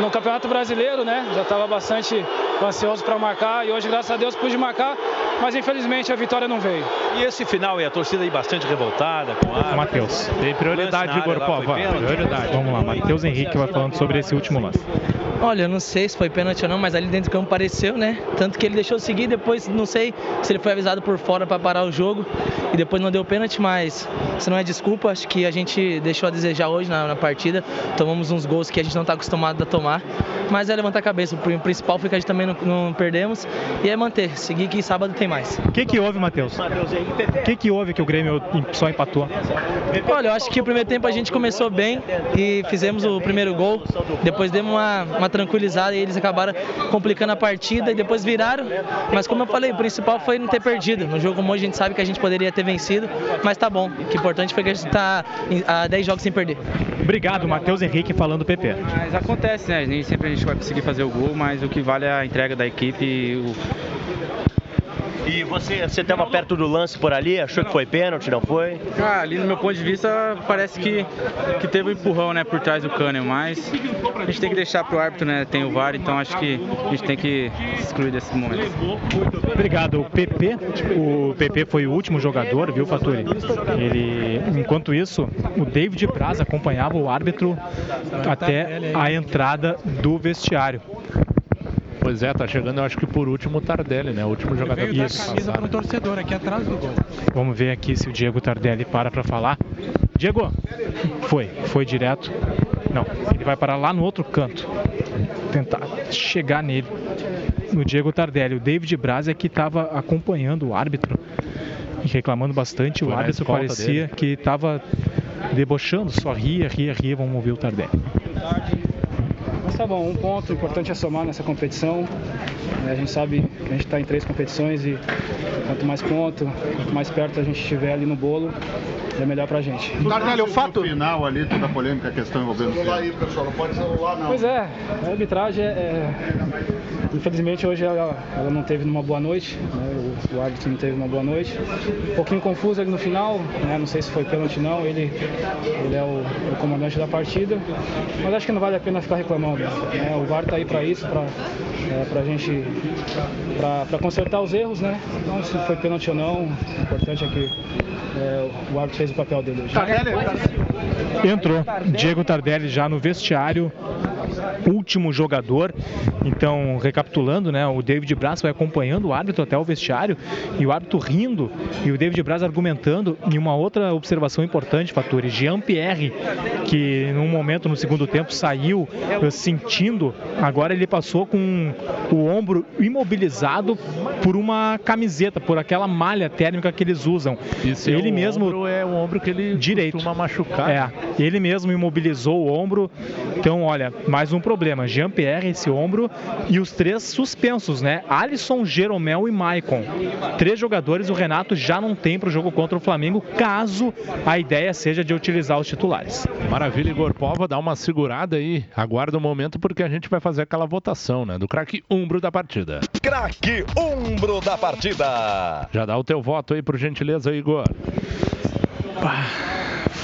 no Campeonato Brasileiro, né? Já estava bastante ansioso para marcar e hoje, graças a Deus, pude marcar, mas infelizmente a vitória não veio. E esse final e a torcida aí bastante revoltada com a Matheus. Tem prioridade, Igor foi pênalti. Prioridade. Vamos lá, Matheus Henrique vai falando sobre esse último lance. Olha, eu não sei se foi pênalti ou não, mas ali dentro do campo pareceu, né? Tanto que ele deixou seguir, depois não sei se ele foi avisado por fora para parar o jogo e depois não deu pênalti, mas isso não é desculpa. Acho que a gente deixou a desejar hoje na, na partida. Tomamos uns gols que a gente não está acostumado a tomar, mas é levantar a cabeça. O principal foi que a gente também não, não perdemos e é manter, seguir que sábado tem mais. O que, que houve, Matheus? O que, que houve que o Grêmio só empatou? Olha, eu acho que o primeiro tempo a gente começou bem e fizemos o primeiro gol. Depois demos uma, uma tranquilizada e eles acabaram complicando a partida e depois viraram. Mas como eu falei, o principal foi não ter perdido. No jogo como hoje a gente sabe que a gente poderia ter vencido, mas tá bom. O que é importante foi que a gente tá há 10 jogos sem perder. Obrigado, Matheus Henrique falando PP. Mas acontece, né? Nem sempre a gente vai conseguir fazer o gol, mas o que vale é a entrega da equipe o, E você você estava perto do lance por ali, achou que foi pênalti, não foi? Ah, ali no meu ponto de vista, parece que, que teve um empurrão, né, por trás do Kahneman, mas a gente tem que deixar pro árbitro, né, tem o VAR, então acho que a gente tem que se excluir desse momento. Obrigado, o PP. O PP foi o último jogador, viu, Faturi? Ele, enquanto isso, o David Braz acompanhava o árbitro até a entrada do vestiário. Pois é, tá chegando, eu acho que por último o Tardelli, né? O último jogador Veio dar que camisa para um torcedor aqui atrás do gol. Vamos ver aqui se o Diego Tardelli para para falar. Diego, foi, foi direto. Não, ele vai parar lá no outro canto. Tentar chegar nele. No Diego Tardelli. O David Braz é que estava acompanhando o árbitro e reclamando bastante. O Foi na árbitro parecia dele. que estava debochando, só ria, ria, ria. Vamos ouvir o Tardelli. Mas tá bom, um ponto, importante é somar nessa competição. É, A gente sabe que a gente está em três competições e quanto mais ponto, quanto mais perto a gente estiver ali no bolo, é melhor pra gente. Tardelli, o fato final ali, toda a polêmica, a questão envolvendo o aí, pessoal, não pode celular não. Pois é, a arbitragem é, é- Infelizmente hoje ela, ela não teve numa boa noite, né? o, o árbitro não teve uma boa noite. Um pouquinho confuso ali no final, né? não sei se foi pênalti não, ele, ele é o, o comandante da partida, mas acho que não vale a pena ficar reclamando. né? O VAR tá aí para isso, para é, pra gente pra, pra consertar os erros, né? Então se foi pênalti ou não, o importante é que é, o árbitro fez o papel dele hoje. Entrou Diego Tardelli já no vestiário, último jogador. Então, recapitulando, né, o David Braz vai acompanhando o árbitro até o vestiário e o árbitro rindo e o David Braz argumentando. E uma outra observação importante, Faturi, Jean Pierre, que num momento no segundo tempo saiu eh, sentindo, agora ele passou com o ombro imobilizado por uma camiseta, por aquela malha térmica que eles usam. seu ele mesmo ombro é o ombro que ele direito costuma machucar. É, ele mesmo imobilizou o ombro. Então, olha, mais um problema. Jean-Pierre, esse ombro e os três suspensos, né? Alisson, Jeromel e Maicon. Três jogadores o Renato já não tem para o jogo contra o Flamengo, caso a ideia seja de utilizar os titulares. Maravilha, Igor Pova, dá uma segurada aí. Aguarda o momento porque a gente vai fazer aquela votação, né? Do craque umbro da partida. Craque Umbro da partida. Já dá o teu voto aí, por gentileza, Igor.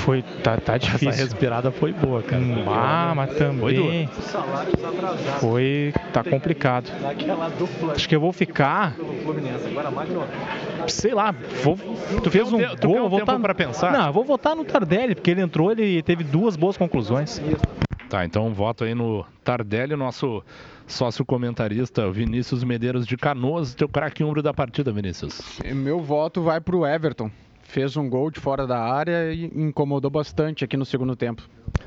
Foi, tá, tá difícil. Essa respirada foi boa, cara. Ah, mas também duro. Salários atrasados. foi, tá complicado. Acho que eu vou ficar, sei lá, vou, tu fez um tu gol, um vou votar pra pensar? Não, eu vou votar no Tardelli, porque ele entrou, ele teve duas boas conclusões. Tá, então um voto aí no Tardelli, nosso sócio comentarista Vinícius Medeiros de Canoas, teu craque umbro da partida, Vinícius. Meu voto vai pro Everton. Fez um gol de fora da área e incomodou bastante aqui no segundo tempo.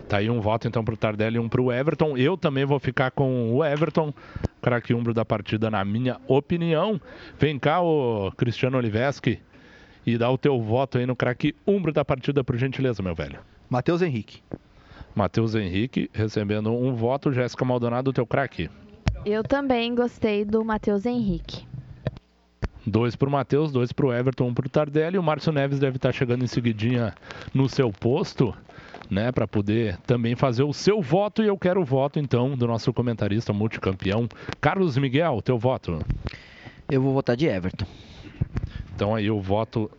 Tá aí um voto então pro Tardelli e um pro Everton. Eu também vou ficar com o Everton, craque umbro da partida, na minha opinião. Vem cá, o Cristiano Oliveski, e dá o teu voto aí no craque umbro da partida, por gentileza, meu velho. Matheus Henrique. Matheus Henrique recebendo um voto. Jéssica Maldonado, teu craque. Eu também gostei do Matheus Henrique. Dois pro Matheus, dois pro Everton, um pro Tardelli. O Márcio Neves deve estar chegando em seguidinha no seu posto, né, para poder também fazer o seu voto. E eu quero o voto, então, do nosso comentarista multicampeão, Carlos Miguel, teu voto. Eu vou votar de Everton. Então aí o voto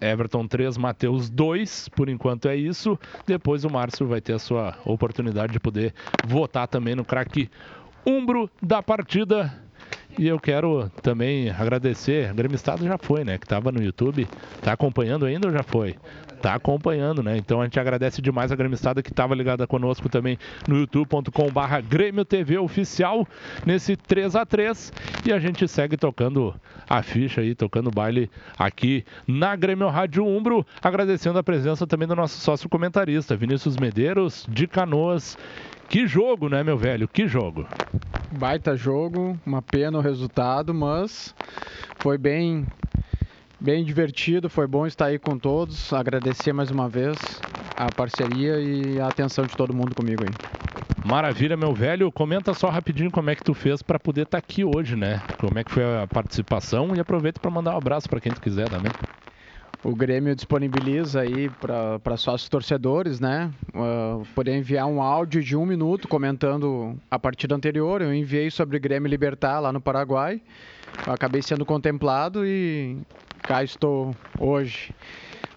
Everton 3, Matheus 2, por enquanto é isso. Depois o Márcio vai ter a sua oportunidade de poder votar também no craque umbro da partida. E eu quero também agradecer, Grêmio Estado já foi, né? Que estava no YouTube. Tá acompanhando ainda ou já foi? Tá acompanhando, né? Então a gente agradece demais a Grêmio Estado que estava ligada conosco também no youtube.com/barra Grêmio TV Oficial nesse 3 a 3 E a gente segue tocando a ficha aí, tocando baile aqui na Grêmio Rádio Umbro. Agradecendo a presença também do nosso sócio comentarista, Vinícius Medeiros, de Canoas. Que jogo, né, meu velho? Que jogo. Baita jogo, uma pena o resultado, mas foi bem, bem divertido, foi bom estar aí com todos. Agradecer mais uma vez a parceria e a atenção de todo mundo comigo aí. Maravilha, meu velho. Comenta só rapidinho como é que tu fez para poder estar aqui hoje, né? Como é que foi a participação e aproveita para mandar um abraço para quem tu quiser também. O Grêmio disponibiliza aí para sócios torcedores, né? Uh, poder enviar um áudio de um minuto comentando a partida anterior. Eu enviei sobre o Grêmio Libertar lá no Paraguai. Eu acabei sendo contemplado e cá estou hoje.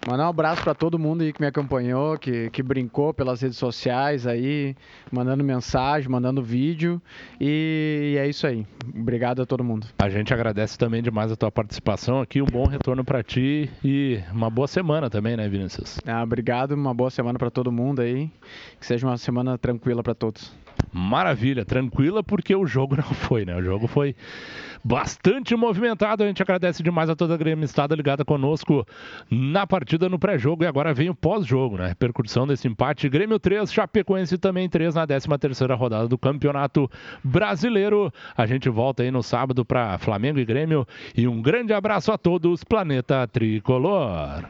Mandar um abraço para todo mundo aí que me acompanhou, que, que brincou pelas redes sociais aí, mandando mensagem, mandando vídeo. E, é isso aí. Obrigado a todo mundo. A gente agradece também demais a tua participação aqui. Um bom retorno para ti e uma boa semana também, né, Vinícius? Ah, obrigado, uma boa semana para todo mundo aí. Que seja uma semana tranquila para todos. Maravilha, tranquila porque o jogo não foi, né? O jogo foi bastante movimentado. A gente agradece demais a toda a gremistada ligada conosco na partida no pré-jogo e agora vem o pós-jogo, né? Repercussão desse empate. Grêmio 3, Chapecoense também 3 na 13 terceira rodada do Campeonato Brasileiro. A gente volta aí no sábado para Flamengo e Grêmio e um grande abraço a todos, Planeta Tricolor.